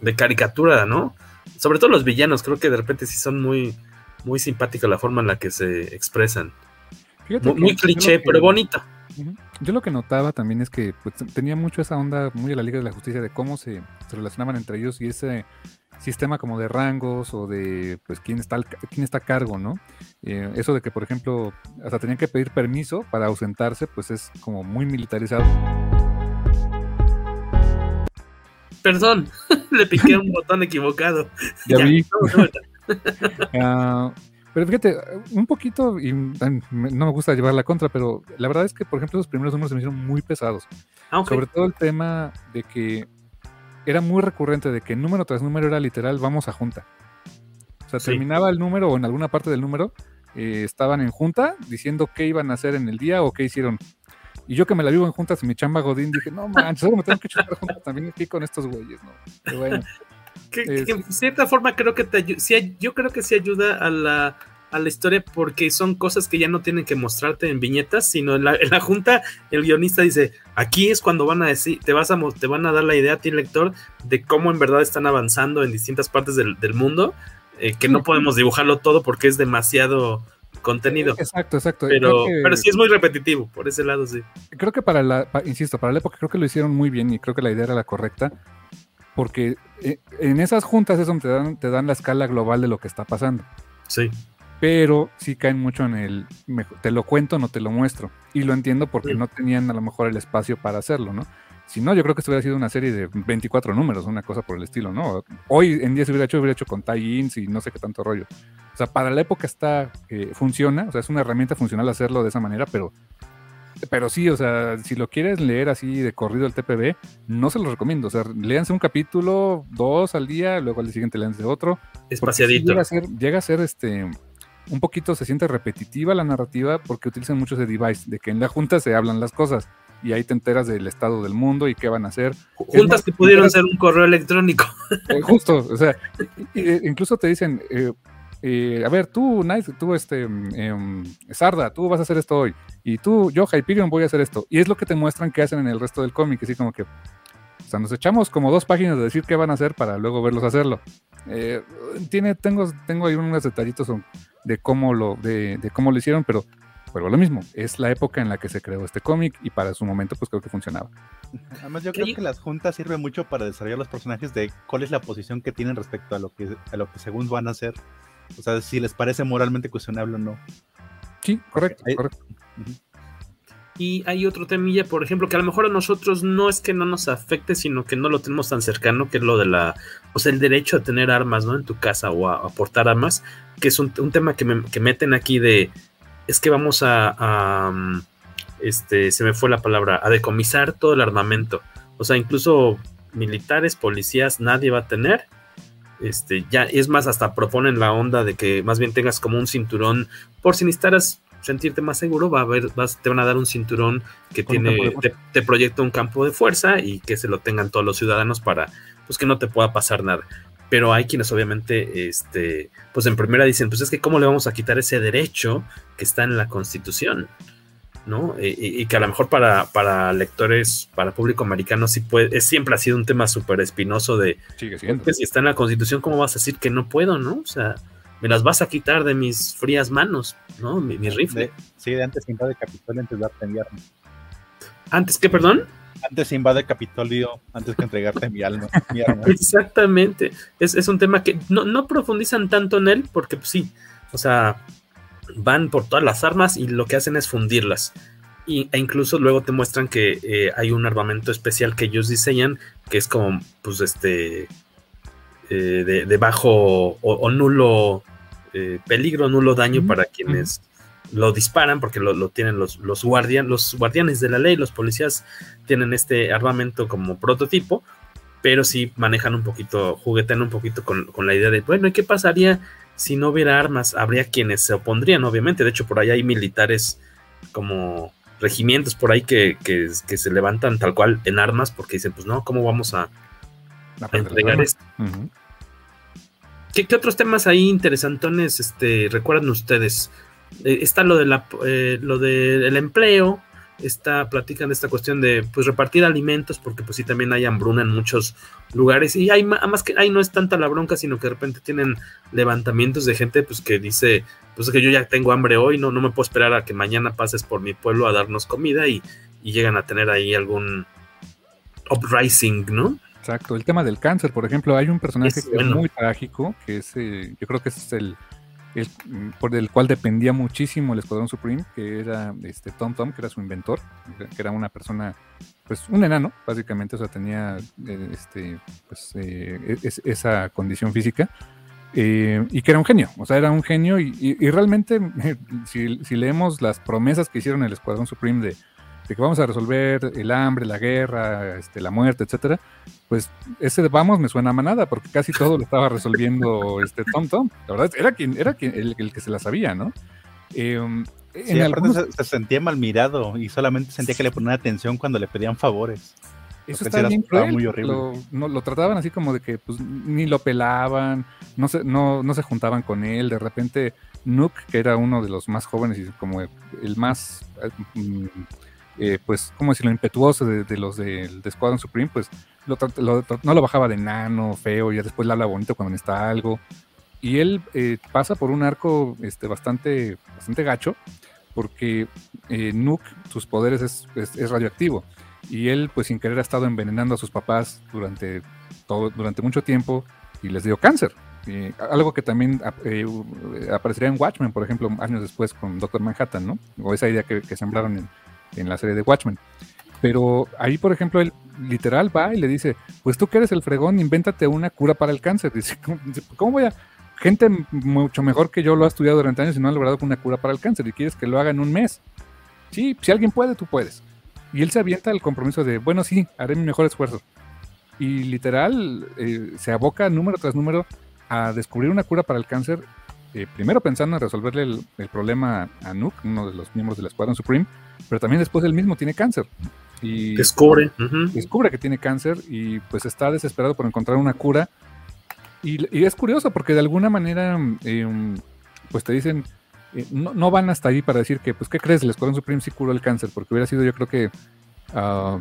de caricatura, ¿no? Sobre todo los villanos, creo que de repente sí son muy, muy simpáticos la forma en la que se expresan. muy, cliché, pero bonito. Yo lo que notaba también es que pues, tenía mucho esa onda muy de la Liga de la Justicia de cómo se, relacionaban entre ellos y ese sistema como de rangos o de pues quién está quién está a cargo, ¿no? Eh, eso de que por ejemplo hasta tenían que pedir permiso para ausentarse, pues es como muy militarizado. Perdón, le piqué un botón equivocado. Ya, vi. Ah, pero fíjate, un poquito, y no me gusta llevar la contra, pero la verdad es que, por ejemplo, los primeros números se me hicieron muy pesados. Ah, Sobre todo el tema de que era muy recurrente, de que número tras número era literal, vamos a junta. O sea, terminaba el número o en alguna parte del número, eh, estaban en junta diciendo qué iban a hacer en el día o qué hicieron. Y yo que me la vivo en juntas en mi chamba Godín, dije, no manches, solo me tengo que chutar juntas también aquí con estos güeyes, ¿no? Pero bueno. Que, en cierta forma creo que te ayuda, yo creo que sí ayuda a la, a la historia porque son cosas que ya no tienen que mostrarte en viñetas, sino en la, en la junta el guionista dice, aquí es cuando van a decir, te vas a te van a dar la idea a ti lector de cómo en verdad están avanzando en distintas partes del, del mundo, eh, que no podemos dibujarlo todo porque es demasiado contenido. Exacto, exacto. Pero, pero sí es muy repetitivo, por ese lado sí. Creo que para la, insisto, para la época creo que lo hicieron muy bien y creo que la idea era la correcta, porque eh, en esas juntas es donde te dan, te dan la escala global de lo que está pasando. Sí. Pero sí caen mucho en el, te lo cuento, no te lo muestro. Y lo entiendo porque no tenían a lo mejor el espacio para hacerlo, ¿no? Si no, yo creo que esto hubiera sido una serie de 24 números, una cosa por el estilo, ¿no? Hoy en día se hubiera hecho, hubiera hecho con tie-ins y no sé qué tanto rollo. O sea, para la época está, eh, funciona, o sea, es una herramienta funcional hacerlo de esa manera, pero, pero sí, o sea, si lo quieres leer así de corrido el TPB, no se lo recomiendo. O sea, léanse un capítulo, dos al día, luego al día siguiente léanse otro. Espaciadito. llega, a ser, llega a ser este un poquito se siente repetitiva la narrativa porque utilizan mucho ese device de que en la junta se hablan las cosas y ahí te enteras del estado del mundo y qué van a hacer. Juntas que pudieron ser un correo electrónico. Eh, justo, o sea, eh, incluso te dicen, eh, a ver, tú, Nice, tú, este, em, Sarda, tú vas a hacer esto hoy, y tú, yo, Hyperion, voy a hacer esto. Y es lo que te muestran que hacen en el resto del cómic, así como que, o sea, nos echamos como dos páginas de decir qué van a hacer para luego verlos hacerlo. Eh, tiene, tengo, tengo ahí unos detallitos de cómo lo, de, de cómo lo hicieron, pero pero lo mismo, es la época en la que se creó este cómic y para su momento pues creo que funcionaba. Además yo creo que las juntas sirven mucho para desarrollar los personajes de cuál es la posición que tienen respecto a lo que, a lo que según van a hacer. O sea, si les parece moralmente cuestionable o no. Sí, correcto, correcto. Y hay otro temilla, por ejemplo, que a lo mejor a nosotros no es que no nos afecte, sino que no lo tenemos tan cercano, que es lo de la, o sea, el derecho a tener armas, ¿no? En tu casa o a, aportar armas, que es un, tema que, me, que, meten aquí de, es que vamos a, mm, este, se me fue la palabra, a decomisar todo el armamento. O sea, incluso militares, policías, nadie va a tener. Este, ya, es más, hasta proponen la onda de que más bien tengas como un cinturón, por si sentirte más seguro, va a haber, vas, te van a dar un cinturón que tiene, te, proyecta un campo de fuerza y que se lo tengan todos los ciudadanos para, pues que no te pueda pasar nada. Pero hay quienes obviamente, este, pues en primera dicen, pues es que cómo le vamos a quitar ese derecho que está en la Constitución, ¿no? Y, que a lo mejor para, para lectores, para público americano, sí puede, es, siempre ha sido un tema súper espinoso de, Sigue siendo. si está en la Constitución, ¿cómo vas a decir que no puedo, no? O sea, me las vas a quitar de mis frías manos, ¿no? Mi, rifle. sí, de antes invade Capitolio antes de darte mi arma. ¿Antes qué, perdón? Antes invade Capitolio antes que entregarte mi, alma, Exactamente. Es, un tema que no, profundizan tanto en él porque pues, sí, o sea, van por todas las armas y lo que hacen es fundirlas. Y, e incluso luego te muestran que eh, hay un armamento especial que ellos diseñan que es como, pues, este, eh, de, bajo o, nulo eh, peligro, nulo daño para quienes lo disparan, porque lo, tienen los, los, los guardianes de la ley, los policías tienen este armamento como prototipo, pero sí manejan un poquito, juguetean un poquito con, la idea de, bueno, ¿y qué pasaría si no hubiera armas? Habría quienes se opondrían, obviamente, de hecho por ahí hay militares como regimientos por ahí que, que, se levantan tal cual en armas porque dicen, pues no, ¿cómo vamos a, entregar esto? ¿Qué, otros temas ahí interesantones este, recuerdan ustedes? Eh, está lo de la, eh, lo del empleo, está, platican esta cuestión de pues repartir alimentos, porque pues sí también hay hambruna en muchos lugares, y hay más que ahí no es tanta la bronca, sino que de repente tienen levantamientos de gente pues que dice, pues es que yo ya tengo hambre hoy, no, no me puedo esperar a que mañana pases por mi pueblo a darnos comida y llegan a tener ahí algún uprising, ¿no? Exacto, el tema del cáncer, por ejemplo, hay un personaje que es muy trágico, que es, eh, yo creo que es el, por el cual dependía muchísimo el Escuadrón Supreme, que era este Tom Tom, que era su inventor, que era una persona, pues un enano, básicamente, o sea, tenía eh, este, pues, eh, esa condición física. y que era un genio, o sea, era un genio y, realmente si, si, leemos las promesas que hicieron el Escuadrón Supreme de, de que vamos a resolver el hambre, la guerra, este, la muerte, etcétera, pues ese vamos me suena a manada, porque casi todo lo estaba resolviendo este Tom Tom. La verdad, era quien, era quien, el, que se la sabía, ¿no? Eh, en se, sentía mal mirado y solamente sentía que le ponían atención cuando le pedían favores. Eso está bien cruel. Muy horrible. Lo, no, lo trataban así como de que pues, ni lo pelaban, no se, no, no se juntaban con él. De repente, Nook, que era uno de los más jóvenes y como el más mm, eh, pues, como decirlo, impetuoso de, los del de Squadron Supreme, pues no lo bajaba de nano, feo, ya después le habla bonito cuando está algo. Y él eh, pasa por un arco este, bastante, bastante gacho, porque eh, Nuke, sus poderes es, radioactivo. Y él, pues sin querer, ha estado envenenando a sus papás durante, todo, durante mucho tiempo y les dio cáncer. algo que también aparecería en Watchmen, por ejemplo, años después con Doctor Manhattan, ¿no? O esa idea que, que sembraron en, en la serie de Watchmen. Pero ahí, por ejemplo, él literal va y le dice, pues tú que eres el fregón, invéntate una cura para el cáncer. Dice, ¿cómo, voy a...? Gente mucho mejor que yo lo ha estudiado durante años y no ha logrado una cura para el cáncer y quieres que lo haga en un mes. Sí, si alguien puede, tú puedes. Y él se avienta el compromiso de, bueno, sí, haré mi mejor esfuerzo. Y literal, eh, se aboca número tras número a descubrir una cura para el cáncer, eh, primero pensando en resolverle el, problema a Nuke, uno de los miembros del Escuadrón Supreme, pero también después él mismo tiene cáncer. Y descubre. Descubre que tiene cáncer y pues está desesperado por encontrar una cura. Y, es curioso porque de alguna manera, em, pues te dicen, eh, no, van hasta ahí para decir que, pues, ¿qué crees? El Escuadrón Supreme sí curó el cáncer, porque hubiera sido yo creo que ah,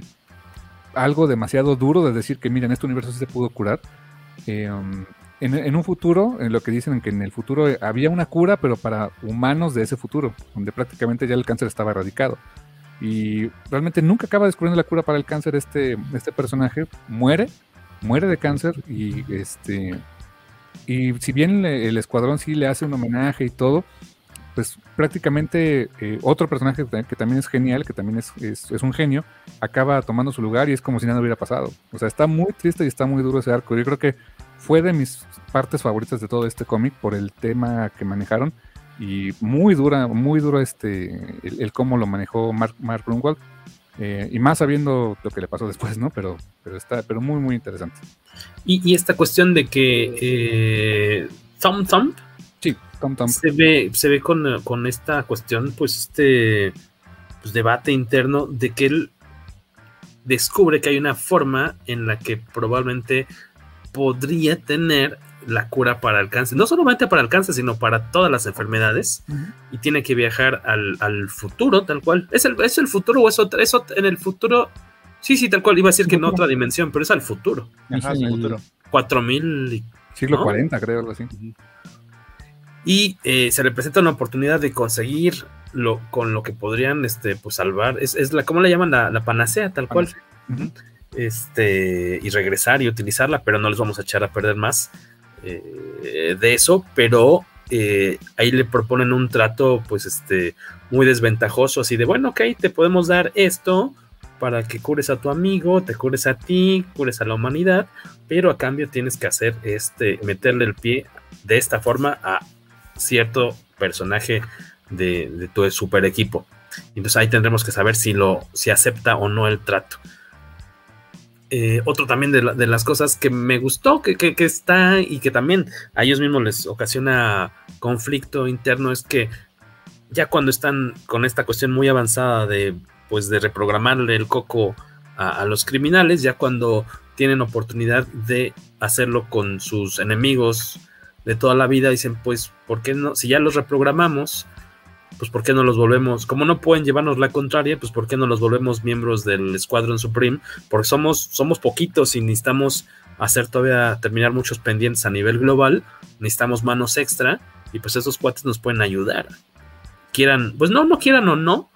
algo demasiado duro de decir que, mira, en este universo sí se pudo curar. Em, en, un futuro, en lo que dicen que en el futuro había una cura, pero para humanos de ese futuro, donde prácticamente ya el cáncer estaba erradicado. Y realmente nunca acaba descubriendo la cura para el cáncer este, este personaje, muere, muere de cáncer y este y si bien el escuadrón sí le hace un homenaje y todo, pues prácticamente eh, otro personaje que también es genial, que también es, es, un genio, acaba tomando su lugar y es como si nada hubiera pasado. O sea, está muy triste y está muy duro ese arco. Yo creo que fue de mis partes favoritas de todo este cómic por el tema que manejaron y muy dura, muy duro este, el, cómo lo manejó Mark, Mark Grunwald. Eh, y más sabiendo lo que le pasó después, ¿no? Pero, pero está, pero muy, muy interesante. Y, esta cuestión de que eh, Thumb Thumb se ve, se ve con, esta cuestión, pues este pues, debate interno de que él descubre que hay una forma en la que probablemente podría tener la cura para el cáncer, no solamente para el cáncer, sino para todas las enfermedades, y tiene que viajar al, futuro, tal cual. ¿Es el, ¿Es el futuro o es otra? Eso en el futuro? Sí, sí, tal cual, iba a decir que en otra dimensión, pero es al futuro. Ajá, el futuro. 4000. Siglo 40, creo, algo así y eh, se le presenta una oportunidad de conseguir lo, con lo que podrían este, pues, salvar. Es, la, ¿cómo le llaman? La, panacea, tal cual. Este, y regresar y utilizarla, pero no les vamos a echar a perder más eh, de eso, pero eh, ahí le proponen un trato, pues, este, muy desventajoso, así de, bueno, ok, te podemos dar esto para que cures a tu amigo, te cures a ti, cures a la humanidad, pero a cambio tienes que hacer este, meterle el pie de esta forma a cierto personaje de, tu super equipo. Entonces ahí tendremos que saber si lo si acepta o no el trato. Eh, otro también de, las cosas que me gustó, que, está y que también a ellos mismos les ocasiona conflicto interno es que ya cuando están con esta cuestión muy avanzada de pues de reprogramarle el coco a los criminales, ya cuando tienen oportunidad de hacerlo con sus enemigos de toda la vida, dicen, pues, ¿por qué no? Si ya los reprogramamos, pues, ¿por qué no los volvemos? Como no pueden llevarnos la contraria, pues, ¿por qué no los volvemos miembros del Escuadrón Supreme? Porque somos, somos poquitos y necesitamos hacer todavía, terminar muchos pendientes a nivel global, necesitamos manos extra y pues esos cuates nos pueden ayudar. Quieran, pues no, no quieran o no,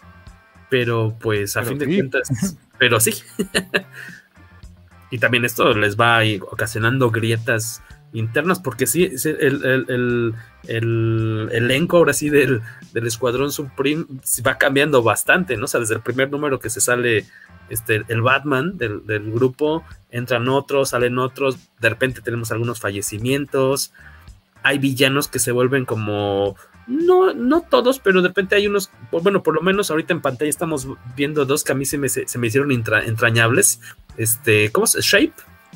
pero pues a fin de cuentas, pero sí. y también esto les va ocasionando grietas internas, porque sí, el, elenco ahora sí del, Escuadrón Supreme va cambiando bastante, ¿no? O sea, desde el primer número que se sale este, el Batman del, grupo, entran otros, salen otros, de repente tenemos algunos fallecimientos, hay villanos que se vuelven como... No, no todos, pero de repente hay unos, bueno, por lo menos ahorita en pantalla estamos viendo dos que a mí se me, se me hicieron entrañables. Este, ¿cómo se? Shape,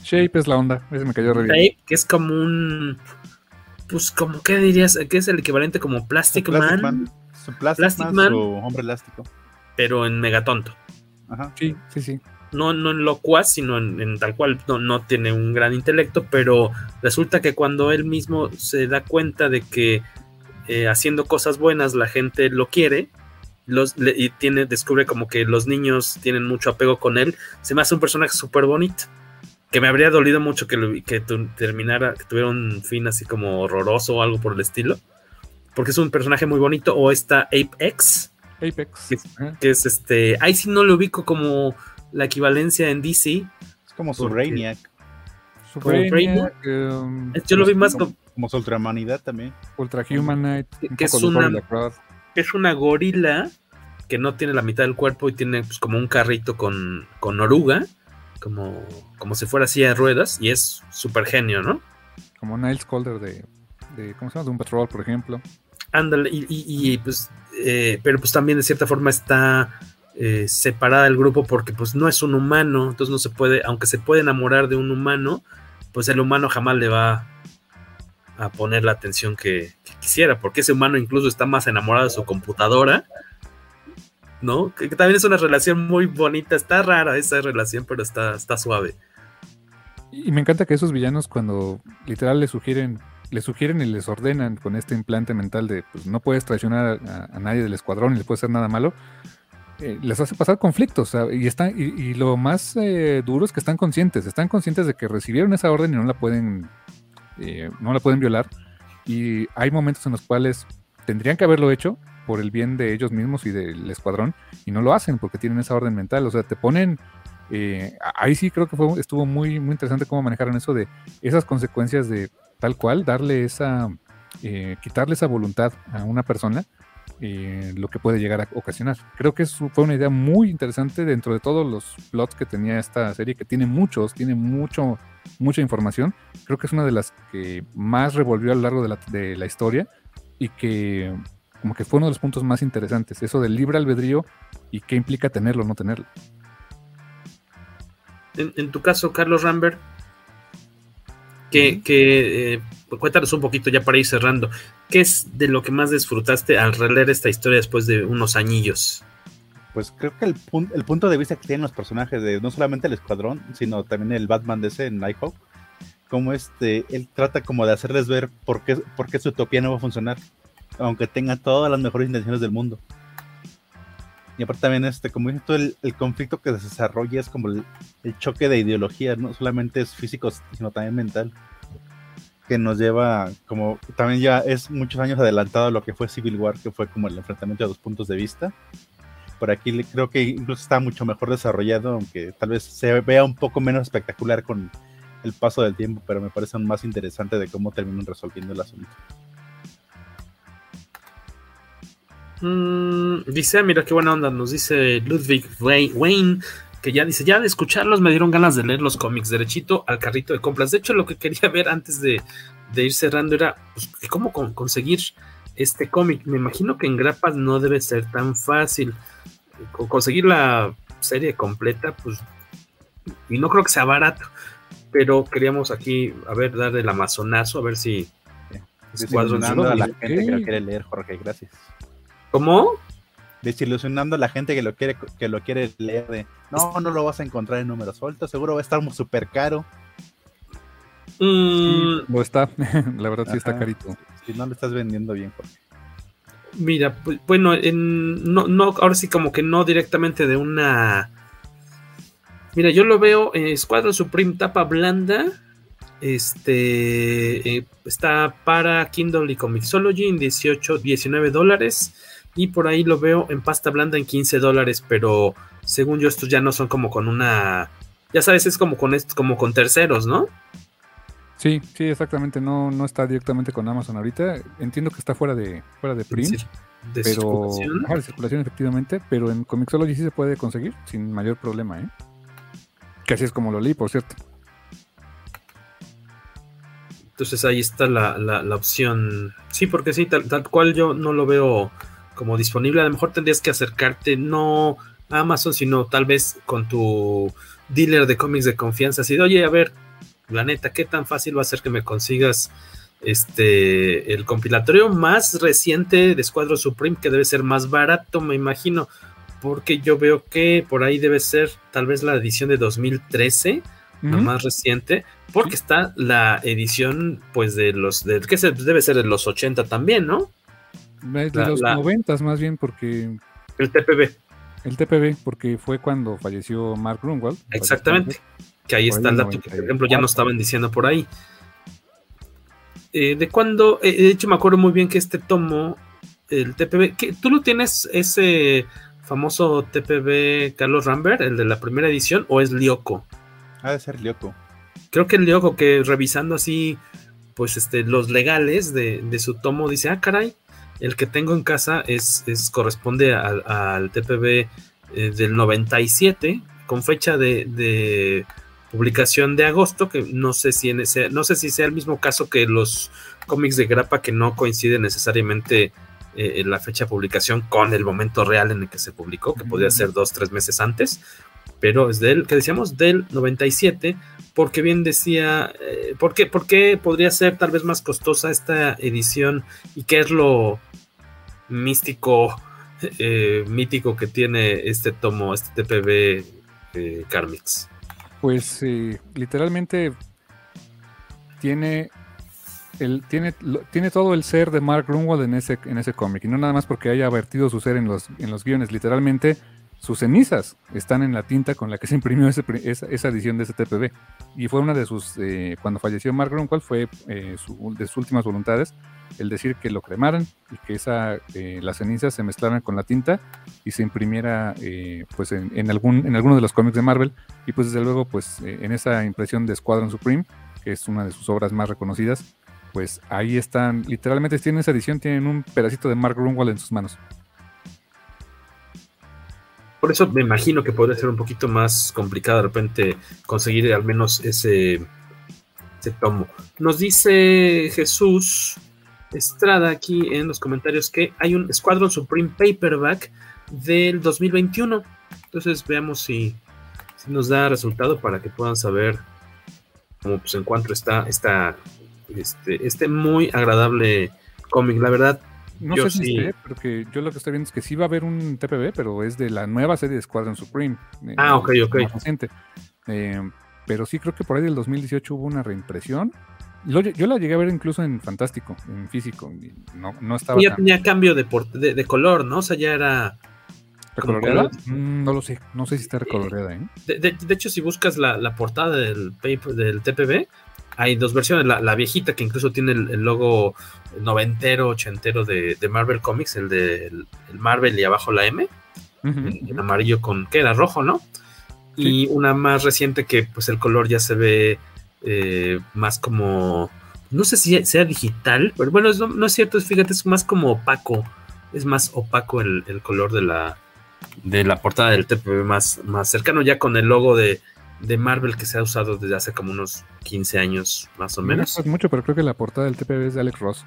Shape es la onda, ese me cayó re Shape, que es como un. Pues, como, ¿qué dirías? Que es el equivalente como Plastic, Man. Plastic, Man, o hombre elástico. Pero en megatonto. Ajá. Sí, sí, sí. No, no en locuaz, sino en, tal cual. No, no tiene un gran intelecto, pero resulta que cuando él mismo se da cuenta de que eh, haciendo cosas buenas la gente lo quiere, los, y tiene, descubre como que los niños tienen mucho apego con él, se me hace un personaje súper bonito que me habría dolido mucho que, que terminara, que tuviera un fin así como horroroso o algo por el estilo. Porque es un personaje muy bonito. O está Apex. Apex. Que, es este. Ahí sí no lo ubico como la equivalencia en DC. Es como su Rainiac. Su Rainiac. Um, Yo lo vi más como. Como su Ultrahumanidad también. Ultrahumanite. Que, es una, es una gorila que no tiene la mitad del cuerpo y tiene pues, como un carrito con, con oruga como, como si fuera así de ruedas y es súper genio, ¿no? Como Niles Calder de, de, ¿cómo se llama? De un Patrol, por ejemplo. Ándale, y, pues, eh, pero pues también de cierta forma está eh, separada del grupo porque pues no es un humano, entonces no se puede, aunque se puede enamorar de un humano, pues el humano jamás le va a poner la atención que, que quisiera, porque ese humano incluso está más enamorado de su computadora ¿no? Que, también es una relación muy bonita, está rara esa relación, pero está, está suave. Y me encanta que esos villanos cuando literal le sugieren, le sugieren y les ordenan con este implante mental de pues no puedes traicionar a, nadie del escuadrón y le puede hacer nada malo, eh, les hace pasar conflictos. y, está, y, lo más eh, duro es que están conscientes, están conscientes de que recibieron esa orden y no la pueden eh, no la pueden violar. Y hay momentos en los cuales tendrían que haberlo hecho por el bien de ellos mismos y del escuadrón, y no lo hacen porque tienen esa orden mental. O sea, te ponen. Eh, ahí sí creo que fue, estuvo muy, muy interesante cómo manejaron eso de esas consecuencias de tal cual, darle esa. Eh, quitarle esa voluntad a una persona eh, lo que puede llegar a ocasionar. Creo que eso fue una idea muy interesante dentro de todos los plots que tenía esta serie, que tiene muchos, tiene mucho, mucha información. Creo que es una de las que más revolvió a lo largo de la, de la historia y que como que fue uno de los puntos más interesantes, eso del libre albedrío y qué implica tenerlo o no tenerlo. En, en tu caso, Carlos Rambert, que, que eh, cuéntanos un poquito ya para ir cerrando. ¿Qué es de lo que más disfrutaste al releer esta historia después de unos añillos? Pues creo que el, pun el punto de vista que tienen los personajes de no solamente el escuadrón, sino también el Batman de ese en Nighthawk, como este, él trata como de hacerles ver por qué, por qué su utopía no va a funcionar, aunque tenga todas las mejores intenciones del mundo. Y aparte también, este, como dices todo el, el, conflicto que se desarrolla es como el, el, choque de ideología, no solamente es físico, sino también mental que nos lleva como también ya es muchos años adelantado a lo que fue Civil War, que fue como el enfrentamiento de dos puntos de vista. Por aquí creo que incluso está mucho mejor desarrollado, aunque tal vez se vea un poco menos espectacular con el paso del tiempo, pero me parece aún más interesante de cómo terminan resolviendo el asunto. Mm, dice, mira qué buena onda, nos dice Ludwig Wayne que ya dice, ya de escucharlos me dieron ganas de leer los cómics derechito al carrito de compras. De hecho, lo que quería ver antes de, de ir cerrando era pues, cómo con, conseguir este cómic. Me imagino que en grapas no debe ser tan fácil. Conseguir la serie completa, pues, y no creo que sea barato, pero queríamos aquí, a ver, darle el amazonazo, a ver si... Desilusionando a la gente que lo quiere leer, Jorge, gracias. ¿Cómo? desilusionando a la gente que lo quiere que lo quiere leer de no, no lo vas a encontrar en números sueltos, seguro va a estar súper caro. Mm. Lo está, la verdad sí está carito. Si no lo estás vendiendo bien, Jorge. Mira, pues, bueno, en, no, no, ahora sí como que no directamente de una... Mira, yo lo veo en Escuadra Supreme tapa blanda. Este eh, está para Kindle y Comixology en 18, 19 dólares. Y por ahí lo veo en pasta blanda en 15 dólares, pero según yo estos ya no son como con una... Ya sabes, es como con, como con terceros, ¿no? Sí, sí, exactamente. No, no está directamente con Amazon ahorita. Entiendo que está fuera de, fuera de print. De pero, circulación. De circulación, efectivamente. Pero en Comixology sí se puede conseguir sin mayor problema, ¿eh? Que así es como lo leí, por cierto. Entonces ahí está la, la, la opción. Sí, porque sí, tal, tal cual yo no lo veo como disponible. A lo mejor tendrías que acercarte no a Amazon, sino tal vez con tu dealer de cómics de confianza. Así de, oye, a ver, la neta, ¿qué tan fácil va a ser que me consigas este el compilatorio más reciente de Escuadro Supreme, que debe ser más barato, me imagino? Porque yo veo que por ahí debe ser tal vez la edición de 2013, uh -huh. la más reciente, porque está la edición, pues, de los, de, que se, debe ser de los 80 también, ¿no? De la, los la, 90 más bien, porque. El TPB. El TPB, porque fue cuando falleció Mark Grunwald. Exactamente. Que ahí está el dato que, por ejemplo, ya nos estaban diciendo por ahí. Eh, de cuando, eh, de hecho, me acuerdo muy bien que este tomo, el TPB, que tú lo tienes ese famoso TPB Carlos Rambert, el de la primera edición, o es Lyoko? Ha de ser Lyoko. Creo que el Lyoko, que revisando así, pues este, los legales de, de su tomo, dice, ah, caray, el que tengo en casa es, es corresponde al, al TPB eh, del 97 con fecha de, de, publicación de agosto que no sé si en ese, no sé si sea el mismo caso que los cómics de grapa que no coinciden necesariamente eh, la fecha de publicación con el momento real en el que se publicó que podría ser dos tres meses antes pero es del que decíamos del 97 porque bien decía, eh, ¿por, qué, ¿por, qué, podría ser tal vez más costosa esta edición y qué es lo místico, eh, mítico que tiene este tomo, este TPB Carmix? Pues literalmente tiene, el, tiene, lo, tiene todo el ser de Mark Grunwald en ese, en ese cómic, y no nada más porque haya vertido su ser en los, en los guiones, literalmente sus cenizas están en la tinta con la que se imprimió esa, esa, edición de ese TPB. Y fue una de sus, eh, cuando falleció Mark Grunwald, fue eh, de sus últimas voluntades el decir que lo cremaran y que esa, eh, las cenizas se mezclaran con la tinta y se imprimiera pues en, algún, en alguno de los cómics de Marvel. Y pues desde luego, pues en esa impresión de Squadron Supreme, que es una de sus obras más reconocidas, pues ahí están, literalmente tienen esa edición, tienen un pedacito de Mark Grunwald en sus manos. Por eso me imagino que podría ser un poquito más complicado de repente conseguir al menos ese, ese tomo. Nos dice Jesús Estrada aquí en los comentarios que hay un Squadron Supreme Paperback del 2021. Entonces veamos si, nos da resultado para que puedan saber cómo pues en cuanto está, está este, este muy agradable cómic. La verdad, no sé si esté, porque yo lo que estoy viendo es que sí va a haber un TPB, pero es de la nueva serie de Squadron Supreme. Eh, ah, ok, ok. Eh, pero sí creo que por ahí del 2018 hubo una reimpresión. yo la llegué a ver incluso en Fantástico, en físico. No, no estaba. ya tenía cambio de, de, color, ¿no? O sea, ya era. ¿Recoloreada? Mm, no lo sé, no sé si está recoloreada. ¿eh? De, hecho, si buscas la, la portada del, paper, del TPB, hay dos versiones, la, viejita que incluso tiene el, logo noventero, ochentero de, Marvel Comics, el de Marvel y abajo la M, en, amarillo con, ¿qué era? Rojo, ¿no? Y una más reciente que pues el color ya se ve eh, más como, no sé si sea digital, pero bueno, no, es cierto, fíjate, es más como opaco, es más opaco el, color de la, de la portada del TPB más, más cercano ya con el logo de de Marvel que se ha usado desde hace como unos 15 años más o menos. No es mucho, pero creo que la portada del TPB es de Alex Ross.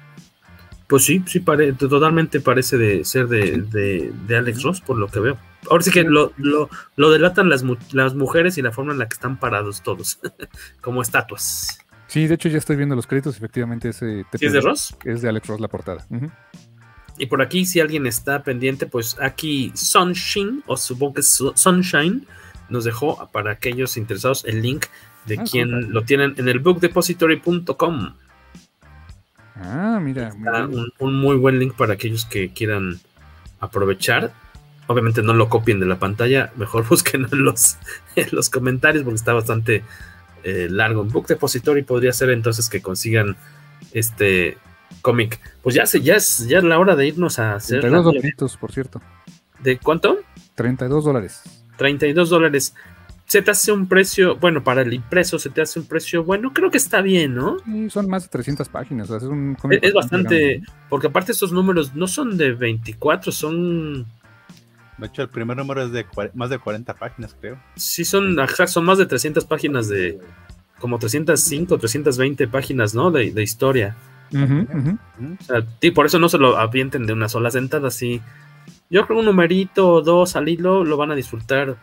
Pues sí, sí, totalmente parece de ser de, Alex Ross, por lo que veo. Ahora sí que lo, lo, delatan las, las mujeres y la forma en la que están parados todos, como estatuas. Sí, de hecho ya estoy viendo los créditos, efectivamente ese TPB es de Ross? Es de Alex Ross la portada. Y por aquí, si alguien está pendiente, pues aquí Sunshine, o supongo que es Sunshine, nos dejó para aquellos interesados el link de ah, quien lo tienen en el bookdepository.com. Ah, mira. un, muy buen link para aquellos que quieran aprovechar. Obviamente no lo copien de la pantalla, mejor busquen en los, en los comentarios porque está bastante eh, largo. Book Depository podría ser entonces que consigan este cómic. Pues ya, se, ya, es, ya es la hora de irnos a hacer. 32 dólares, por cierto. ¿De cuánto? 32 dólares. 32 dólares. Se te hace un precio, bueno, para el impreso se te hace un precio bueno, creo que está bien, ¿no? Sí, son más de 300 páginas, es, es, bastante, porque aparte estos números no son de 24, son... De hecho, el primer número es de más de 40 páginas, creo. Sí, son, son más de 300 páginas de, como 305, 320 páginas, ¿no? De, historia. O sea, sí, por eso no se lo avienten de una sola sentada, sí yo creo un numerito o dos al hilo lo van a disfrutar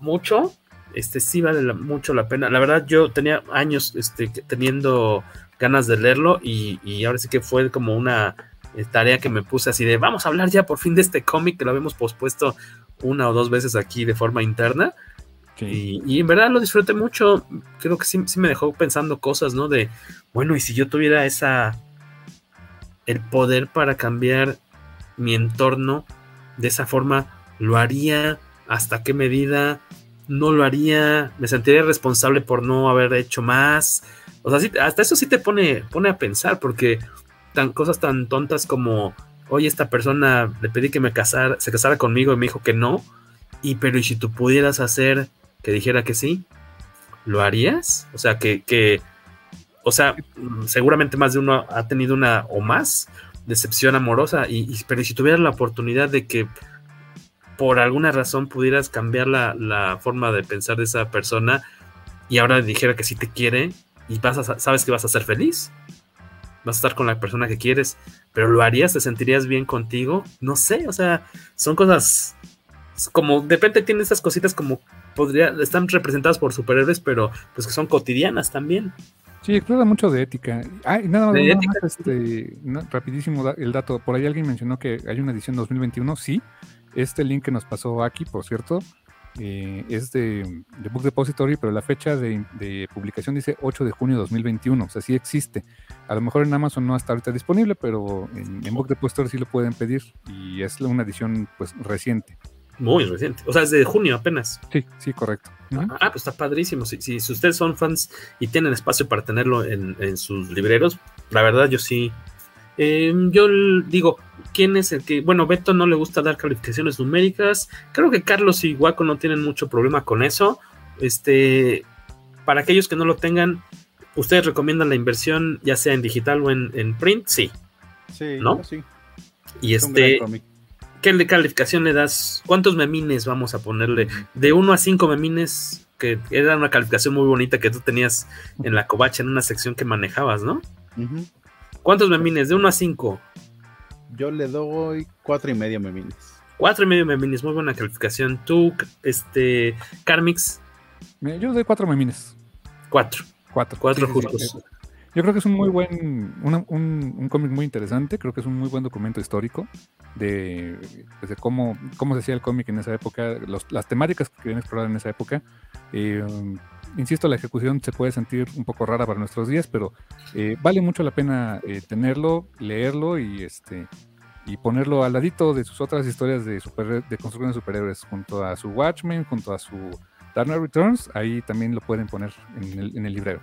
mucho. Este sí vale mucho la pena. La verdad, yo tenía años este, teniendo ganas de leerlo y, ahora sí que fue como una eh, tarea que me puse así de vamos a hablar ya por fin de este cómic que lo habíamos pospuesto una o dos veces aquí de forma interna. Y, en verdad lo disfruté mucho. Creo que sí, sí me dejó pensando cosas, ¿no? De, bueno, y si yo tuviera esa. el poder para cambiar mi entorno de esa forma, lo haría, hasta qué medida no lo haría, me sentiría responsable por no haber hecho más. O sea, hasta eso sí te pone, pone a pensar, porque tan, cosas tan tontas como, oye, esta persona le pedí que me casara, se casara conmigo y me dijo que no, y pero ¿y si tú pudieras hacer que dijera que sí? ¿Lo harías? O sea, que, que o sea, seguramente más de uno ha tenido una o más decepción amorosa. Y, pero si tuvieras la oportunidad de que por alguna razón pudieras cambiar la, forma de pensar de esa persona y ahora dijera que sí te quiere y vas sabes que vas a ser feliz, vas a estar con la persona que quieres, pero lo harías, te sentirías bien contigo, no sé, o sea, son cosas como de repente tienen esas cositas como podría, están representadas por superhéroes, pero pues que son cotidianas también. Sí, explora mucho de ética. Ah, nada, más, este, rapidísimo el dato. Por ahí alguien mencionó que hay una edición 2021. Sí, este link que nos pasó aquí, por cierto, eh, es de, Book Depository, pero la fecha de, publicación dice 8 de junio de 2021. O sea, sí existe. A lo mejor en Amazon no está ahorita disponible, pero en, Book Depository sí lo pueden pedir y es una edición pues reciente. Muy reciente. O sea, es de junio apenas. Sí, sí, correcto. Ah, pues está padrísimo. Si, si, ustedes son fans y tienen espacio para tenerlo en, en sus libreros, la verdad yo sí. Eh, yo digo, ¿quién es el que? Bueno, Beto no le gusta dar calificaciones numéricas. Creo que Carlos y Waco no tienen mucho problema con eso. Este, para aquellos que no lo tengan, ¿ustedes recomiendan la inversión ya sea en digital o en, en print? Sí. Sí, ¿no? sí. Y este, ¿qué calificación le das? ¿Cuántos memines vamos a ponerle? De 1 a 5 memines, que era una calificación muy bonita que tú tenías en la covacha en una sección que manejabas, ¿no? ¿Cuántos memines? De 1 a 5. Yo le doy 4 y medio memines. 4 y medio memines, muy buena calificación. Tú, este, Carmix. Yo le doy 4 memines. 4. 4. 4 justos. Yo creo que es un muy buen, un, un, cómic muy interesante, creo que es un muy buen documento histórico de, de cómo, cómo se hacía el cómic en esa época, los, las temáticas que querían explorar en esa época. Eh, insisto, la ejecución se puede sentir un poco rara para nuestros días, pero eh, vale mucho la pena eh, tenerlo, leerlo y este y ponerlo al ladito de sus otras historias de, super, de construcción de superhéroes, junto a su Watchmen, junto a su Dark Returns, ahí también lo pueden poner en el, en el librero.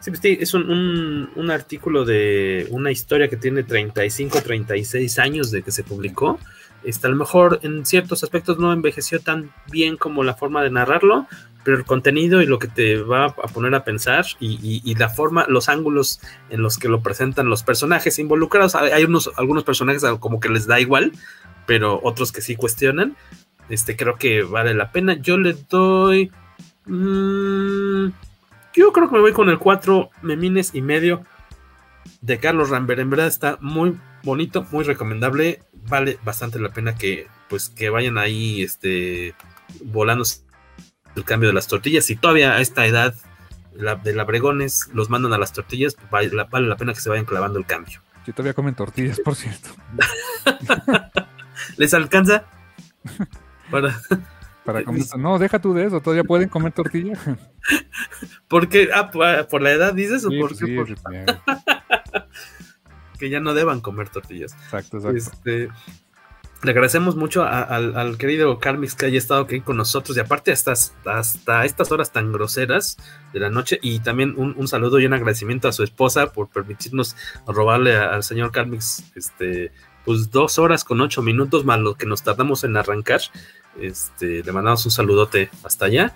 Sí, pues, es un, un, artículo de una historia que tiene 35, 36 años de que se publicó. Este, a lo mejor en ciertos aspectos no envejeció tan bien como la forma de narrarlo, pero el contenido y lo que te va a poner a pensar y, la forma, los ángulos en los que lo presentan los personajes involucrados, hay unos, algunos personajes como que les da igual, pero otros que sí cuestionan, este creo que vale la pena. Yo le doy... Mmm, yo creo que me voy con el 4 memines y medio de Carlos Rambert. En verdad está muy bonito, muy recomendable. Vale bastante la pena que pues que vayan ahí este volando el cambio de las tortillas. Si todavía a esta edad la, de labregones los mandan a las tortillas, vale la, vale la pena que se vayan clavando el cambio. Si todavía comen tortillas, por cierto. ¿Les alcanza? Para, para comer. No, deja tú de eso, todavía pueden comer tortilla. Porque, ah, ah, por la edad dices o por qué? que ya no deban comer tortillas. Exacto, exacto. Este, le agradecemos mucho al, querido Carmix que haya estado aquí con nosotros y aparte hasta, hasta estas horas tan groseras de la noche y también un, saludo y un agradecimiento a su esposa por permitirnos robarle al señor Carmix este pues dos horas con ocho minutos más lo que nos tardamos en arrancar este le mandamos un saludote hasta allá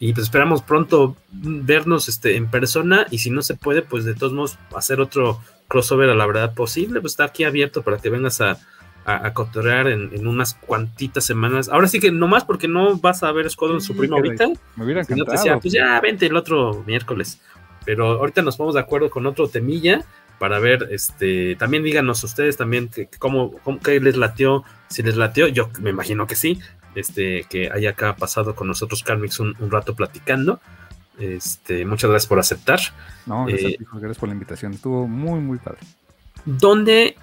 y pues esperamos pronto vernos este, en persona y si no se puede, pues de todos modos hacer otro crossover a la verdad posible, pues está aquí abierto para que vengas a, a, cotorrear en, unas cuantitas semanas. Ahora sí que nomás porque no vas a ver Squadron su Supremo ahorita. Me hubiera encantado. te decía, pues ya vente el otro miércoles. Pero ahorita nos ponemos de acuerdo con otro temilla para ver, este, también díganos ustedes también que, cómo, cómo qué les latió, si les latió, yo me imagino que sí, este, que haya acá pasado con nosotros Carmix un, rato platicando. Este, muchas gracias por aceptar. No, gracias, eh, gracias por la invitación. Estuvo muy, muy padre. ¿Dónde,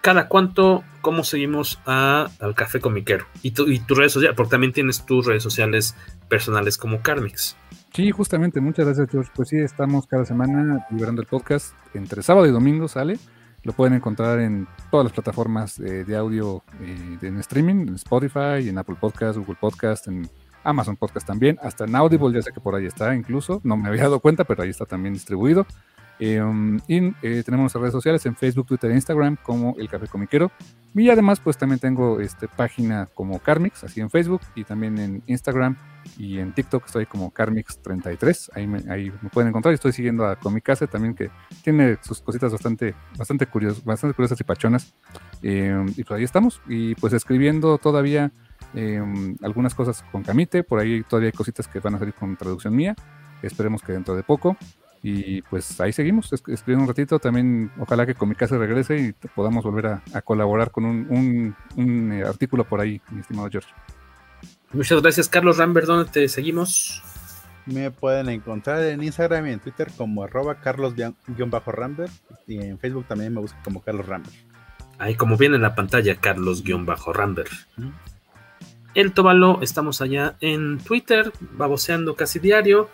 cada cuánto, cómo seguimos a, al Café Comiquero? Y, tu, y tus redes sociales, porque también tienes tus redes sociales personales como Carmix. Sí, justamente, muchas gracias, George. Pues sí, estamos cada semana liberando el podcast. Entre sábado y domingo sale. Lo pueden encontrar en todas las plataformas de audio eh, en streaming, en Spotify, en Apple Podcast, Google Podcast, en Amazon Podcast también, hasta en Audible, ya sé que por ahí está incluso, no me había dado cuenta, pero ahí está también distribuido. Em, y eh, tenemos nuestras redes sociales en Facebook, Twitter e Instagram como El Café Comiquero. Y además, pues también tengo este, página como Carmix, así en Facebook y también en Instagram y en TikTok estoy como Carmix33. Ahí me, ahí me pueden encontrar. Estoy siguiendo a Comicase también, que tiene sus cositas bastante, bastante, curiosas, bastante curiosas y pachonas. Em, y pues ahí estamos. Y pues escribiendo todavía em, algunas cosas con Camite. Por ahí todavía hay cositas que van a salir con traducción mía. Esperemos que dentro de poco. Y pues ahí seguimos, escribiendo un ratito. También ojalá que Comicase regrese y podamos volver a, colaborar con un, un, eh, artículo por ahí, mi estimado George. Muchas gracias, Carlos Rambert. ¿Dónde te seguimos? Me pueden encontrar en Instagram y en Twitter como arroba carlos-rambert y en Facebook también me buscan como Carlos Rambert. Ahí como viene en la pantalla, Carlos-rambert. El Tobalo, estamos allá en Twitter, baboseando casi diario.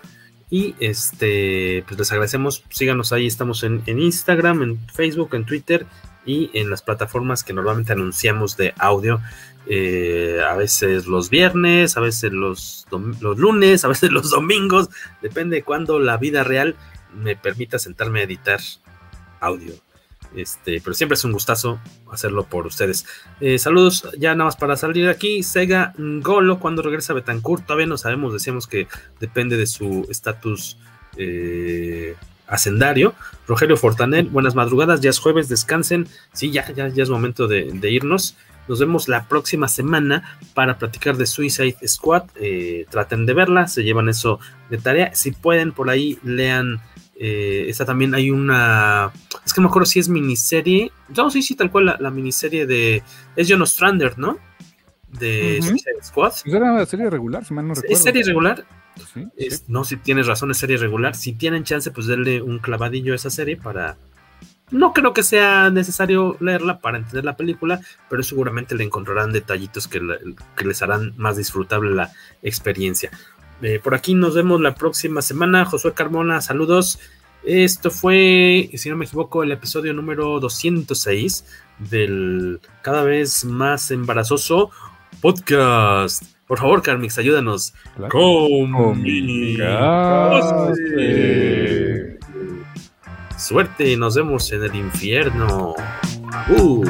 Y este, pues les agradecemos, síganos ahí, estamos en, Instagram, en Facebook, en Twitter y en las plataformas que normalmente anunciamos de audio. Eh, a veces los viernes, a veces los, los lunes, a veces los domingos, depende de la vida real me permita sentarme a editar audio. Este, pero siempre es un gustazo hacerlo por ustedes. Eh, saludos, ya nada más para salir aquí. Sega Golo, cuando regresa a Betancourt, todavía no sabemos, decíamos que depende de su estatus eh, hacendario. Rogelio Fortanel, buenas madrugadas, ya es jueves, descansen. Sí, ya, ya, ya es momento de, irnos. Nos vemos la próxima semana para platicar de Suicide Squad. Eh, traten de verla, se llevan eso de tarea. Si pueden, por ahí lean eh, esta también hay una. Es que no me acuerdo si es miniserie. No, sí, sí, tal cual la, miniserie de. Es John Ostrander, ¿no? De Suicide Squad. Pues era serie regular, si mal no recuerdo. ¿Es serie regular? No, si tienes razón, es serie regular. Si tienen chance, pues denle un clavadillo a esa serie para. No creo que sea necesario leerla para entender la película, pero seguramente le encontrarán detallitos que, que les harán más disfrutable la experiencia. Eh, por aquí nos vemos la próxima semana. Josué Carmona, saludos. Esto fue, si no me equivoco, el episodio número 206 del cada vez más embarazoso podcast. Por favor, Carmix, ayúdanos. Suerte, nos vemos en el infierno. Uh.